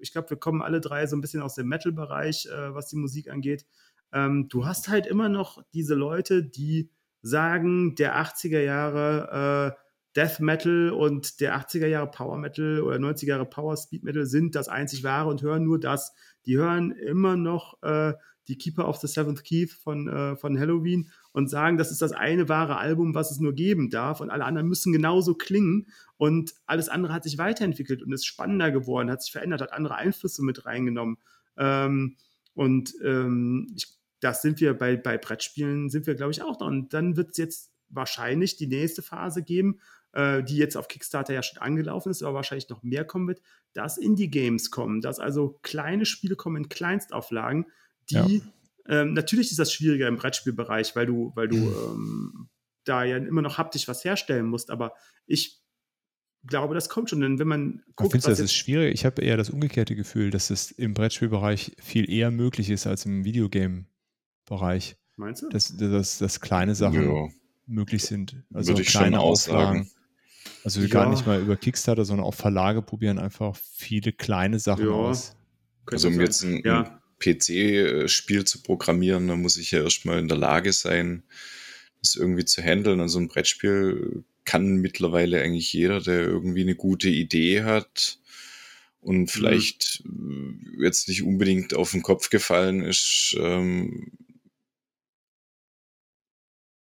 ich glaube, wir kommen alle drei so ein bisschen aus dem Metal-Bereich, äh, was die Musik angeht. Ähm, du hast halt immer noch diese Leute, die sagen, der 80er Jahre äh, Death Metal und der 80er Jahre Power Metal oder 90er Jahre Power Speed Metal sind das einzig wahre und hören nur das. Die hören immer noch äh, die Keeper of the Seventh Keith von, äh, von Halloween und sagen, das ist das eine wahre Album, was es nur geben darf und alle anderen müssen genauso klingen und alles andere hat sich weiterentwickelt und ist spannender geworden, hat sich verändert, hat andere Einflüsse mit reingenommen. Ähm, und ähm, ich, das sind wir bei, bei Brettspielen, sind wir, glaube ich, auch da. Und dann wird es jetzt wahrscheinlich die nächste Phase geben, äh, die jetzt auf Kickstarter ja schon angelaufen ist, aber wahrscheinlich noch mehr kommen wird, dass Indie-Games kommen, dass also kleine Spiele kommen in Kleinstauflagen, die ja. ähm, natürlich ist das schwieriger im Brettspielbereich, weil du, weil du ähm, da ja immer noch haptisch was herstellen musst, aber ich glaube, das kommt schon. Denn wenn man guckt. Findest du, das ist schwierig? Ich habe eher das umgekehrte Gefühl, dass es im Brettspielbereich viel eher möglich ist als im Videogame-Bereich. Meinst du? Dass, dass, dass kleine Sachen ja. möglich sind. Also Würde ich kleine Auflagen. Also ja. gar nicht mal über Kickstarter, sondern auch Verlage probieren einfach viele kleine Sachen ja. aus. Also um jetzt ein, ja. ein PC-Spiel zu programmieren, da muss ich ja erstmal in der Lage sein, das irgendwie zu handeln. Also ein Brettspiel kann mittlerweile eigentlich jeder, der irgendwie eine gute Idee hat und mhm. vielleicht mhm. jetzt nicht unbedingt auf den Kopf gefallen ist, ähm,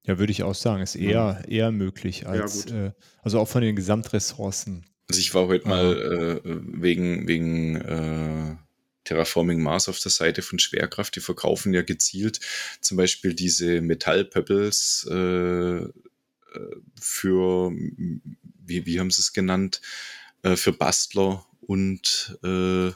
ja, würde ich auch sagen, ist eher, eher möglich als, ja, äh, also auch von den Gesamtressourcen. Also ich war heute mal äh, wegen, wegen äh, Terraforming Mars auf der Seite von Schwerkraft, die verkaufen ja gezielt zum Beispiel diese Metallpebbles äh, für, wie, wie haben sie es genannt, äh, für Bastler und äh,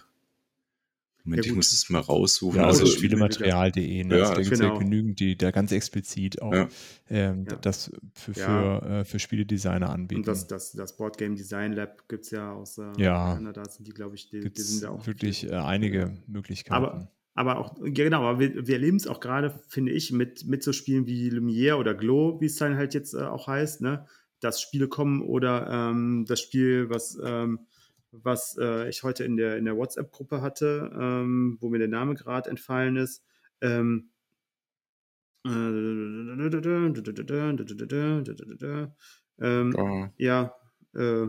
Moment, ja, ich muss es mal raussuchen. Ja, also, also spielematerial.de, ne? ja, also da gibt es genau. ja genügend, die da ganz explizit auch ja. Ähm, ja. das für, für, äh, für Spieledesigner anbieten. Und das, das, das Boardgame Design Lab gibt es ja aus äh, ja. Kanada, sind die, glaube ich, die, die, sind da auch. Wirklich äh, einige Möglichkeiten. Aber, aber auch, ja genau, aber wir, wir erleben es auch gerade, finde ich, mit, mit so Spielen wie Lumiere oder Glow, wie es dann halt jetzt äh, auch heißt, ne? dass Spiele kommen oder ähm, das Spiel, was ähm, was äh, ich heute in der, in der WhatsApp-Gruppe hatte, ähm, wo mir der Name gerade entfallen ist. Ähm, ähm, Ja, äh,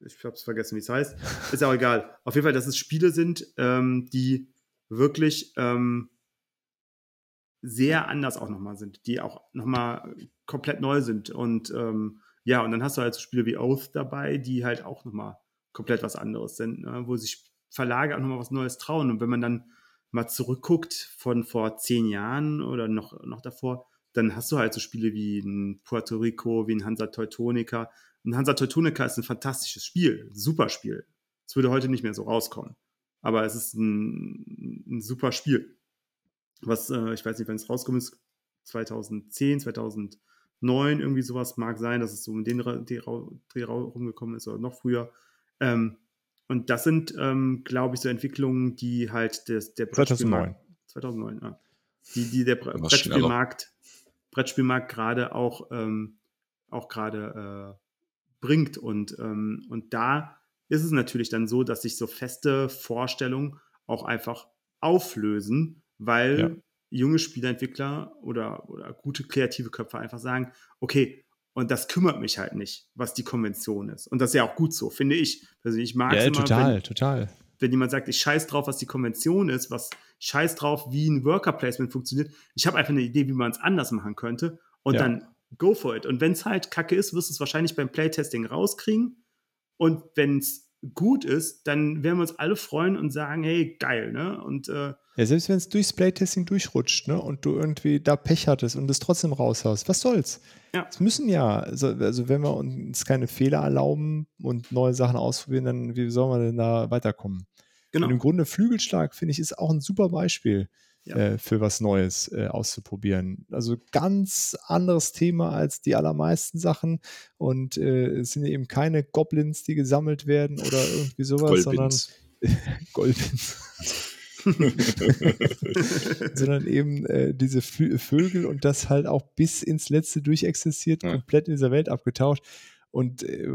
ich habe es vergessen, wie es heißt. Ist auch egal. Auf jeden Fall, dass es Spiele sind, ähm, die wirklich ähm, sehr anders auch nochmal sind, die auch nochmal komplett neu sind. Und ähm, ja, und dann hast du halt so Spiele wie Oath dabei, die halt auch nochmal komplett was anderes sind, ne? wo sich Verlage auch nochmal was Neues trauen. Und wenn man dann mal zurückguckt von vor zehn Jahren oder noch, noch davor, dann hast du halt so Spiele wie ein Puerto Rico, wie ein Hansa Teutonica. Ein Hansa Teutonica ist ein fantastisches Spiel, super Spiel. Es würde heute nicht mehr so rauskommen. Aber es ist ein, ein super Spiel. Was, äh, ich weiß nicht, wenn es rauskommt, ist 2010, 2009, irgendwie sowas mag sein, dass es so in den Dreh rumgekommen ist oder noch früher. Ähm, und das sind, ähm, glaube ich, so Entwicklungen, die halt des, der 2009. 2009, ja. Die, die der Brettspielmarkt, Brettspielmarkt gerade auch, ähm, auch gerade äh, bringt. Und, ähm, und da ist es natürlich dann so, dass sich so feste Vorstellungen auch einfach auflösen, weil ja. junge Spieleentwickler oder, oder gute kreative Köpfe einfach sagen, okay, und das kümmert mich halt nicht, was die Konvention ist. Und das ist ja auch gut so, finde ich. Also ich mag es ja, immer, total, wenn, total. Wenn jemand sagt, ich scheiß drauf, was die Konvention ist, was scheiß drauf, wie ein Worker Placement funktioniert. Ich habe einfach eine Idee, wie man es anders machen könnte. Und ja. dann go for it. Und wenn es halt kacke ist, wirst du es wahrscheinlich beim Playtesting rauskriegen. Und wenn es gut ist, dann werden wir uns alle freuen und sagen, hey, geil, ne? Und äh, ja, selbst wenn es durchs Playtesting durchrutscht, ne, und du irgendwie da Pech hattest und es trotzdem raushaust, was soll's? Ja. Es müssen ja, also, also, wenn wir uns keine Fehler erlauben und neue Sachen ausprobieren, dann wie sollen wir denn da weiterkommen? Genau. Und im Grunde Flügelschlag, finde ich, ist auch ein super Beispiel ja. äh, für was Neues äh, auszuprobieren. Also ganz anderes Thema als die allermeisten Sachen und äh, es sind eben keine Goblins, die gesammelt werden oder irgendwie sowas, Goldbins. sondern Goldbins. sondern eben äh, diese Vögel und das halt auch bis ins Letzte durchexistiert, ja. komplett in dieser Welt abgetaucht. Und äh,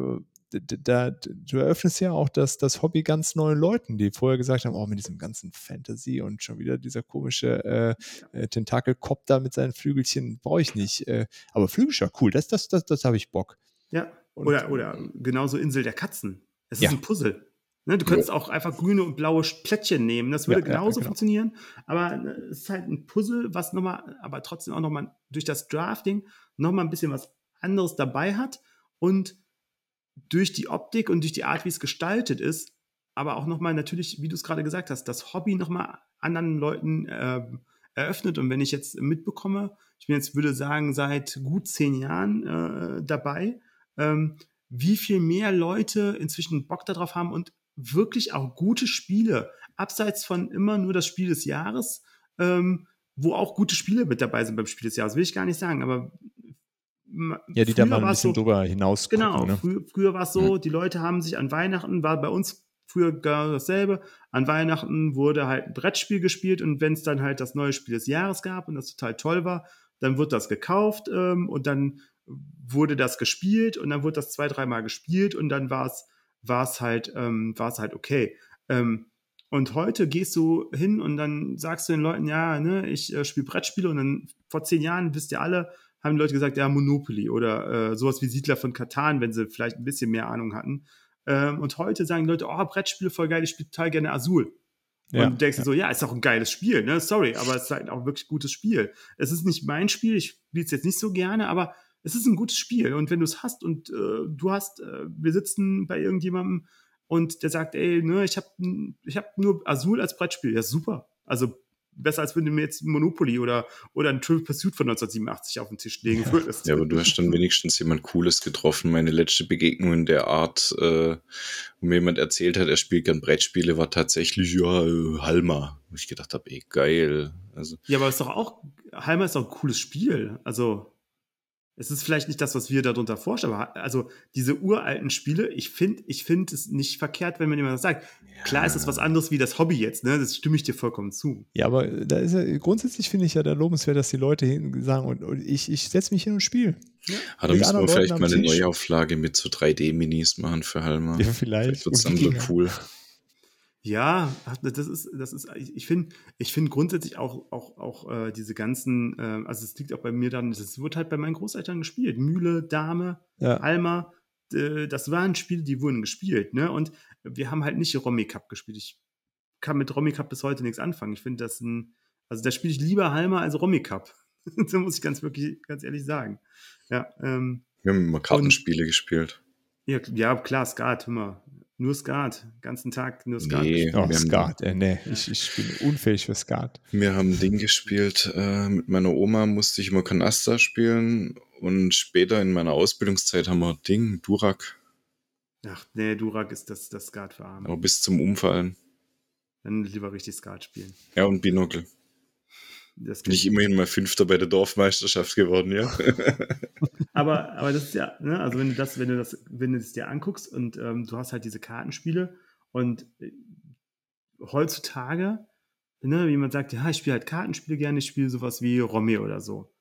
da, du eröffnest ja auch das, das Hobby ganz neuen Leuten, die vorher gesagt haben, oh, mit diesem ganzen Fantasy und schon wieder dieser komische äh, äh, Tentakelkopf da mit seinen Flügelchen brauche ich nicht. Äh, aber Flügel cool, das, das, das, das habe ich Bock. Ja, und, oder, oder genauso Insel der Katzen. Es ja. ist ein Puzzle. Ne, du könntest auch einfach grüne und blaue Plättchen nehmen. Das würde Ja, ja, genauso genau. funktionieren. Aber äh, es ist halt ein Puzzle, was nochmal, aber trotzdem auch nochmal durch das Drafting nochmal ein bisschen was anderes dabei hat und durch die Optik und durch die Art, wie es gestaltet ist, aber auch nochmal natürlich, wie du es gerade gesagt hast, das Hobby nochmal anderen Leuten ähm, eröffnet. Und wenn ich jetzt mitbekomme, ich bin jetzt, würde sagen, seit gut zehn Jahren äh, dabei, ähm, wie viel mehr Leute inzwischen Bock darauf haben und wirklich auch gute Spiele, abseits von immer nur das Spiel des Jahres, ähm, wo auch gute Spiele mit dabei sind beim Spiel des Jahres, will ich gar nicht sagen, aber Ja, die da mal ein bisschen drüber hinaus Genau, ne? früher, früher war es so, die Leute haben sich an Weihnachten, war bei uns früher genau dasselbe, an Weihnachten wurde halt ein Brettspiel gespielt und wenn es dann halt das neue Spiel des Jahres gab und das total toll war, dann wird das gekauft ähm, und dann wurde das gespielt und dann wurde das zwei, dreimal gespielt und dann war es war es halt, ähm, war es halt okay. Ähm, und heute gehst du hin und dann sagst du den Leuten, ja, ne, ich äh, spiele Brettspiele und dann vor zehn Jahren, wisst ihr alle, haben die Leute gesagt, ja, Monopoly oder äh, sowas wie Siedler von Katan, wenn sie vielleicht ein bisschen mehr Ahnung hatten. Ähm, und heute sagen die Leute, oh, Brettspiele voll geil, ich spiele total gerne Azul. Ja, und du denkst ja. so, ja, ist auch ein geiles Spiel, ne? Sorry, aber es ist halt auch wirklich ein gutes Spiel. Es ist nicht mein Spiel, ich spiele es jetzt nicht so gerne, aber es ist ein gutes Spiel. Und wenn du es hast und äh, du hast, äh, wir sitzen bei irgendjemandem und der sagt, ey, ne, ich habe ich hab nur Azul als Brettspiel, ja, super. Also besser als wenn du mir jetzt Monopoly oder, oder ein Triple Pursuit von 1987 auf den Tisch legen würdest. Ja, aber du hast dann wenigstens jemand Cooles getroffen. Meine letzte Begegnung in der Art, äh, wo mir jemand erzählt hat, er spielt gern Brettspiele, war tatsächlich, ja, äh, Halma. Wo ich gedacht habe, ey, geil. Also, Ja, aber es ist doch auch, Heimer ist doch ein cooles Spiel. Also, es ist vielleicht nicht das, was wir darunter vorstellen, aber also diese uralten Spiele, ich finde ich finde es nicht verkehrt, wenn man jemand das sagt. Klar ist es was anderes wie das Hobby jetzt, ne? Das stimme ich dir vollkommen zu. Ja, aber da ist ja, grundsätzlich finde ich ja da lobenswert, dass die Leute hin sagen, und, und ich, ich setze mich hin und spiele. ah, da müssen wir vielleicht mal eine Tisch. Neuauflage mit so 3D-Minis machen für Halma. Ja, vielleicht. wird es dann so cool. Ja, das ist, das ist, ich finde, ich finde grundsätzlich auch, auch, auch äh, diese ganzen, äh, also es liegt auch bei mir dann, das wird halt bei meinen Großeltern gespielt. Mühle, Dame, Ja. Alma, äh, das waren Spiele, die wurden gespielt, ne? Und wir haben halt nicht Romy Cup gespielt. Ich kann mit Romy Cup bis heute nichts anfangen. Ich finde das ein, also da spiele ich lieber Halma als Romy Cup. so muss ich ganz wirklich, ganz ehrlich sagen. Ja, ähm, Wir haben immer Kartenspiele gespielt. ja, ja, klar, Skat, immer. Nur Skat. Ganzen Tag nur Skat. Nee. gespielt. Oh, Skat, äh, nee, ich, ich bin unfähig für Skat. Wir haben Ding gespielt. Äh, mit meiner Oma musste ich immer Canasta spielen. Und später in meiner Ausbildungszeit haben wir Ding, Durak, Ach, nee, Durak ist das, das Skat für Arme. aber bis zum Umfallen. Dann lieber richtig Skat spielen. Ja, und Binokel. Das Bin ich immerhin mal Fünfter bei der Dorfmeisterschaft geworden, ja. aber, aber das ist ja, ne, also wenn du das, wenn du das, wenn du das dir anguckst und ähm, du hast halt diese Kartenspiele und äh, heutzutage, ne, wie jemand sagt, ja, ich spiele halt Kartenspiele gerne, ich spiele sowas wie Romy oder so.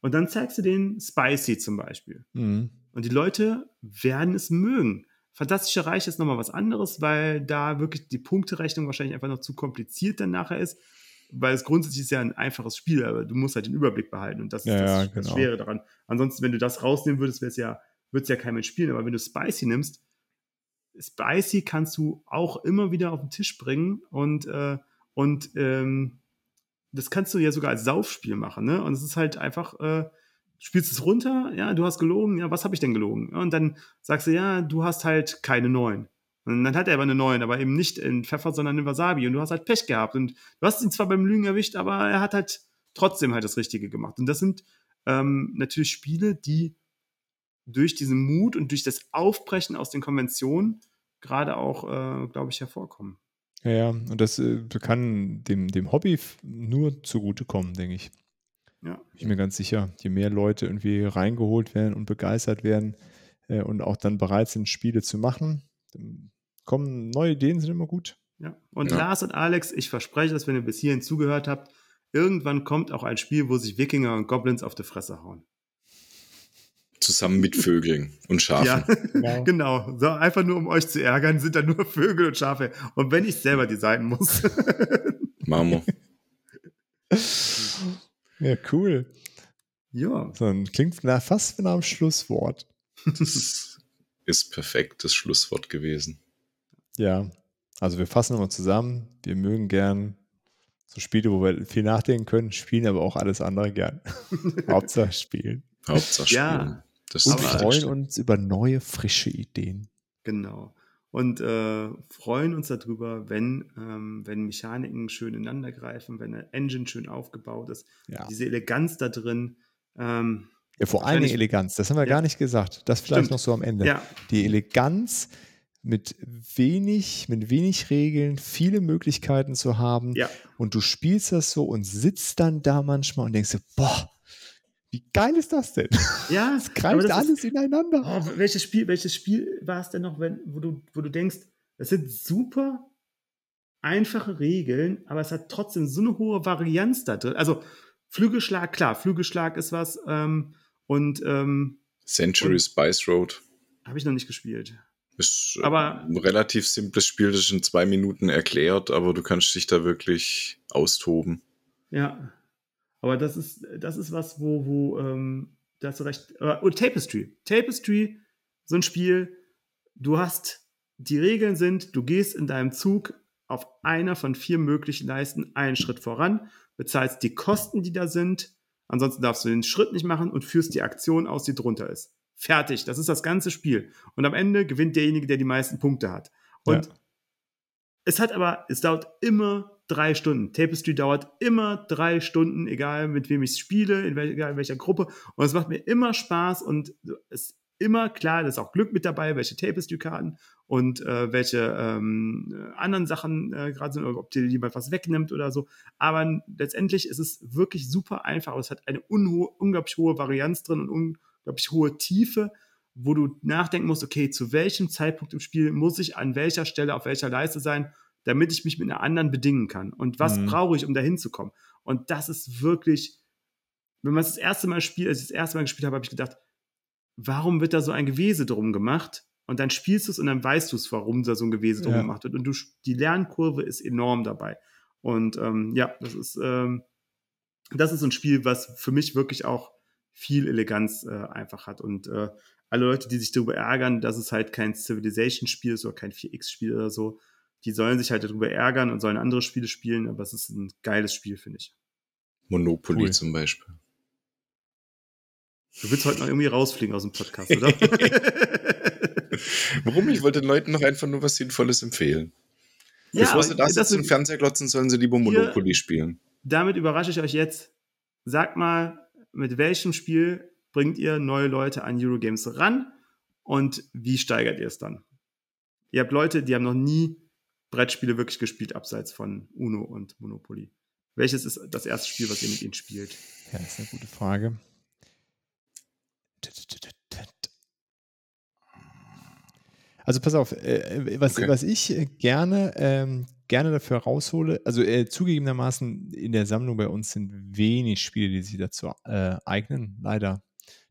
Und dann zeigst du den Spicy zum Beispiel. Mhm. Und die Leute werden es mögen. Fantastische Reich ist nochmal was anderes, weil da wirklich die Punkterechnung wahrscheinlich einfach noch zu kompliziert dann nachher ist. Weil es grundsätzlich ist ja ein einfaches Spiel, aber du musst halt den Überblick behalten. Und das ist Ja, das, ja, das genau. Schwere daran. Ansonsten, wenn du das rausnehmen würdest, wäre es ja, würde es ja kein Mensch spielen. Aber wenn du Spicy nimmst, Spicy kannst du auch immer wieder auf den Tisch bringen und, äh, und ähm, das kannst du ja sogar als Saufspiel machen, ne? Und es ist halt einfach, äh, spielst es runter, ja, du hast gelogen, ja, was habe ich denn gelogen? Und dann sagst du, ja, du hast halt keine neun. Und dann hat er aber eine neun, aber eben nicht in Pfeffer, sondern in Wasabi. Und du hast halt Pech gehabt. Und du hast ihn zwar beim Lügen erwischt, aber er hat halt trotzdem halt das Richtige gemacht. Und das sind ähm, natürlich Spiele, die durch diesen Mut und durch das Aufbrechen aus den Konventionen gerade auch, äh, glaube ich, hervorkommen. Ja, ja, und das äh, kann dem, dem Hobby nur zugutekommen, denke ich. Ja. Bin ich mir ganz sicher. Je mehr Leute irgendwie reingeholt werden und begeistert werden äh, und auch dann bereit sind, Spiele zu machen, kommen neue Ideen, sind immer gut. Ja. Und Ja. Lars und Alex, ich verspreche es, wenn ihr bis hierhin zugehört habt, irgendwann kommt auch ein Spiel, wo sich Wikinger und Goblins auf die Fresse hauen. Zusammen mit Vögeln und Schafen. Ja, Genau. genau. So, einfach nur um euch zu ärgern, sind da nur Vögel und Schafe. Und wenn ich selber designen muss. Marmor. Ja, cool. ja. Dann klingt na, fast wie nach einem Schlusswort. Das ist perfekt das Schlusswort gewesen. Ja, also wir fassen nochmal zusammen. Wir mögen gern so Spiele, wo wir viel nachdenken können, spielen aber auch alles andere gern. Hauptsache spielen. Hauptsache spielen. Ja. Das Und freuen uns über neue, frische Ideen. Genau. Und äh, freuen uns darüber, wenn, ähm, wenn Mechaniken schön ineinander greifen, wenn eine Engine schön aufgebaut ist. Ja. Diese Eleganz da drin. Ähm, Ja, vor Wahrscheinlich- Dingen Eleganz. Das haben wir Ja. gar nicht gesagt. Das vielleicht Stimmt. noch so am Ende. ja, Die Eleganz mit wenig, mit wenig Regeln, viele Möglichkeiten zu haben. ja, Und du spielst das so und sitzt dann da manchmal und denkst dir, boah, wie geil ist das denn? ja. Es greift das alles Ist, ineinander. oh, welches Spiel, welches Spiel war es denn noch, wenn, wo, du, wo du denkst, das sind super einfache Regeln, aber es hat trotzdem so eine hohe Varianz da drin. Also Flügelschlag, klar, Flügelschlag ist was. Ähm, und ähm, Century Und- Spice Road habe ich noch nicht gespielt. Ist äh, Aber- ein relativ simples Spiel, das ist in zwei Minuten erklärt, aber du kannst dich da wirklich austoben. Ja. Aber das ist, das ist was, wo, wo, ähm, da hast du recht. Äh, Und Tapestry. Tapestry, so ein Spiel, du hast, die Regeln sind, du gehst in deinem Zug auf einer von vier möglichen Leisten einen Schritt voran, bezahlst die Kosten, die da sind, ansonsten darfst du den Schritt nicht machen und führst die Aktion aus, die drunter ist. Fertig, das ist das ganze Spiel. Und am Ende gewinnt derjenige, der die meisten Punkte hat. Und Ja. es hat aber, es dauert immer drei Stunden. Tapestry dauert immer drei Stunden, egal mit wem ich spiele, in, wel egal in welcher Gruppe. Und es macht mir immer Spaß und es ist immer klar, da ist auch Glück mit dabei, welche Tapestry-Karten und äh, welche ähm, äh, anderen Sachen äh, gerade sind, oder ob dir jemand was wegnimmt oder so. Aber letztendlich ist es wirklich super einfach. und Es hat eine unglaublich hohe Varianz drin und unglaublich hohe Tiefe, wo du nachdenken musst, okay, zu welchem Zeitpunkt im Spiel muss ich an welcher Stelle auf welcher Leiste sein, damit ich mich mit einer anderen bedingen kann. Und was Mhm. brauche ich, um da hinzukommen? Und das ist wirklich, wenn man es das erste Mal spielt, als ich das erste Mal gespielt habe, habe ich gedacht, warum wird da so ein Gewese drum gemacht? Und dann spielst du es und dann weißt du es, warum da so ein Gewese drum Ja. gemacht wird. Und du, die Lernkurve ist enorm dabei. Und ähm, ja, das ist, ähm, das ist ein Spiel, was für mich wirklich auch viel Eleganz äh, einfach hat. Und äh, alle Leute, die sich darüber ärgern, dass es halt kein Civilization-Spiel ist oder kein 4X-Spiel oder so, die sollen sich halt darüber ärgern und sollen andere Spiele spielen, aber es ist ein geiles Spiel, finde ich. Monopoly Cool. zum Beispiel. Du willst heute noch irgendwie rausfliegen aus dem Podcast, oder? Warum? Ich wollte den Leuten noch einfach nur was Sinnvolles empfehlen. Bevor aber sie das das jetzt im sind- Fernseher glotzen, sollen sie lieber Monopoly spielen. damit überrasche ich euch jetzt. Sagt mal, mit welchem Spiel bringt ihr neue Leute an Eurogames ran und wie steigert ihr es dann? Ihr habt Leute, die haben noch nie Brettspiele wirklich gespielt, abseits von Uno und Monopoly. Welches ist das erste Spiel, was ihr mit ihnen spielt? Ja, das ist eine gute Frage. Also pass auf, äh, was, Okay. was ich äh, gerne, ähm, gerne dafür raushole, also äh, zugegebenermaßen in der Sammlung bei uns sind wenig Spiele, die sich dazu äh, eignen, leider.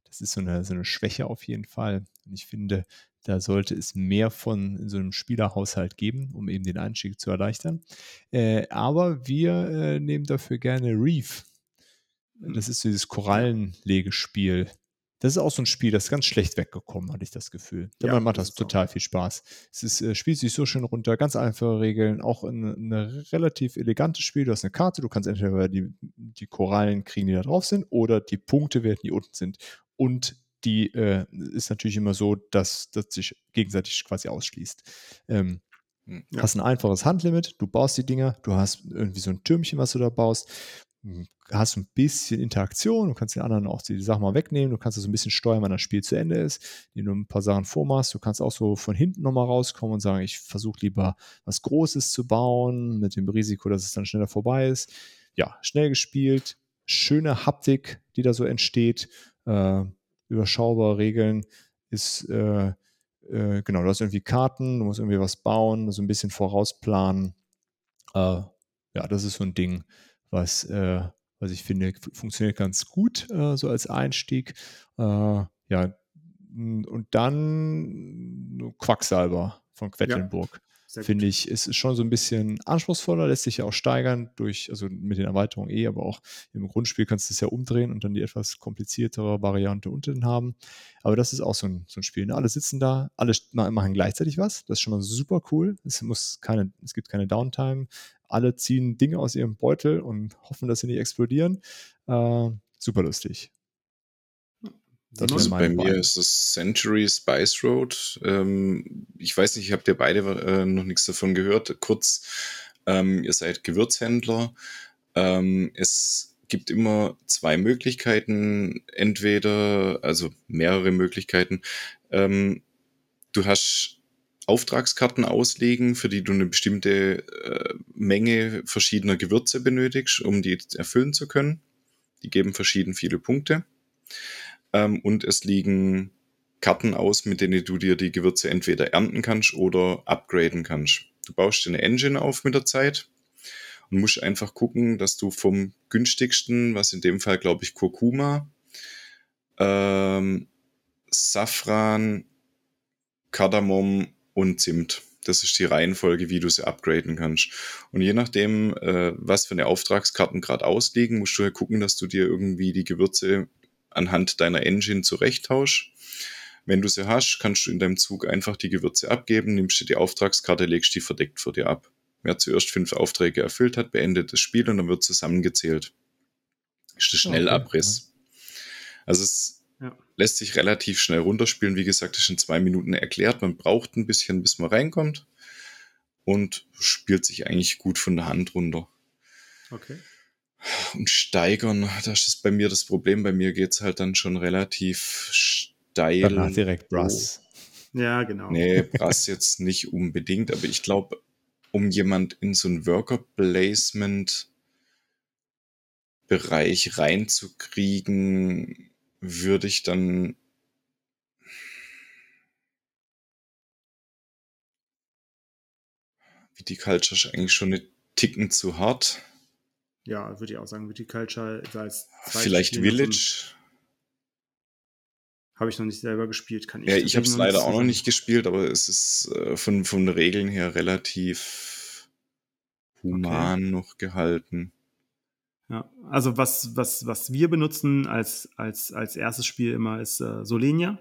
Das ist so eine, so eine Schwäche auf jeden Fall. Und ich finde, da sollte es mehr von in so einem Spielerhaushalt geben, um eben den Einstieg zu erleichtern. Äh, aber wir äh, nehmen dafür gerne Reef. Das ist so dieses Korallenlegespiel. Das ist auch so ein Spiel, das ist ganz schlecht weggekommen, hatte ich das Gefühl. Ja, macht das das total viel Spaß. Es ist, äh, spielt sich so schön runter, ganz einfache Regeln, auch ein, relativ elegantes Spiel. Du hast eine Karte, du kannst entweder die, die Korallen kriegen, die da drauf sind, oder die Punkte werden, die unten sind. Und die äh, ist natürlich immer so, dass das sich gegenseitig quasi ausschließt. Ähm, Hm. Ja. Hast ein einfaches Handlimit, du baust die Dinger, du hast irgendwie so ein Türmchen, was du da baust, hast ein bisschen Interaktion, du kannst den anderen auch die Sachen mal wegnehmen, du kannst so ein bisschen steuern, wann das Spiel zu Ende ist, indem du ein paar Sachen vormachst. Du kannst auch so von hinten nochmal rauskommen und sagen, ich versuche lieber was Großes zu bauen, mit dem Risiko, dass es dann schneller vorbei ist. Ja, schnell gespielt, schöne Haptik, die da so entsteht, äh, überschaubare Regeln, ist äh, äh, genau, du hast irgendwie Karten, du musst irgendwie was bauen, so ein bisschen vorausplanen. Äh, ja, das ist so ein Ding, was, äh, was ich finde, funktioniert ganz gut, äh, so als Einstieg. Äh, ja, und dann Quacksalber von Quedlinburg. finde ich, ist es schon so ein bisschen anspruchsvoller, lässt sich ja auch steigern durch, also mit den Erweiterungen eh, aber auch im Grundspiel kannst du es ja umdrehen und dann die etwas kompliziertere Variante unten haben. Aber das ist auch so ein, so ein Spiel. Ne? Alle sitzen da, alle machen gleichzeitig was. Das ist schon mal super cool. Es muss keine, es gibt keine Downtime. Alle ziehen Dinge aus ihrem Beutel und hoffen, dass sie nicht explodieren. Äh, super lustig. Das also bei mir Bein. ist das Century Spice Road. Ähm, ich weiß nicht, ich habe dir beide äh, noch nichts davon gehört. Kurz, ähm, ihr seid Gewürzhändler. Ähm, es gibt immer zwei Möglichkeiten, entweder, also mehrere Möglichkeiten. Ähm, du hast Auftragskarten auslegen, für die du eine bestimmte äh, Menge verschiedener Gewürze benötigst, um die erfüllen zu können. Die geben verschieden viele Punkte. Ähm, und es liegen Karten aus, mit denen du dir die Gewürze entweder ernten kannst oder upgraden kannst. Du baust dir eine Engine auf mit der Zeit und musst einfach gucken, dass du vom günstigsten, was in dem Fall glaube ich Kurkuma, ähm, Safran, Kardamom und Zimt. Das ist die Reihenfolge, wie du sie upgraden kannst. Und je nachdem, äh, was für eine Auftragskarten gerade ausliegen, musst du ja gucken, dass du dir irgendwie die Gewürze anhand deiner Engine zurechttausch. Wenn du sie hast, kannst du in deinem Zug einfach die Gewürze abgeben, nimmst dir die Auftragskarte, legst die verdeckt vor dir ab. Wer zuerst fünf Aufträge erfüllt hat, beendet das Spiel und dann wird zusammengezählt. Ist der Schnellabriss. Okay. Also es. Lässt sich relativ schnell runterspielen. Wie gesagt, ist in zwei Minuten erklärt. Man braucht ein bisschen, bis man reinkommt und spielt sich eigentlich gut von der Hand runter. Okay und steigern, das ist bei mir das Problem. Bei mir geht es halt dann schon relativ steil. Danach direkt Brass. Oh. Ja, genau. Nee, Brass jetzt nicht unbedingt, aber ich glaube, um jemand in so ein Worker-Placement Bereich reinzukriegen, würde ich dann wie die Culture ist eigentlich schon eine Ticken zu hart. Ja, würde ich auch sagen, Viticulture als Vielleicht Village. Habe ich noch nicht selber gespielt, kann ich. Ja, ich habe es leider auch noch nicht gespielt, aber es ist äh, von, von Regeln her relativ human okay. noch gehalten. Ja, also was, was, was wir benutzen als, als, als erstes Spiel immer ist äh, Solenia.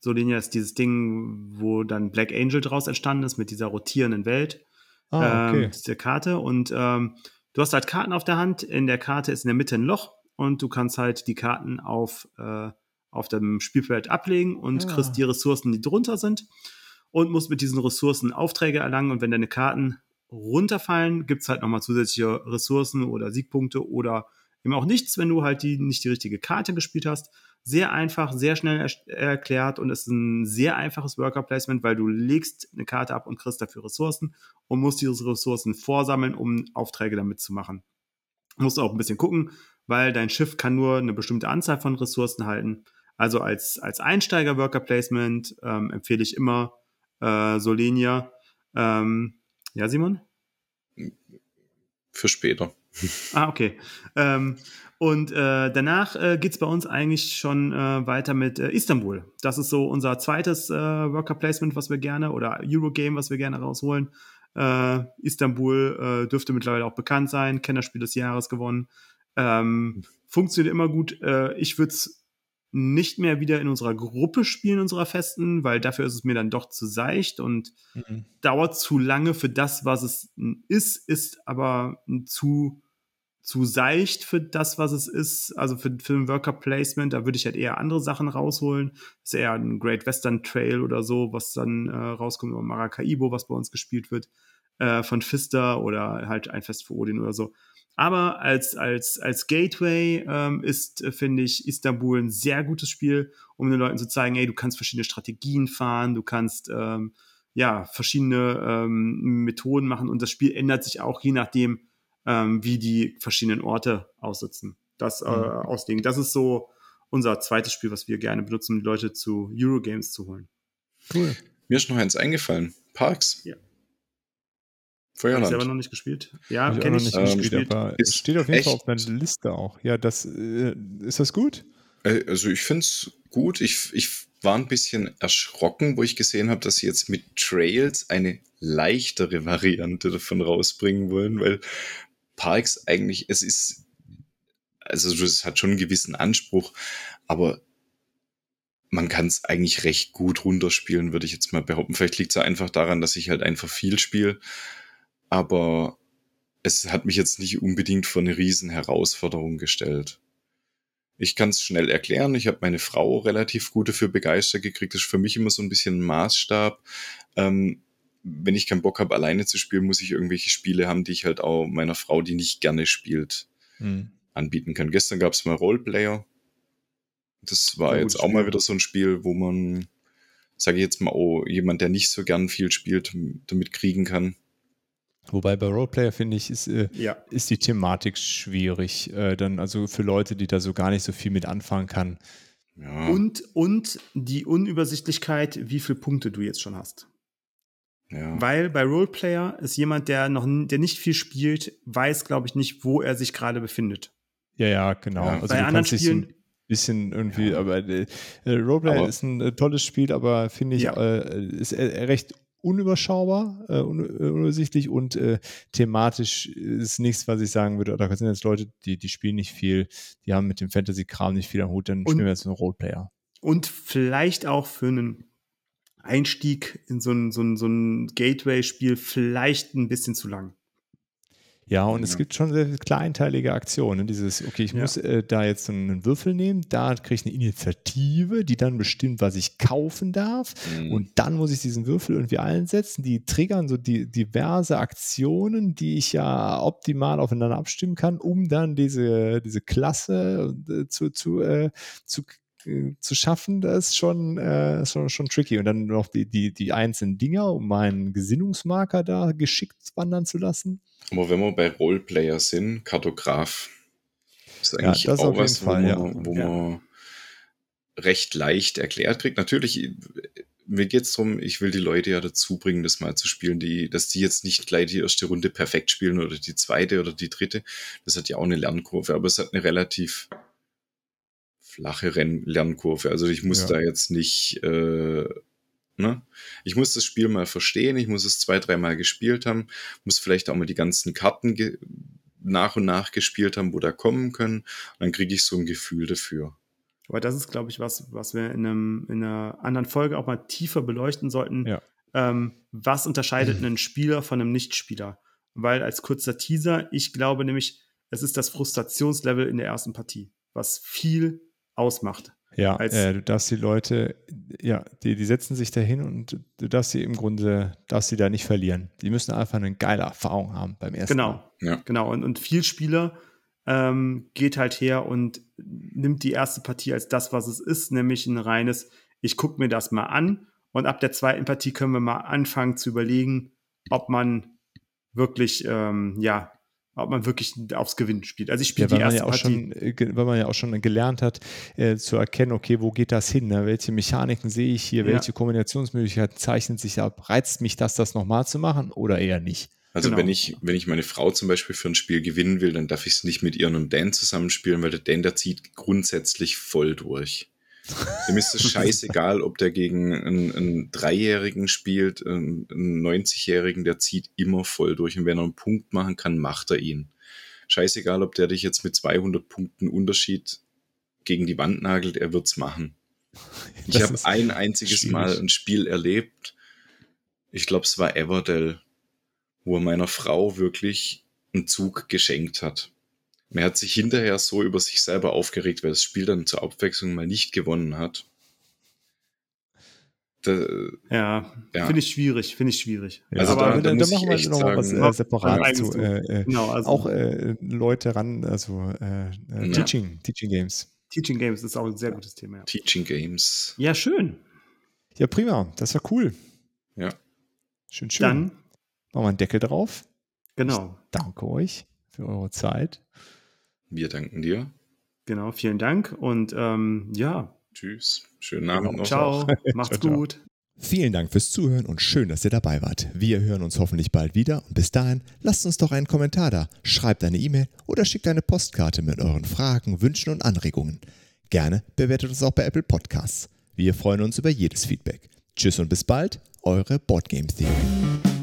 Solenia ist dieses Ding, wo dann Black Angel draus entstanden ist, mit dieser rotierenden Welt. Ah, okay. Ähm, diese Karte. Und ähm, Du hast halt Karten auf der Hand. In der Karte ist in der Mitte ein Loch und du kannst halt die Karten auf, äh, auf dem Spielfeld ablegen und ja. Ah. kriegst die Ressourcen, die drunter sind und musst mit diesen Ressourcen Aufträge erlangen. Und wenn deine Karten runterfallen, gibt es halt nochmal zusätzliche Ressourcen oder Siegpunkte oder eben auch nichts, wenn du halt die, nicht die richtige Karte gespielt hast. Sehr einfach, sehr schnell er erklärt und ist ein sehr einfaches Worker Placement, weil du legst eine Karte ab und kriegst dafür Ressourcen und musst diese Ressourcen vorsammeln, um Aufträge damit zu machen. Du musst auch ein bisschen gucken, weil dein Schiff kann nur eine bestimmte Anzahl von Ressourcen halten. Also als, als Einsteiger Worker Placement ähm, empfehle ich immer äh, Solenia. Ähm, ja, Simon? Für später. Ah, okay. Ähm, und äh, danach äh, geht es bei uns eigentlich schon äh, weiter mit äh, Istanbul. Das ist so unser zweites äh, Worker Placement, was wir gerne, oder Eurogame, was wir gerne rausholen. Äh, Istanbul äh, dürfte mittlerweile auch bekannt sein, Kennerspiel des Jahres gewonnen. Ähm, funktioniert immer gut. Ich würde es nicht mehr wieder in unserer Gruppe spielen, unserer Festen, weil dafür ist es mir dann doch zu seicht und mhm. dauert zu lange für das, was es ist, ist aber zu zu seicht für das, was es ist. Also für, für ein Worker Placement, da würde ich halt eher andere Sachen rausholen. Das ist eher ein Great Western Trail oder so, was dann äh, rauskommt, oder Maracaibo, was bei uns gespielt wird, äh, von Pfister oder halt ein Fest für Odin oder so. Aber als, als, als Gateway ähm, ist, äh, finde ich, Istanbul ein sehr gutes Spiel, um den Leuten zu zeigen, ey, du kannst verschiedene Strategien fahren, du kannst ähm, ja verschiedene ähm, Methoden machen und das Spiel ändert sich auch je nachdem, ähm, wie die verschiedenen Orte aussitzen. Das äh, mhm. auslegen. Das ist so unser zweites Spiel, was wir gerne benutzen, um die Leute zu Eurogames zu holen. Cool. Mir ist noch eins eingefallen. Parks. Ja. Feuerland. Hab ich selber noch nicht gespielt. Ja, kenne ich. Noch nicht ähm, gespielt, aber es steht auf jeden Fall auf meiner Liste auch. Ja, das äh, ist das gut? Äh, also ich finde es gut. Ich, ich war ein bisschen erschrocken, wo ich gesehen habe, dass sie jetzt mit Trails eine leichtere Variante davon rausbringen wollen, weil Parks eigentlich, es ist, also es hat schon einen gewissen Anspruch, aber man kann es eigentlich recht gut runterspielen, würde ich jetzt mal behaupten. Vielleicht liegt es einfach daran, dass ich halt einfach viel spiele, aber es hat mich jetzt nicht unbedingt vor eine riesen Herausforderung gestellt. Ich kann es schnell erklären. Ich habe meine Frau relativ gut dafür begeistert gekriegt. Das ist für mich immer so ein bisschen ein Maßstab. Ähm, wenn ich keinen Bock habe, alleine zu spielen, muss ich irgendwelche Spiele haben, die ich halt auch meiner Frau, die nicht gerne spielt, mhm. anbieten kann. Gestern gab es mal Roleplayer. Das war oh, jetzt auch mal wieder so ein Spiel, wo man, sage ich jetzt mal, oh, jemand, der nicht so gern viel spielt, damit kriegen kann. Wobei bei Roleplayer finde ich, ist, äh, ja. ist die Thematik schwierig. Äh, dann also für Leute, die da so gar nicht so viel mit anfangen kann. Ja. Und, und die Unübersichtlichkeit, wie viele Punkte du jetzt schon hast. Ja. Weil bei Roleplayer ist jemand, der noch der nicht viel spielt, weiß, glaube ich, nicht, wo er sich gerade befindet. Ja, ja, genau. Ja. Also bei anderen Spielen bisschen irgendwie, ja. aber äh, Roleplayer aber, ist ein äh, tolles Spiel, aber finde ich, ja. äh, ist äh, recht unüberschaubar, äh, un äh, unübersichtlich und äh, thematisch ist nichts, was ich sagen würde. Da sind jetzt Leute, die, die spielen nicht viel, die haben mit dem Fantasy-Kram nicht viel am Hut, dann und, spielen wir jetzt einen Roleplayer. Und vielleicht auch für einen Einstieg in so ein, so ein, so ein Gateway-Spiel vielleicht ein bisschen zu lang. Ja, und ja. es gibt schon sehr kleinteilige Aktionen. Dieses, okay, ich ja. muss äh, da jetzt einen Würfel nehmen, da kriege ich eine Initiative, die dann bestimmt, was ich kaufen darf. Mhm. Und dann muss ich diesen Würfel irgendwie einsetzen. Die triggern so die, diverse Aktionen, die ich ja optimal aufeinander abstimmen kann, um dann diese, diese Klasse äh, zu, zu, äh, zu äh, zu schaffen, das ist schon, äh, schon, schon tricky. Und dann noch die, die, die einzelnen Dinger, um meinen Gesinnungsmarker da geschickt wandern zu lassen. Aber wenn wir bei Roleplayer sind, Kartograf ist eigentlich ja, auch was, Fall, wo, man, ja. wo ja. man recht leicht erklärt kriegt. Natürlich, mir geht es darum, ich will die Leute ja dazu bringen, das mal zu spielen, die, dass die jetzt nicht gleich die erste Runde perfekt spielen oder die zweite oder die dritte. Das hat ja auch eine Lernkurve, aber es hat eine relativ flache Lernkurve. Also ich muss da jetzt nicht äh, Ne? Ich muss das Spiel mal verstehen, ich muss es zwei, dreimal gespielt haben, muss vielleicht auch mal die ganzen Karten nach und nach gespielt haben, wo da kommen können. Und dann kriege ich so ein Gefühl dafür. Aber das ist, glaube ich, was, was wir in, einem, in einer anderen Folge auch mal tiefer beleuchten sollten. Ja. Ähm, was unterscheidet einen Spieler von einem Nichtspieler? Weil als kurzer Teaser, ich glaube nämlich, es ist das Frustrationslevel in der ersten Partie, was viel ausmacht. Ja, äh, du darfst die Leute, ja, die, die setzen sich dahin und du darfst sie im Grunde, darfst sie da nicht verlieren. Die müssen einfach eine geile Erfahrung haben beim ersten genau, Mal. Ja. Genau, und, und viel Spieler ähm, geht halt her und nimmt die erste Partie als das, was es ist, nämlich ein reines, ich gucke mir das mal an und ab der zweiten Partie können wir mal anfangen zu überlegen, ob man wirklich ähm, ja ob man wirklich aufs Gewinn spielt. Also ich spiele ja, die erste ja Partie. Schon, äh, weil man ja auch schon gelernt hat, äh, zu erkennen, okay, wo geht das hin? Ne? Welche Mechaniken sehe ich hier? Ja. Welche Kombinationsmöglichkeiten zeichnen sich ab? Reizt mich das, das nochmal zu machen oder eher nicht? Also genau. wenn ich, wenn ich meine Frau zum Beispiel für ein Spiel gewinnen will, dann darf ich es nicht mit ihr und Dan zusammenspielen, weil der Dan, der zieht grundsätzlich voll durch. Dem ist es scheißegal, ob der gegen einen, einen Dreijährigen spielt, einen, einen 90-Jährigen, der zieht immer voll durch. Und wenn er einen Punkt machen kann, macht er ihn. Scheißegal, ob der dich jetzt mit 200 Punkten Unterschied gegen die Wand nagelt, er wird's machen. Ich habe ein einziges schwierig. Mal ein Spiel erlebt. Ich glaube, es war Everdell, wo er meiner Frau wirklich einen Zug geschenkt hat. Man hat sich hinterher so über sich selber aufgeregt, weil das Spiel dann zur Abwechslung mal nicht gewonnen hat. Da, ja, ja. finde ich schwierig, finde ich schwierig. Ja, also aber da, da, da machen wir noch mal was äh, separat zu. Äh, äh, genau, also auch äh, Leute ran, also äh, äh, Teaching, Teaching Games. Teaching Games ist auch ein sehr gutes Thema. Teaching Games. Ja, schön. Ja, prima. Das war cool. Ja. Schön, schön. Dann machen wir einen Deckel drauf. Genau. Ich danke euch für eure Zeit. Wir danken dir. Genau, vielen Dank und ähm, ja. Tschüss. Schönen Abend genau. noch. Ciao. Macht's ciao, gut. Vielen Dank fürs Zuhören und schön, dass ihr dabei wart. Wir hören uns hoffentlich bald wieder und bis dahin lasst uns doch einen Kommentar da, schreibt eine E-Mail oder schickt eine Postkarte mit euren Fragen, Wünschen und Anregungen. Gerne bewertet uns auch bei Apple Podcasts. Wir freuen uns über jedes Feedback. Tschüss und bis bald, eure Boardgame Theory.